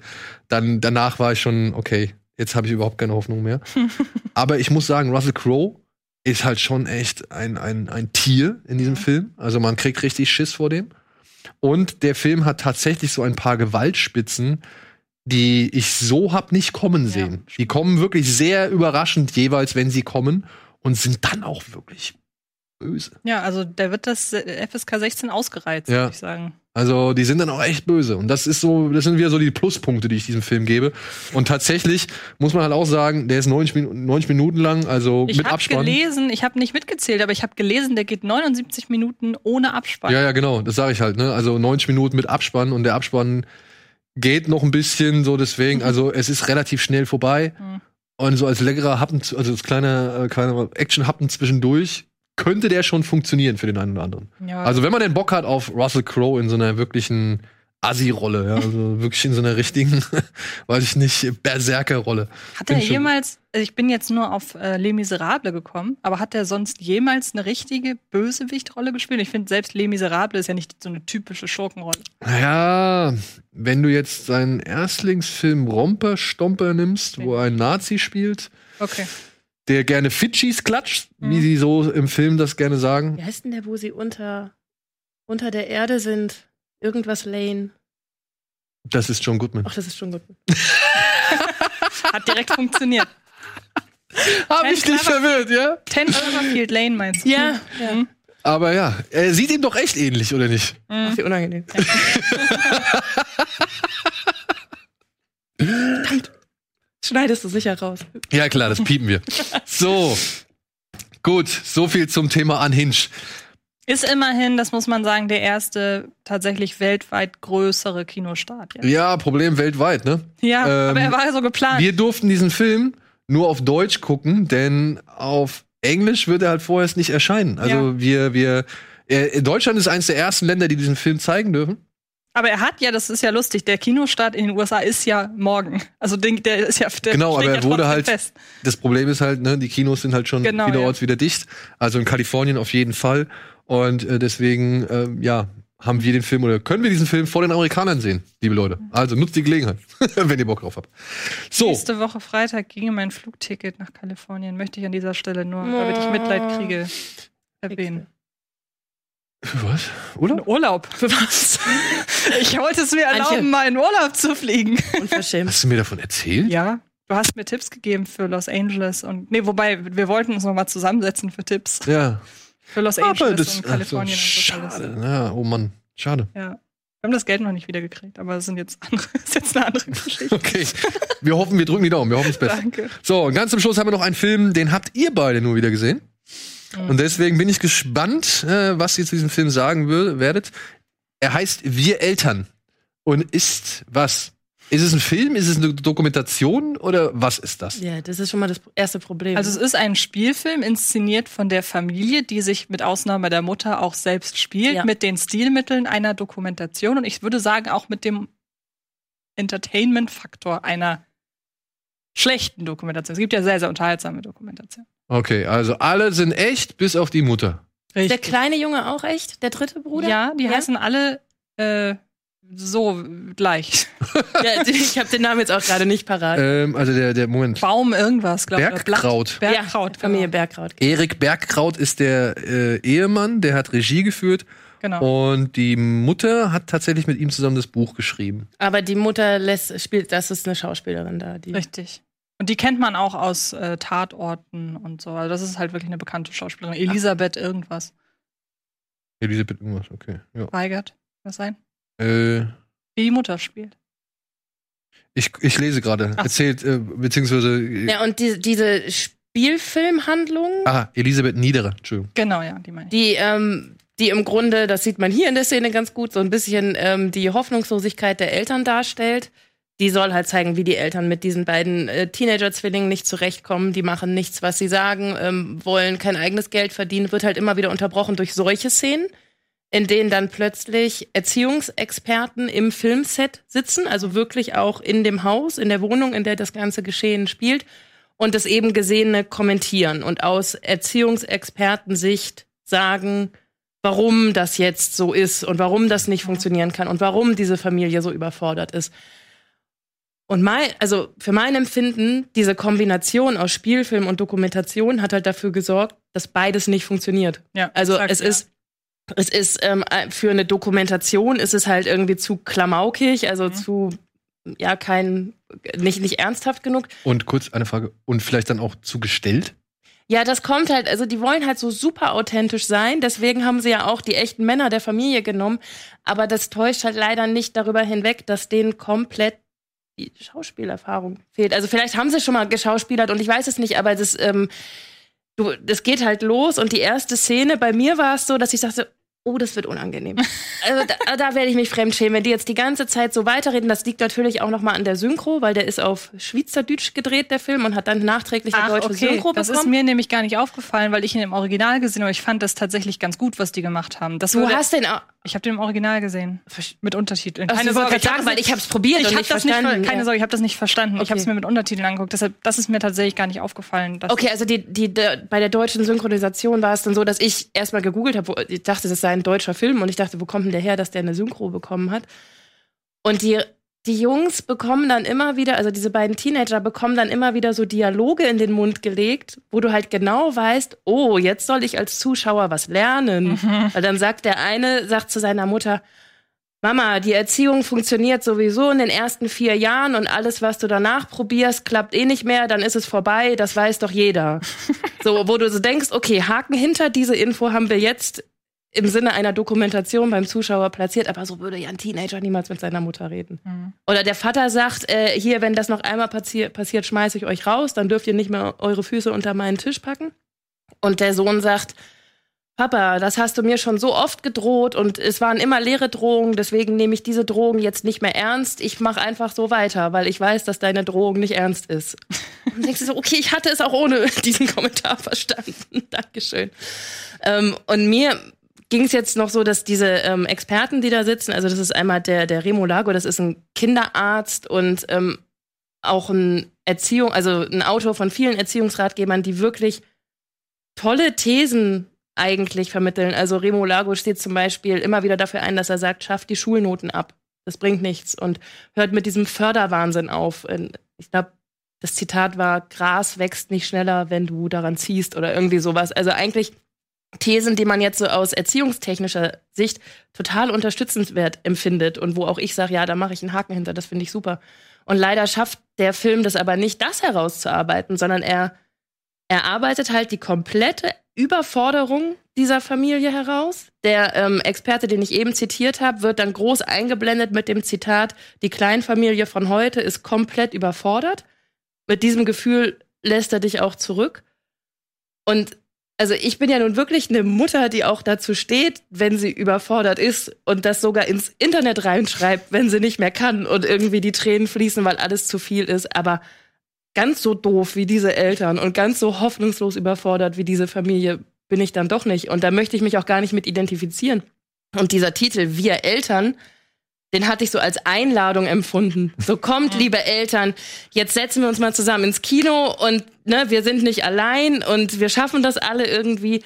dann danach war ich schon okay. Jetzt habe ich überhaupt keine Hoffnung mehr. Aber ich muss sagen, Russell Crowe ist halt schon echt ein, ein, ein Tier in diesem Film. Also man kriegt richtig Schiss vor dem. Und der Film hat tatsächlich so ein paar Gewaltspitzen, die ich so hab nicht kommen Ja. sehen. Die kommen wirklich sehr überraschend jeweils, wenn sie kommen und sind dann auch wirklich böse. Ja, also der wird das äh, FSK 16 ausgereizt, Ja. würde ich sagen. Also die sind dann auch echt böse und das ist so, das sind wieder so die Pluspunkte, die ich diesem Film gebe. Und tatsächlich muss man halt auch sagen, der ist 90, Minuten 90 Minuten lang, also Ich mit habe Abspann. gelesen, ich habe nicht mitgezählt, aber ich habe gelesen, der geht 79 Minuten ohne Abspann. Ja, ja, genau, das sage ich halt, ne? Also 90 Minuten mit Abspann und der Abspann geht noch ein bisschen so deswegen, also es ist relativ schnell vorbei. Mhm. Und so als leckerer Happen, also als kleiner, äh, kleiner Action-Happen zwischendurch, könnte der schon funktionieren für den einen oder anderen. Ja. Also wenn man den Bock hat auf Russell Crowe in so einer wirklichen Assi-Rolle, ja, also wirklich in so einer richtigen, weiß ich nicht, Berserker-Rolle. hat bin er jemals, also ich bin jetzt nur auf äh, Les Miserables gekommen, aber hat er sonst jemals eine richtige Bösewichtrolle gespielt? Ich finde, selbst Les Miserables ist ja nicht so eine typische Schurkenrolle. Naja, wenn du jetzt seinen Erstlingsfilm Romper Stomper nimmst, wo er einen Nazi spielt, Okay. der gerne Fidschis klatscht, wie Mhm. sie so im Film das gerne sagen. Wie heißt denn der, wo sie unter, unter der Erde sind? Irgendwas Lane. Das ist John Goodman. Ach, das ist schon gut. Hat direkt funktioniert. Hab Ken ich dich verwirrt, ja? 10 Cloverfield Lane meinst du? Ja, Mhm. Aber ja, er sieht ihm doch echt ähnlich, oder nicht? Ach, wie unangenehm. Verdammt. Schneidest du sicher raus. Ja, klar, das piepen wir. So. Gut, so viel zum Thema Unhinged. Ist immerhin, das muss man sagen, der erste tatsächlich weltweit größere Kinostart. Ja, Ja, Problem weltweit, ne? ja Ähm, aber er war so geplant. Wir durften diesen Film nur auf Deutsch gucken, denn auf Englisch wird er halt vorerst nicht erscheinen. Also wir, wir, äh, Deutschland ist eines der ersten Länder, die diesen Film zeigen dürfen. Aber er hat ja, das ist ja lustig, der Kinostart in den USA ist ja morgen. Also der, ist ja der Genau, aber ja er wurde trotzdem halt- fest. Das Problem ist halt, ne, die Kinos sind halt schon Genau, vielerorts wieder dicht. Also in Kalifornien auf jeden Fall. Und äh, deswegen, äh, ja, haben wir den Film oder können wir diesen Film vor den Amerikanern sehen, liebe Leute. Also nutzt die Gelegenheit, wenn ihr Bock drauf habt. So, Nächste Woche Freitag ginge mein Flugticket nach Kalifornien. Möchte ich an dieser Stelle nur, damit ich Mitleid kriege, erwähnen. was? Oder? Ein Urlaub. Für was? ich wollte es mir Antje. erlauben, mal in Urlaub zu fliegen. Unverschämt. Hast du mir davon erzählt? Ja. Du hast mir Tipps gegeben für Los Angeles und nee, wobei wir wollten uns noch mal zusammensetzen für Tipps Ja. Für Los Aber Angeles das und Kalifornien so, und so schade. Ja, oh Mann, schade. Ja. Wir haben das Geld noch nicht wiedergekriegt, aber das sind jetzt andere, das ist jetzt eine andere Geschichte. Okay. Wir hoffen, wir drücken die Daumen, wir hoffen das Beste. Danke. So, und ganz zum Schluss haben wir noch einen Film, den habt ihr beide nur wieder gesehen. Mhm. Und deswegen bin ich gespannt, äh, was ihr zu diesem Film sagen werdet. Er heißt Wir Eltern und ist was? Ist es ein Film? Ist es eine Dokumentation oder was ist das? Ja, das ist schon mal das erste Problem. Also es ist ein Spielfilm inszeniert von der Familie, die sich mit Ausnahme der Mutter auch selbst spielt, Ja. mit den Stilmitteln einer Dokumentation und ich würde sagen auch mit dem Entertainment-Faktor einer schlechten Dokumentation. Es gibt ja sehr, sehr unterhaltsame Dokumentationen. Okay, also alle sind echt, bis auf die Mutter. der kleine Junge auch echt? Der dritte Bruder? Ja, die heißen alle äh, so gleich. Ja, ich habe den Namen jetzt auch gerade nicht parat. Ähm, also der, der Moment. Baum irgendwas, glaube ich. Blatt. Bergkraut. Bergkraut, ja, Familie genau. Bergkraut. Erik Bergkraut ist der äh, Ehemann, der hat Regie geführt genau. und die Mutter hat tatsächlich mit ihm zusammen das Buch geschrieben. Aber die Mutter lässt, spielt, das ist eine Schauspielerin da. Die, Richtig. Und die kennt man auch aus äh, Tatorten und so. Also das ist halt wirklich eine bekannte Schauspielerin. Elisabeth irgendwas. Elisabeth irgendwas, okay. Ja. Weigert. Was sein? Äh, Wie die Mutter spielt. ich, ich lese gerade. Ach. Erzählt, äh, beziehungsweise. Äh, Ja, und die, diese Spielfilmhandlung, Ah, Elisabeth Niederer, Entschuldigung. Genau, ja, die meine ich. die, ähm, die im Grunde, das sieht man hier in der Szene ganz gut, so ein bisschen ähm, die Hoffnungslosigkeit der Eltern darstellt. Die soll halt zeigen, wie die Eltern mit diesen beiden äh, Teenager-Zwillingen nicht zurechtkommen. Die machen nichts, was sie sagen, ähm, wollen kein eigenes Geld verdienen, wird halt immer wieder unterbrochen durch solche Szenen, in denen dann plötzlich Erziehungsexperten im Filmset sitzen, also wirklich auch in dem Haus, in der Wohnung, in der das ganze Geschehen spielt und das eben Gesehene kommentieren und aus Erziehungsexpertensicht sagen, warum das jetzt so ist und warum das nicht funktionieren kann und warum diese Familie so überfordert ist. Und mein, also für mein Empfinden, diese Kombination aus Spielfilm und Dokumentation hat halt dafür gesorgt, dass beides nicht funktioniert. Ja, Also exakt, es ist, es ist ähm, für eine Dokumentation ist es halt irgendwie zu klamaukig, also Mhm. zu ja kein nicht nicht ernsthaft genug. Und kurz eine Frage. Und vielleicht dann auch zugestellt? Ja, das kommt halt, also die wollen halt so super authentisch sein, deswegen haben sie ja auch die echten Männer der Familie genommen, aber das täuscht halt leider nicht darüber hinweg, dass denen komplett die Schauspielerfahrung fehlt. Also vielleicht haben sie schon mal geschauspielert und ich weiß es nicht, aber das, ähm, du, das geht halt los und die erste Szene, bei mir war es so, dass ich dachte, oh, das wird unangenehm. Also da, da werde ich mich fremdschämen, wenn die jetzt die ganze Zeit so weiterreden. Das liegt natürlich auch nochmal an der Synchro, weil der ist auf Schweizerdeutsch gedreht, der Film, und hat dann nachträglich eine Ach, deutsche okay. Synchro das bekommen. ist mir nämlich gar nicht aufgefallen, weil ich ihn im Original gesehen habe. Ich fand das tatsächlich ganz gut, was die gemacht haben. Das Du würde, hast den auch. ich habe den im Original gesehen. Mit Untertiteln. Keine ich Sorge, gerade sagen, weil nicht- ich habe es probiert ich und habe nicht das nicht, ver- verstanden. keine ja. Sorge, ich habe das nicht verstanden. Ich habe es Okay. mir mit Untertiteln angeguckt. Deshalb, das ist mir tatsächlich gar nicht aufgefallen. Okay, also die, die, der, bei der deutschen Synchronisation war es dann so, dass ich erstmal gegoogelt habe, ich dachte, das sei ein deutscher Film und ich dachte, wo kommt denn der her, dass der eine Synchro bekommen hat? Und die, die Jungs bekommen dann immer wieder, also diese beiden Teenager bekommen dann immer wieder so Dialoge in den Mund gelegt, wo du halt genau weißt, oh, jetzt soll ich als Zuschauer was lernen. Weil dann sagt der eine, sagt zu seiner Mutter, Mama, die Erziehung funktioniert sowieso in den ersten vier Jahren und alles, was du danach probierst, klappt eh nicht mehr, dann ist es vorbei, das weiß doch jeder. so, wo du so denkst, okay, Haken hinter diese Info haben wir jetzt im Sinne einer Dokumentation beim Zuschauer platziert, aber so würde ja ein Teenager niemals mit seiner Mutter reden. Mhm. Oder der Vater sagt, äh, hier, wenn das noch einmal passi passiert, schmeiße ich euch raus, dann dürft ihr nicht mehr eure Füße unter meinen Tisch packen. Und der Sohn sagt, Papa, das hast du mir schon so oft gedroht und es waren immer leere Drohungen, deswegen nehme ich diese Drohung jetzt nicht mehr ernst. Ich mache einfach so weiter, weil ich weiß, dass deine Drohung nicht ernst ist. Und denkst du so, okay, ich hatte es auch ohne diesen Kommentar verstanden. Dankeschön. Ähm, und mir ging es jetzt noch so, dass diese ähm, Experten, die da sitzen, also das ist einmal der, der Remo Lago, das ist ein Kinderarzt und ähm, auch ein Erziehung, also ein Autor von vielen Erziehungsratgebern, die wirklich tolle Thesen eigentlich vermitteln. Also Remo Lago steht zum Beispiel immer wieder dafür ein, dass er sagt, schafft die Schulnoten ab. Das bringt nichts und hört mit diesem Förderwahnsinn auf. Ich glaube, das Zitat war, Gras wächst nicht schneller, wenn du daran ziehst oder irgendwie sowas. Also eigentlich Thesen, die man jetzt so aus erziehungstechnischer Sicht total unterstützenswert empfindet und wo auch ich sage, ja, da mache ich einen Haken hinter, das finde ich super. Und leider schafft der Film das aber nicht, das herauszuarbeiten, sondern er, er arbeitet halt die komplette Überforderung dieser Familie heraus. Der ähm, Experte, den ich eben zitiert habe, wird dann groß eingeblendet mit dem Zitat, die Kleinfamilie von heute ist komplett überfordert. Mit diesem Gefühl lässt er dich auch zurück. Und also ich bin ja nun wirklich eine Mutter, die auch dazu steht, wenn sie überfordert ist und das sogar ins Internet reinschreibt, wenn sie nicht mehr kann und irgendwie die Tränen fließen, weil alles zu viel ist. Aber ganz so doof wie diese Eltern und ganz so hoffnungslos überfordert wie diese Familie bin ich dann doch nicht. Und da möchte ich mich auch gar nicht mit identifizieren. Und dieser Titel, Wir Eltern, den hatte ich so als Einladung empfunden. So kommt, liebe Eltern, jetzt setzen wir uns mal zusammen ins Kino und ne, wir sind nicht allein und wir schaffen das alle irgendwie.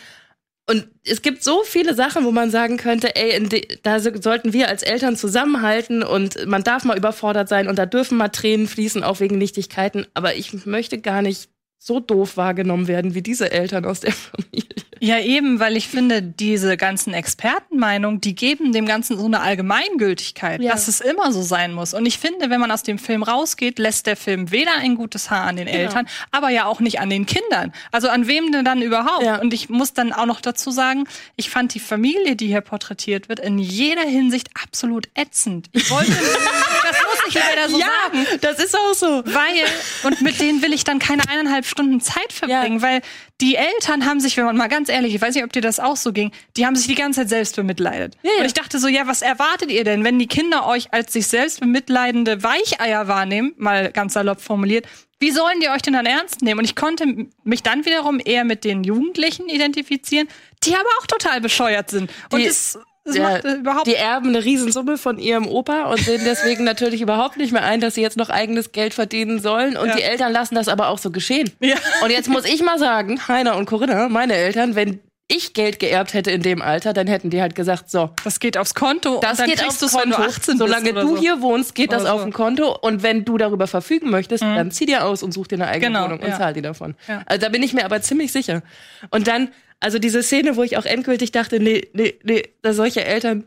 Und es gibt so viele Sachen, wo man sagen könnte, ey, da so- sollten wir als Eltern zusammenhalten und man darf mal überfordert sein und da dürfen mal Tränen fließen, auch wegen Nichtigkeiten. Aber ich möchte gar nicht so doof wahrgenommen werden wie diese Eltern aus der Familie. Ja, eben, weil ich finde, diese ganzen Expertenmeinungen, die geben dem Ganzen so eine Allgemeingültigkeit, Ja. dass es immer so sein muss. Und ich finde, wenn man aus dem Film rausgeht, lässt der Film weder ein gutes Haar an den Genau. Eltern, aber ja auch nicht an den Kindern. Also an wem denn dann überhaupt? Ja. Und ich muss dann auch noch dazu sagen, ich fand die Familie, die hier porträtiert wird, in jeder Hinsicht absolut ätzend. Ich wollte, das muss ich leider so sagen. das ist auch so. Weil, und mit denen will ich dann keine eineinhalb Stunden Zeit verbringen, weil die Eltern haben sich, wenn man mal ganz ehrlich, ich weiß nicht, ob dir das auch so ging, die haben sich die ganze Zeit selbst bemitleidet. Ja, ja. Und ich dachte so, ja, was erwartet ihr denn, wenn die Kinder euch als sich selbst bemitleidende Weicheier wahrnehmen, mal ganz salopp formuliert, wie sollen die euch denn dann ernst nehmen? Und ich konnte mich dann wiederum eher mit den Jugendlichen identifizieren, die aber auch total bescheuert sind. Und Die- es, es Ja, macht überhaupt die erben eine Riesensumme von ihrem Opa und sehen deswegen natürlich überhaupt nicht mehr ein, dass sie jetzt noch eigenes Geld verdienen sollen. Und Ja. die Eltern lassen das aber auch so geschehen. Ja. Und jetzt muss ich mal sagen, Heiner und Corinna, meine Eltern, wenn ich Geld geerbt hätte in dem Alter, dann hätten die halt gesagt, so, das geht aufs Konto das dann geht aufs du's, wenn Konto. du 18 Solange du so. hier wohnst, geht das Oder auf so. ein Konto. Und wenn du darüber verfügen möchtest, dann zieh dir aus und such dir eine eigene Genau, Wohnung und ja. zahl die davon. Ja. Also da bin ich mir aber ziemlich sicher. Und dann, also diese Szene, wo ich auch endgültig dachte, nee, nee, nee, solche Eltern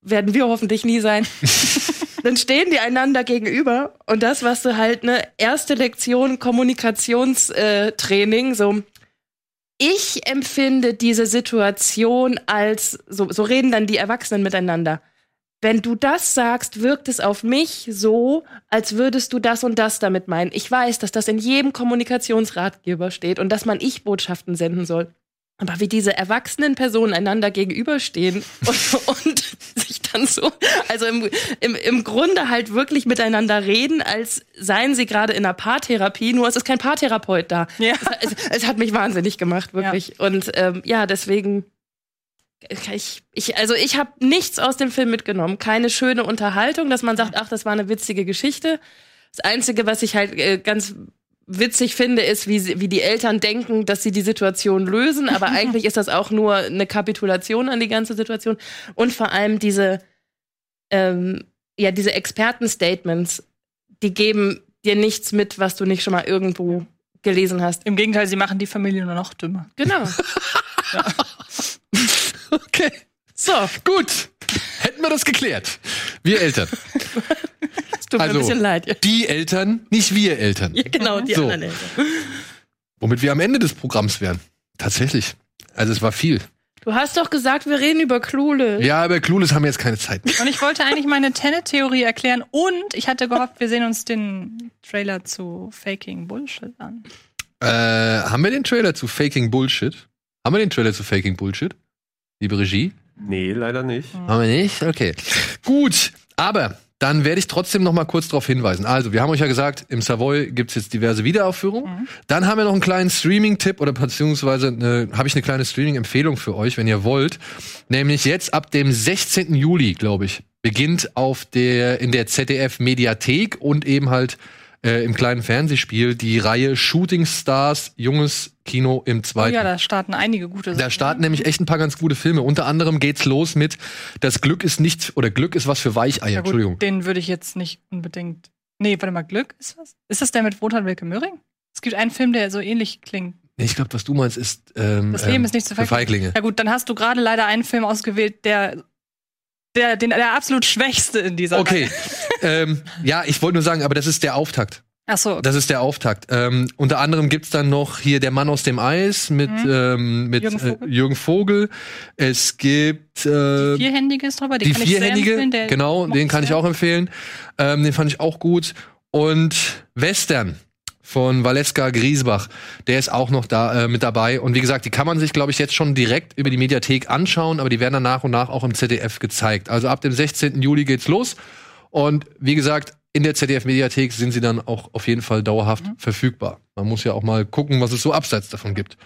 werden wir hoffentlich nie sein. dann stehen die einander gegenüber und das, was du halt eine erste Lektion Kommunikationstraining, so ich empfinde diese Situation als, so, so reden dann die Erwachsenen miteinander. Wenn du das sagst, wirkt es auf mich so, als würdest du das und das damit meinen. Ich weiß, dass das in jedem Kommunikationsratgeber steht und dass man Ich-Botschaften senden soll. Aber wie diese erwachsenen Personen einander gegenüberstehen und, und sich dann so, also im, im, im Grunde halt wirklich miteinander reden, als seien sie gerade in einer Paartherapie, nur es ist kein Paartherapeut da. Ja. Es, es hat mich wahnsinnig gemacht, wirklich. Und ähm, ja, deswegen. Ich, ich, also ich habe nichts aus dem Film mitgenommen. Keine schöne Unterhaltung, dass man sagt, ach, das war eine witzige Geschichte. Das Einzige, was ich halt äh, ganz witzig finde, ist, wie, sie, wie die Eltern denken, dass sie die Situation lösen. Aber eigentlich ist das auch nur eine Kapitulation an die ganze Situation. Und vor allem diese, ähm, ja, diese Experten-Statements, die geben dir nichts mit, was du nicht schon mal irgendwo gelesen hast. Im Gegenteil, sie machen die Familie nur noch dümmer. Genau. Okay. So, Gut. Wir das geklärt. Wir Eltern. es tut mir Also, ein bisschen leid. Ja, Die Eltern, nicht wir Eltern. genau, die So. anderen Eltern. Womit wir am Ende des Programms wären. Tatsächlich. Also es war viel. Du hast doch gesagt, wir reden über Klule. Ja, aber Clueless haben wir jetzt keine Zeit. Und ich wollte eigentlich meine Tenet-Theorie erklären und ich hatte gehofft, wir sehen uns den Trailer zu Faking Bullshit an. Äh, haben wir den Trailer zu Faking Bullshit? Haben wir den Trailer zu Faking Bullshit? Liebe Regie? Nee, leider nicht. Haben wir nicht? Okay. Gut, aber dann werde ich trotzdem noch mal kurz darauf hinweisen. Also, wir haben euch ja gesagt, im Savoy gibt es jetzt diverse Wiederaufführungen. Dann haben wir noch einen kleinen Streaming-Tipp oder beziehungsweise eine- habe ich eine kleine Streaming-Empfehlung für euch, wenn ihr wollt. Nämlich jetzt ab dem 16. Juli, glaube ich, beginnt auf der, in der ZDF-Mediathek und eben halt äh, im kleinen Fernsehspiel die Reihe Shooting Stars, junges Kino im Oh zweiten. ja, da starten einige gute Da starten nämlich echt ein paar ganz gute Filme. Unter anderem geht's los mit Das Glück ist nicht oder Glück ist was für Weicheier. ja, gut, Entschuldigung. Den würde ich jetzt nicht unbedingt. Nee, warte mal, Glück ist das? Ist das der mit Wotan Wilke Möhring? Es gibt einen Film, der so ähnlich klingt. Nee, ich glaube, was du meinst, ist ähm, Das Leben ähm, ist nicht zu Feiglinge. Feiglinge. Ja gut, dann hast du gerade leider einen Film ausgewählt, der der, den, der absolut schwächste in dieser Okay. ähm, ja, ich wollte nur sagen, aber das ist der Auftakt. Ach so. Das ist der Auftakt. Ähm, unter anderem gibt's dann noch hier Der Mann aus dem Eis mit, ähm, mit Mhm. Jürgen Jürgen, Vogel. Äh, Jürgen Vogel. Es gibt äh, Die vierhändige ist drüber, die, die kann ich sehr vierhändige, empfehlen. Der genau, den kann ich auch empfehlen. Ähm, den fand ich auch gut. Und Western von Valeska Griesbach, der ist auch noch da äh, mit dabei. Und wie gesagt, die kann man sich, glaube ich, jetzt schon direkt über die Mediathek anschauen, aber die werden dann nach und nach auch im ZDF gezeigt. Also ab dem 16. Juli geht's los. Und wie gesagt, in der ZDF-Mediathek sind sie dann auch auf jeden Fall dauerhaft Mhm. verfügbar. Man muss ja auch mal gucken, was es so abseits davon gibt.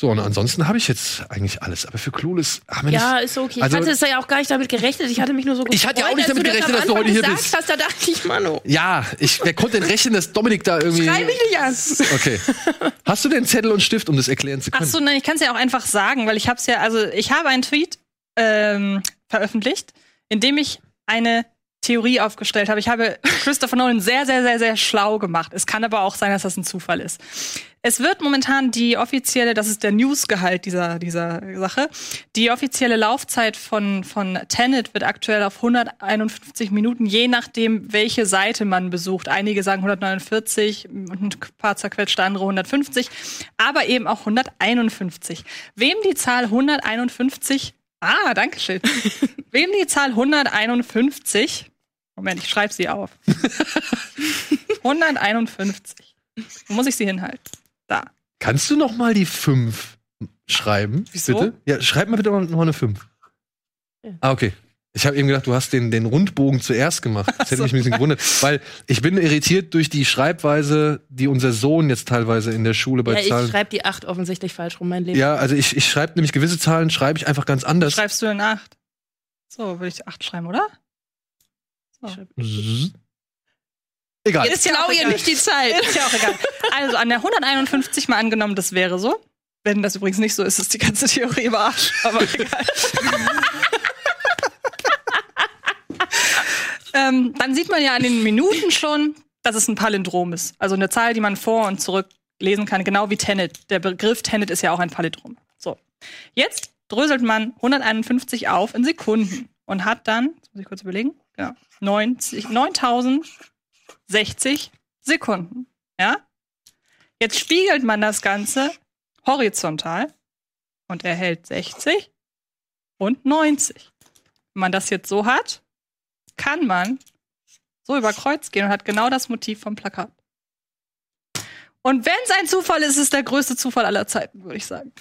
So, und ansonsten habe ich jetzt eigentlich alles. Aber für Clueless haben wir Ja, nicht. ist okay. Also- ich hatte es ja auch gar nicht damit gerechnet. Ich hatte mich nur so Ich hatte ja auch gefreut, nicht damit das gerechnet, am dass du heute hier gesagt bist. Hast, da dachte ich, Manu, Ja, ich, wer konnte denn rechnen, dass Dominik da irgendwie. schrei mich nicht an. Okay. Hast du denn Zettel und Stift, um das erklären zu Ach können? so, nein, ich kann es ja auch einfach sagen, weil ich habe es ja, also ich habe einen Tweet ähm, veröffentlicht, in dem ich eine Theorie aufgestellt habe. Ich habe Christopher Nolan sehr, sehr, sehr, sehr schlau gemacht. Es kann aber auch sein, dass das ein Zufall ist. Es wird momentan die offizielle, das ist der Newsgehalt dieser, dieser Sache, die offizielle Laufzeit von, von Tenet wird aktuell auf 151 Minuten, je nachdem, welche Seite man besucht. Einige sagen 149, ein paar zerquetschte andere 150, aber eben auch 151. Wem die Zahl 151 Ah, danke schön. Wem die Zahl 151 Moment, ich schreibe sie auf. 151. Wo muss ich sie hinhalten? Da. Kannst du noch mal die 5 schreiben? Wieso? Bitte? Ja, schreib mal bitte noch mal eine 5. Ah, okay. Ich habe eben gedacht, du hast den, den Rundbogen zuerst gemacht. Das hätte mich ein bisschen gewundert. Weil ich bin irritiert durch die Schreibweise, die unser Sohn jetzt teilweise in der Schule bei Ja, ich Zahlen. schreibe die 8 offensichtlich falsch rum, mein Leben. Ja, also ich, ich schreibe nämlich gewisse Zahlen, schreibe ich einfach ganz anders. Schreibst du denn 8? So, würde ich 8 schreiben, oder? So. Zzz. Egal. Ist ja Klau auch ihr nicht die Zeit. Ist ja auch egal. Also an der 151 mal angenommen, das wäre so. Wenn das übrigens nicht so ist, ist die ganze Theorie im Arsch. Aber egal. ähm, dann sieht man ja an den Minuten schon, dass es ein Palindrom ist. Also eine Zahl, die man vor und zurück lesen kann, genau wie Tenet. Der Begriff Tenet ist ja auch ein Palindrom. So. Jetzt dröselt man 151 auf in Sekunden und hat dann, jetzt muss ich kurz überlegen, genau, 90 9060 Sekunden. Ja? Jetzt spiegelt man das Ganze horizontal und erhält 60 und 90. Wenn man das jetzt so hat, kann man so über Kreuz gehen und hat genau das Motiv vom Plakat. Und wenn es ein Zufall ist, ist es der größte Zufall aller Zeiten, würde ich sagen.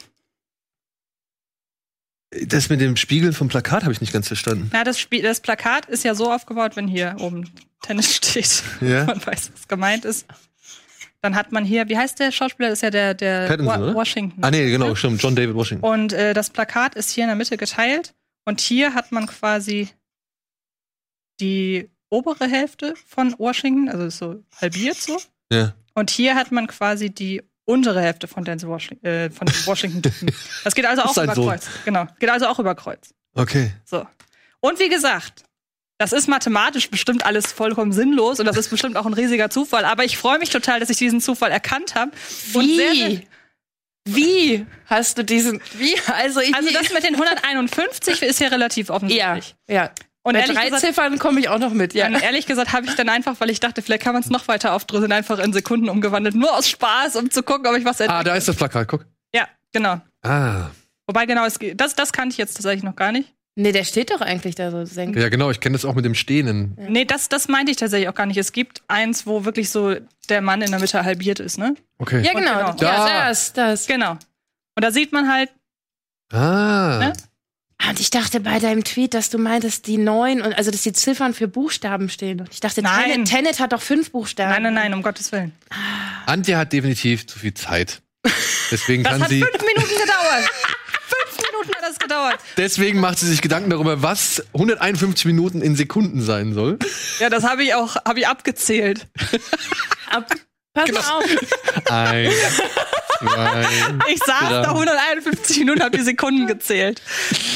Das mit dem Spiegeln vom Plakat habe ich nicht ganz verstanden. Na, das, Spiel, das Plakat ist ja so aufgebaut, wenn hier oben Tennis steht. Ja. Man weiß, was gemeint ist. Dann hat man hier, wie heißt der Schauspieler? Das ist ja der, der Pattinson, Wa-? Washington. Ah, nee, genau, stimmt. John David Washington. Und äh, das Plakat ist hier in der Mitte geteilt. Und hier hat man quasi die obere Hälfte von Washington, also so halbiert so. Ja. Und hier hat man quasi die untere Hälfte von Denzel Washington, äh, von Washington. Das geht also auch über Sohn. Kreuz. Genau, geht also auch über Kreuz. Okay. So. Und wie gesagt, das ist mathematisch bestimmt alles vollkommen sinnlos und das ist bestimmt auch ein riesiger Zufall. Aber ich freue mich total, dass ich diesen Zufall erkannt habe. Wie? Wie hast du diesen. Wie? Also, ich. also das mit den 151 ist ja relativ ja, offensichtlich. ja. Und Bei drei gesagt, Ziffern komme ich auch noch mit, ja. ehrlich gesagt habe ich dann einfach, weil ich dachte, vielleicht kann man es noch weiter aufdröseln, einfach in Sekunden umgewandelt. Nur aus Spaß, um zu gucken, ob ich was Ah, entdecke. da ist das Plakat, guck. Ja, genau. Ah. Wobei genau, es, geht- das, das kannte ich jetzt tatsächlich noch gar nicht. Nee, der steht doch eigentlich da so senkt. Ja, genau, ich kenne das auch mit dem Stehenden. Nee, das, das meinte ich tatsächlich auch gar nicht. Es gibt eins, wo wirklich so der Mann in der Mitte halbiert ist, ne? Okay. Ja, genau. genau. Ja, Da. das, das. Genau. Und da sieht man halt, Ah. Ne? Und ich dachte bei deinem Tweet, dass du meintest, die neun und also dass die Ziffern für Buchstaben stehen. Und ich dachte, Nein. Tenet, Tenet hat doch fünf Buchstaben. nein, nein, nein, um Gottes Willen. Antje hat definitiv zu viel Zeit. Deswegen Das kann hat sie. fünf Minuten gedauert. fünf Minuten hat das gedauert. Deswegen macht sie sich Gedanken darüber, was 151 Minuten in Sekunden sein soll. Ja, das habe ich auch hab ich abgezählt. Ab, pass Genau. mal auf. Eins, Ich saß Ja. da 151 Minuten, habe die Sekunden gezählt.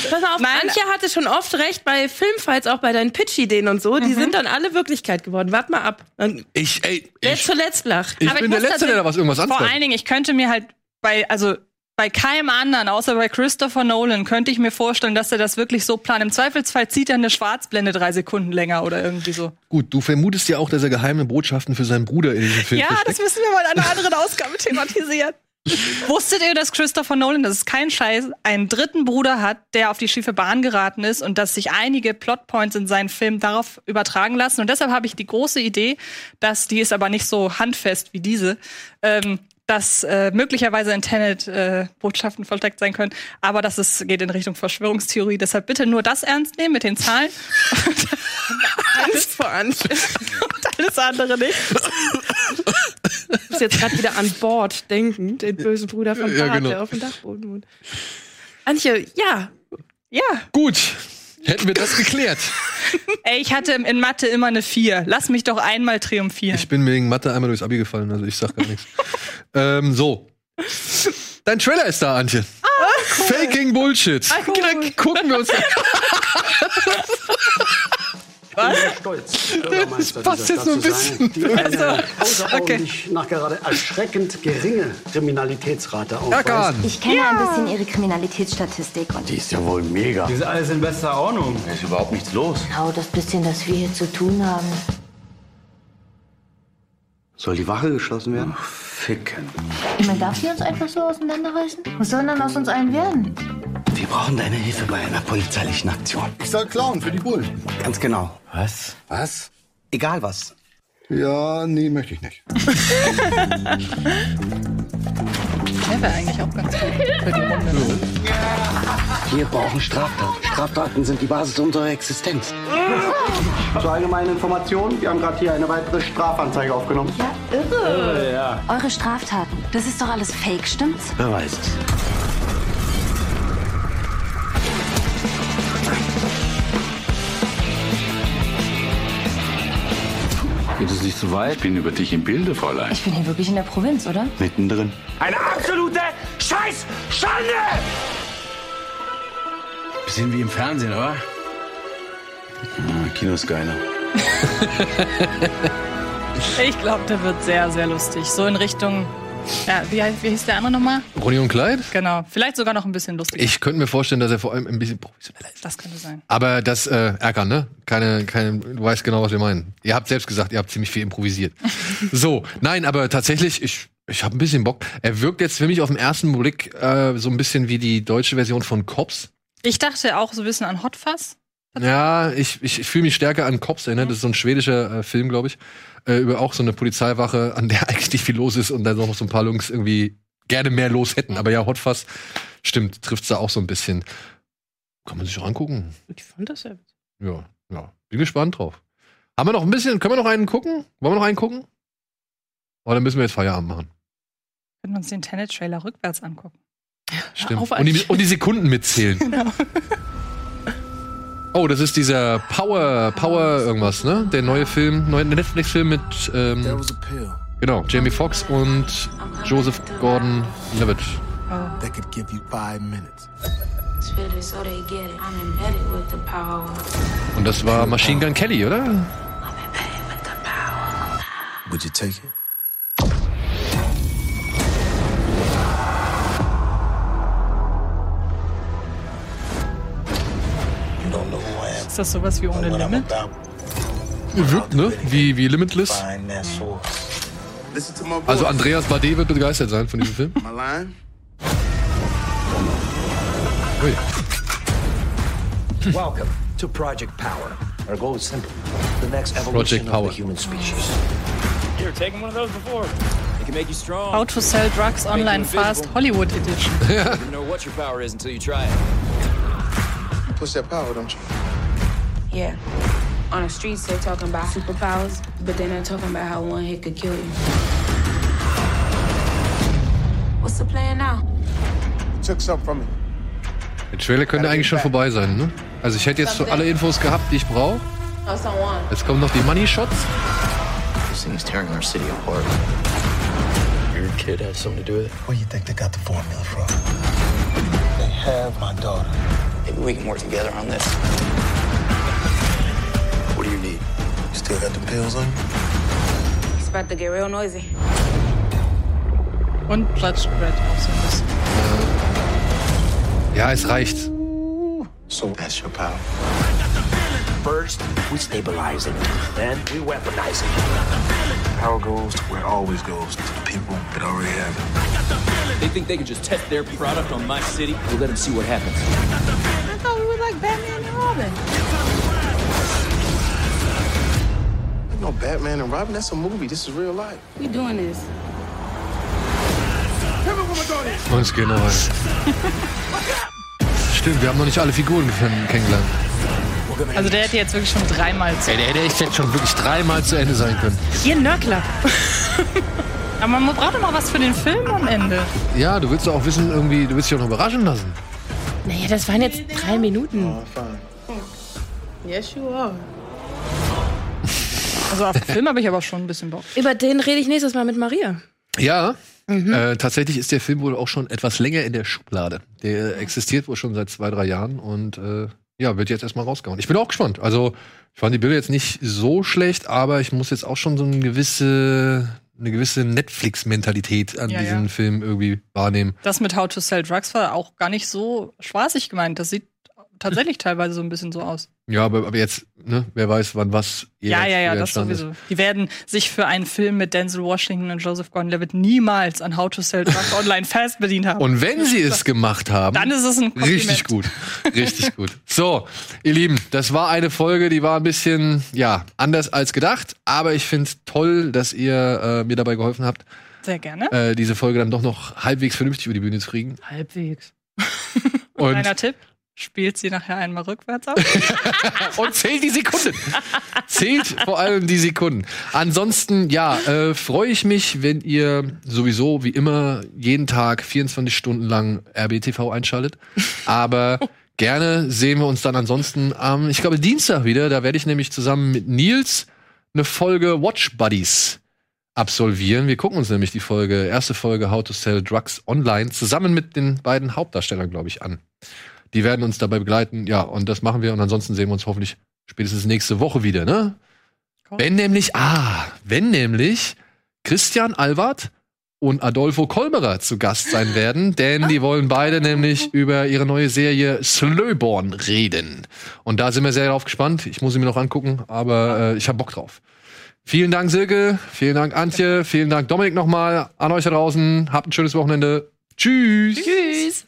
Pass mal auf, Nein. Antje hatte schon oft recht bei Filmfights, auch bei deinen Pitch-Ideen und so. Die Mhm. sind dann alle Wirklichkeit geworden. Wart mal ab. Dann, Ich, ey, ich, zuletzt lacht. ich Aber ich bin der muss Letzte, der da was irgendwas Vor anfängt. allen Dingen, ich könnte mir halt bei, also bei keinem anderen, außer bei Christopher Nolan, könnte ich mir vorstellen, dass er das wirklich so plant. Im Zweifelsfall zieht er eine Schwarzblende drei Sekunden länger oder irgendwie so. Gut, du vermutest ja auch, dass er geheime Botschaften für seinen Bruder in diesem Film Ja, das versteckt. müssen wir mal in einer anderen Ausgabe thematisieren. Wusstet ihr, dass Christopher Nolan, das ist kein Scheiß, einen dritten Bruder hat, der auf die schiefe Bahn geraten ist und dass sich einige Plotpoints in seinen Film darauf übertragen lassen? Und deshalb habe ich die große Idee, dass die ist aber nicht so handfest wie diese, ähm, dass äh, möglicherweise in Tenet äh, Botschaften versteckt sein können, aber dass es geht in Richtung Verschwörungstheorie. Deshalb bitte nur das ernst nehmen mit den Zahlen Angst vor Antje. und alles andere nicht. Ich muss jetzt gerade wieder an Bord denken, den bösen Bruder von Ja, Bart, genau. der auf dem Dachboden wohnt. Antje, ja. Ja, Gut, hätten wir das geklärt. ey, ich hatte in Mathe immer eine 4. Lass mich doch einmal triumphieren. Ich bin wegen Mathe einmal durchs Abi gefallen, also ich sag gar nichts. ähm, so. Dein Trailer ist da, Antje. Faking Bullshit. cool. Gucken wir uns Was? stolz, Bürgermeister passt jetzt so ein sein, die eine Also, außerordentlich nach gerade erschreckend geringe Kriminalitätsrate aufweist. Ich kenne ein bisschen Ihre Kriminalitätsstatistik und Die ist ja wohl mega. ist alles in bester Ordnung. Da ist überhaupt nichts los. genau das bisschen, das wir hier zu tun haben. Soll die Wache geschlossen werden? Ficken. Man darf die uns einfach so auseinanderreißen? Was soll denn aus uns allen werden? Wir brauchen deine Hilfe bei einer polizeilichen Aktion. Ich soll klauen für die Bullen. Ganz genau. Was? Was? Egal was. Ja, nee, möchte ich nicht. Der wäre eigentlich auch ganz gut für die Runde. Wir brauchen Straftaten. Straftaten sind die Basis unserer Existenz. Zur allgemeinen Information, wir haben gerade hier eine weitere Strafanzeige aufgenommen. Ja, irre. Eure Straftaten, das ist doch alles Fake, stimmt's? Wer weiß es. Geht es nicht zu weit? Ich bin über dich im Bilde, Fräulein. Ich bin hier wirklich in der Provinz, oder? Mittendrin. Eine absolute Scheiß-Schande! Bisschen wie im Fernsehen, oder? Ah, Kino ist geiler. Ich glaube, der wird sehr, sehr lustig. So in Richtung. Ja, wie, heißt- wie hieß der andere nochmal? Ronny und Clyde? Genau. Vielleicht sogar noch ein bisschen lustiger. Ich könnte mir vorstellen, dass er vor allem ein bisschen professioneller ist. Das könnte sein. Aber das, äh, Erkan, ne? Keine, keine, du weißt genau, was wir meinen. Ihr habt selbst gesagt, ihr habt ziemlich viel improvisiert. so, nein, aber tatsächlich, ich, ich habe ein bisschen Bock. Er wirkt jetzt für mich auf den ersten Blick äh, so ein bisschen wie die deutsche Version von Cops. Ich dachte auch so ein bisschen an Hot Fuzz. Ja, ich, ich, ich fühle mich stärker an Cops erinnert. Das ist so ein schwedischer äh, Film, glaube ich. Äh, über auch so eine Polizeiwache, an der eigentlich nicht viel los ist und dann noch so ein paar Jungs irgendwie gerne mehr los hätten. Aber ja, Hot Fuzz, stimmt, trifft's da auch so ein bisschen. Kann man sich auch angucken. Ich fand das ja. Ja, ja. Bin gespannt drauf. Haben wir noch ein bisschen, können wir noch einen gucken? Wollen wir noch einen gucken? Oder müssen wir jetzt Feierabend machen? Können wir uns den Tenet-Trailer rückwärts angucken. Stimmt. auf, und, die, und die Sekunden mitzählen. Oh, das ist dieser Power, Power irgendwas, ne? Der neue Film, neue Netflix-Film mit, ähm, genau, Jamie Foxx und Joseph Gordon-Levitt. that could give you five minutes. Spit it so they get it. I'm embedded with the power. Und das war Machine Gun Kelly, oder? I'm embedded with the power. Would you take it? Ist das sowas wie ohne Limit? Wirkt, ne? Wie, wie Limitless. Also Andreas Bade wird begeistert sein von diesem Film. Ui. Welcome to Project Power. Our goal is simple. The next evolution Project of Power. the human species. Here, taken one of those before. It can make you strong. How to sell drugs online fast Hollywood Edition. You never know what your power is until you try it. You push that power, don't you? Yeah. On the streets, they're talking about superpowers, but they're not talking about how one hit could kill you. What's the plan now? You took something from me. Der Trailer könnte eigentlich schon vorbei sein, ne? Also ich hätte jetzt so alle Infos gehabt, die ich brauche. Someone. Jetzt kommen noch die Money Shots. This thing is tearing our city apart. Your kid has something to do with it. Where you think they got the formula from? They have my daughter. Maybe we can work together on this. You still got the pills on you? It's about to get real noisy. Und Judge Dredd auch so ein bisschen. Ja, es reicht. So that's your power. First, we stabilize it. Then we weaponize it. Power goes to where it always goes to the people that already have it. They think they can just test their product on my city. We'll let them see what happens. I thought we were like Batman and Robin. Know, Batman and Robin, that's a movie. This is real life. We doing this. Und es geht noch rein. Stimmt, wir haben noch nicht alle Figuren kenn- kennengelernt. Also der hätte jetzt wirklich schon dreimal zu. Ey, der hätte echt jetzt schon wirklich dreimal zu Ende sein können. Ihr Nörgler. Aber man braucht doch mal was für den Film am Ende. Ja, du willst doch auch wissen, irgendwie, du willst dich auch noch überraschen lassen. Naja, das waren jetzt drei Minuten. Oh, fine. Yes, you are. Also auf den Film habe ich aber schon ein bisschen Bock. Über den rede ich nächstes Mal mit Maria. Ja, äh, tatsächlich ist der Film wohl auch schon etwas länger in der Schublade. Der existiert wohl schon seit zwei, drei Jahren und äh, ja, wird jetzt erstmal rausgehauen. Ich bin auch gespannt. Also, ich fand die Bilder jetzt nicht so schlecht, aber ich muss jetzt auch schon so eine gewisse, eine gewisse Netflix-Mentalität an Ja, diesen ja. Film irgendwie wahrnehmen. Das mit How to Sell Drugs war auch gar nicht so spaßig gemeint. Das sieht tatsächlich teilweise so ein bisschen so aus. Ja, aber, aber jetzt, ne, wer weiß, wann was Ja, ja, ja, das entstanden ist. sowieso. Die werden sich für einen Film mit Denzel Washington und Joseph Gordon-Levitt niemals an How to Sell Drugs Online fast bedient haben. Und wenn sie es gemacht haben, Dann ist es ein Kompliment. richtig gut. Richtig gut. So, ihr Lieben, das war eine Folge, die war ein bisschen, ja, anders als gedacht, aber ich finde toll, dass ihr äh, mir dabei geholfen habt, Sehr gerne. äh, diese Folge dann doch noch halbwegs vernünftig über die Bühne zu kriegen. Halbwegs. Und, Kleiner Tipp. Spielt sie nachher einmal rückwärts ab? und zählt die Sekunden. zählt vor allem die Sekunden. Ansonsten, ja, äh, freue ich mich, wenn ihr sowieso wie immer jeden Tag 24 Stunden lang RBTV einschaltet. Aber gerne sehen wir uns dann ansonsten am, ich glaube, Dienstag wieder. Da werde ich nämlich zusammen mit Nils eine Folge Watch Buddies absolvieren. Wir gucken uns nämlich die Folge, erste Folge How to Sell Drugs Online zusammen mit den beiden Hauptdarstellern, glaube ich, an. Die werden uns dabei begleiten. Ja, und das machen wir. Und ansonsten sehen wir uns hoffentlich spätestens nächste Woche wieder, ne? Wenn nämlich, ah, wenn nämlich Christian Albert und Adolfo Kolberer zu Gast sein werden, denn die wollen beide nämlich über ihre neue Serie Slöborn reden. Und da sind wir sehr drauf gespannt. Ich muss sie mir noch angucken, aber äh, ich habe Bock drauf. Vielen Dank, Silke. Vielen Dank, Antje. Vielen Dank, Dominik, nochmal an euch da draußen. Habt ein schönes Wochenende. Tschüss. Tschüss.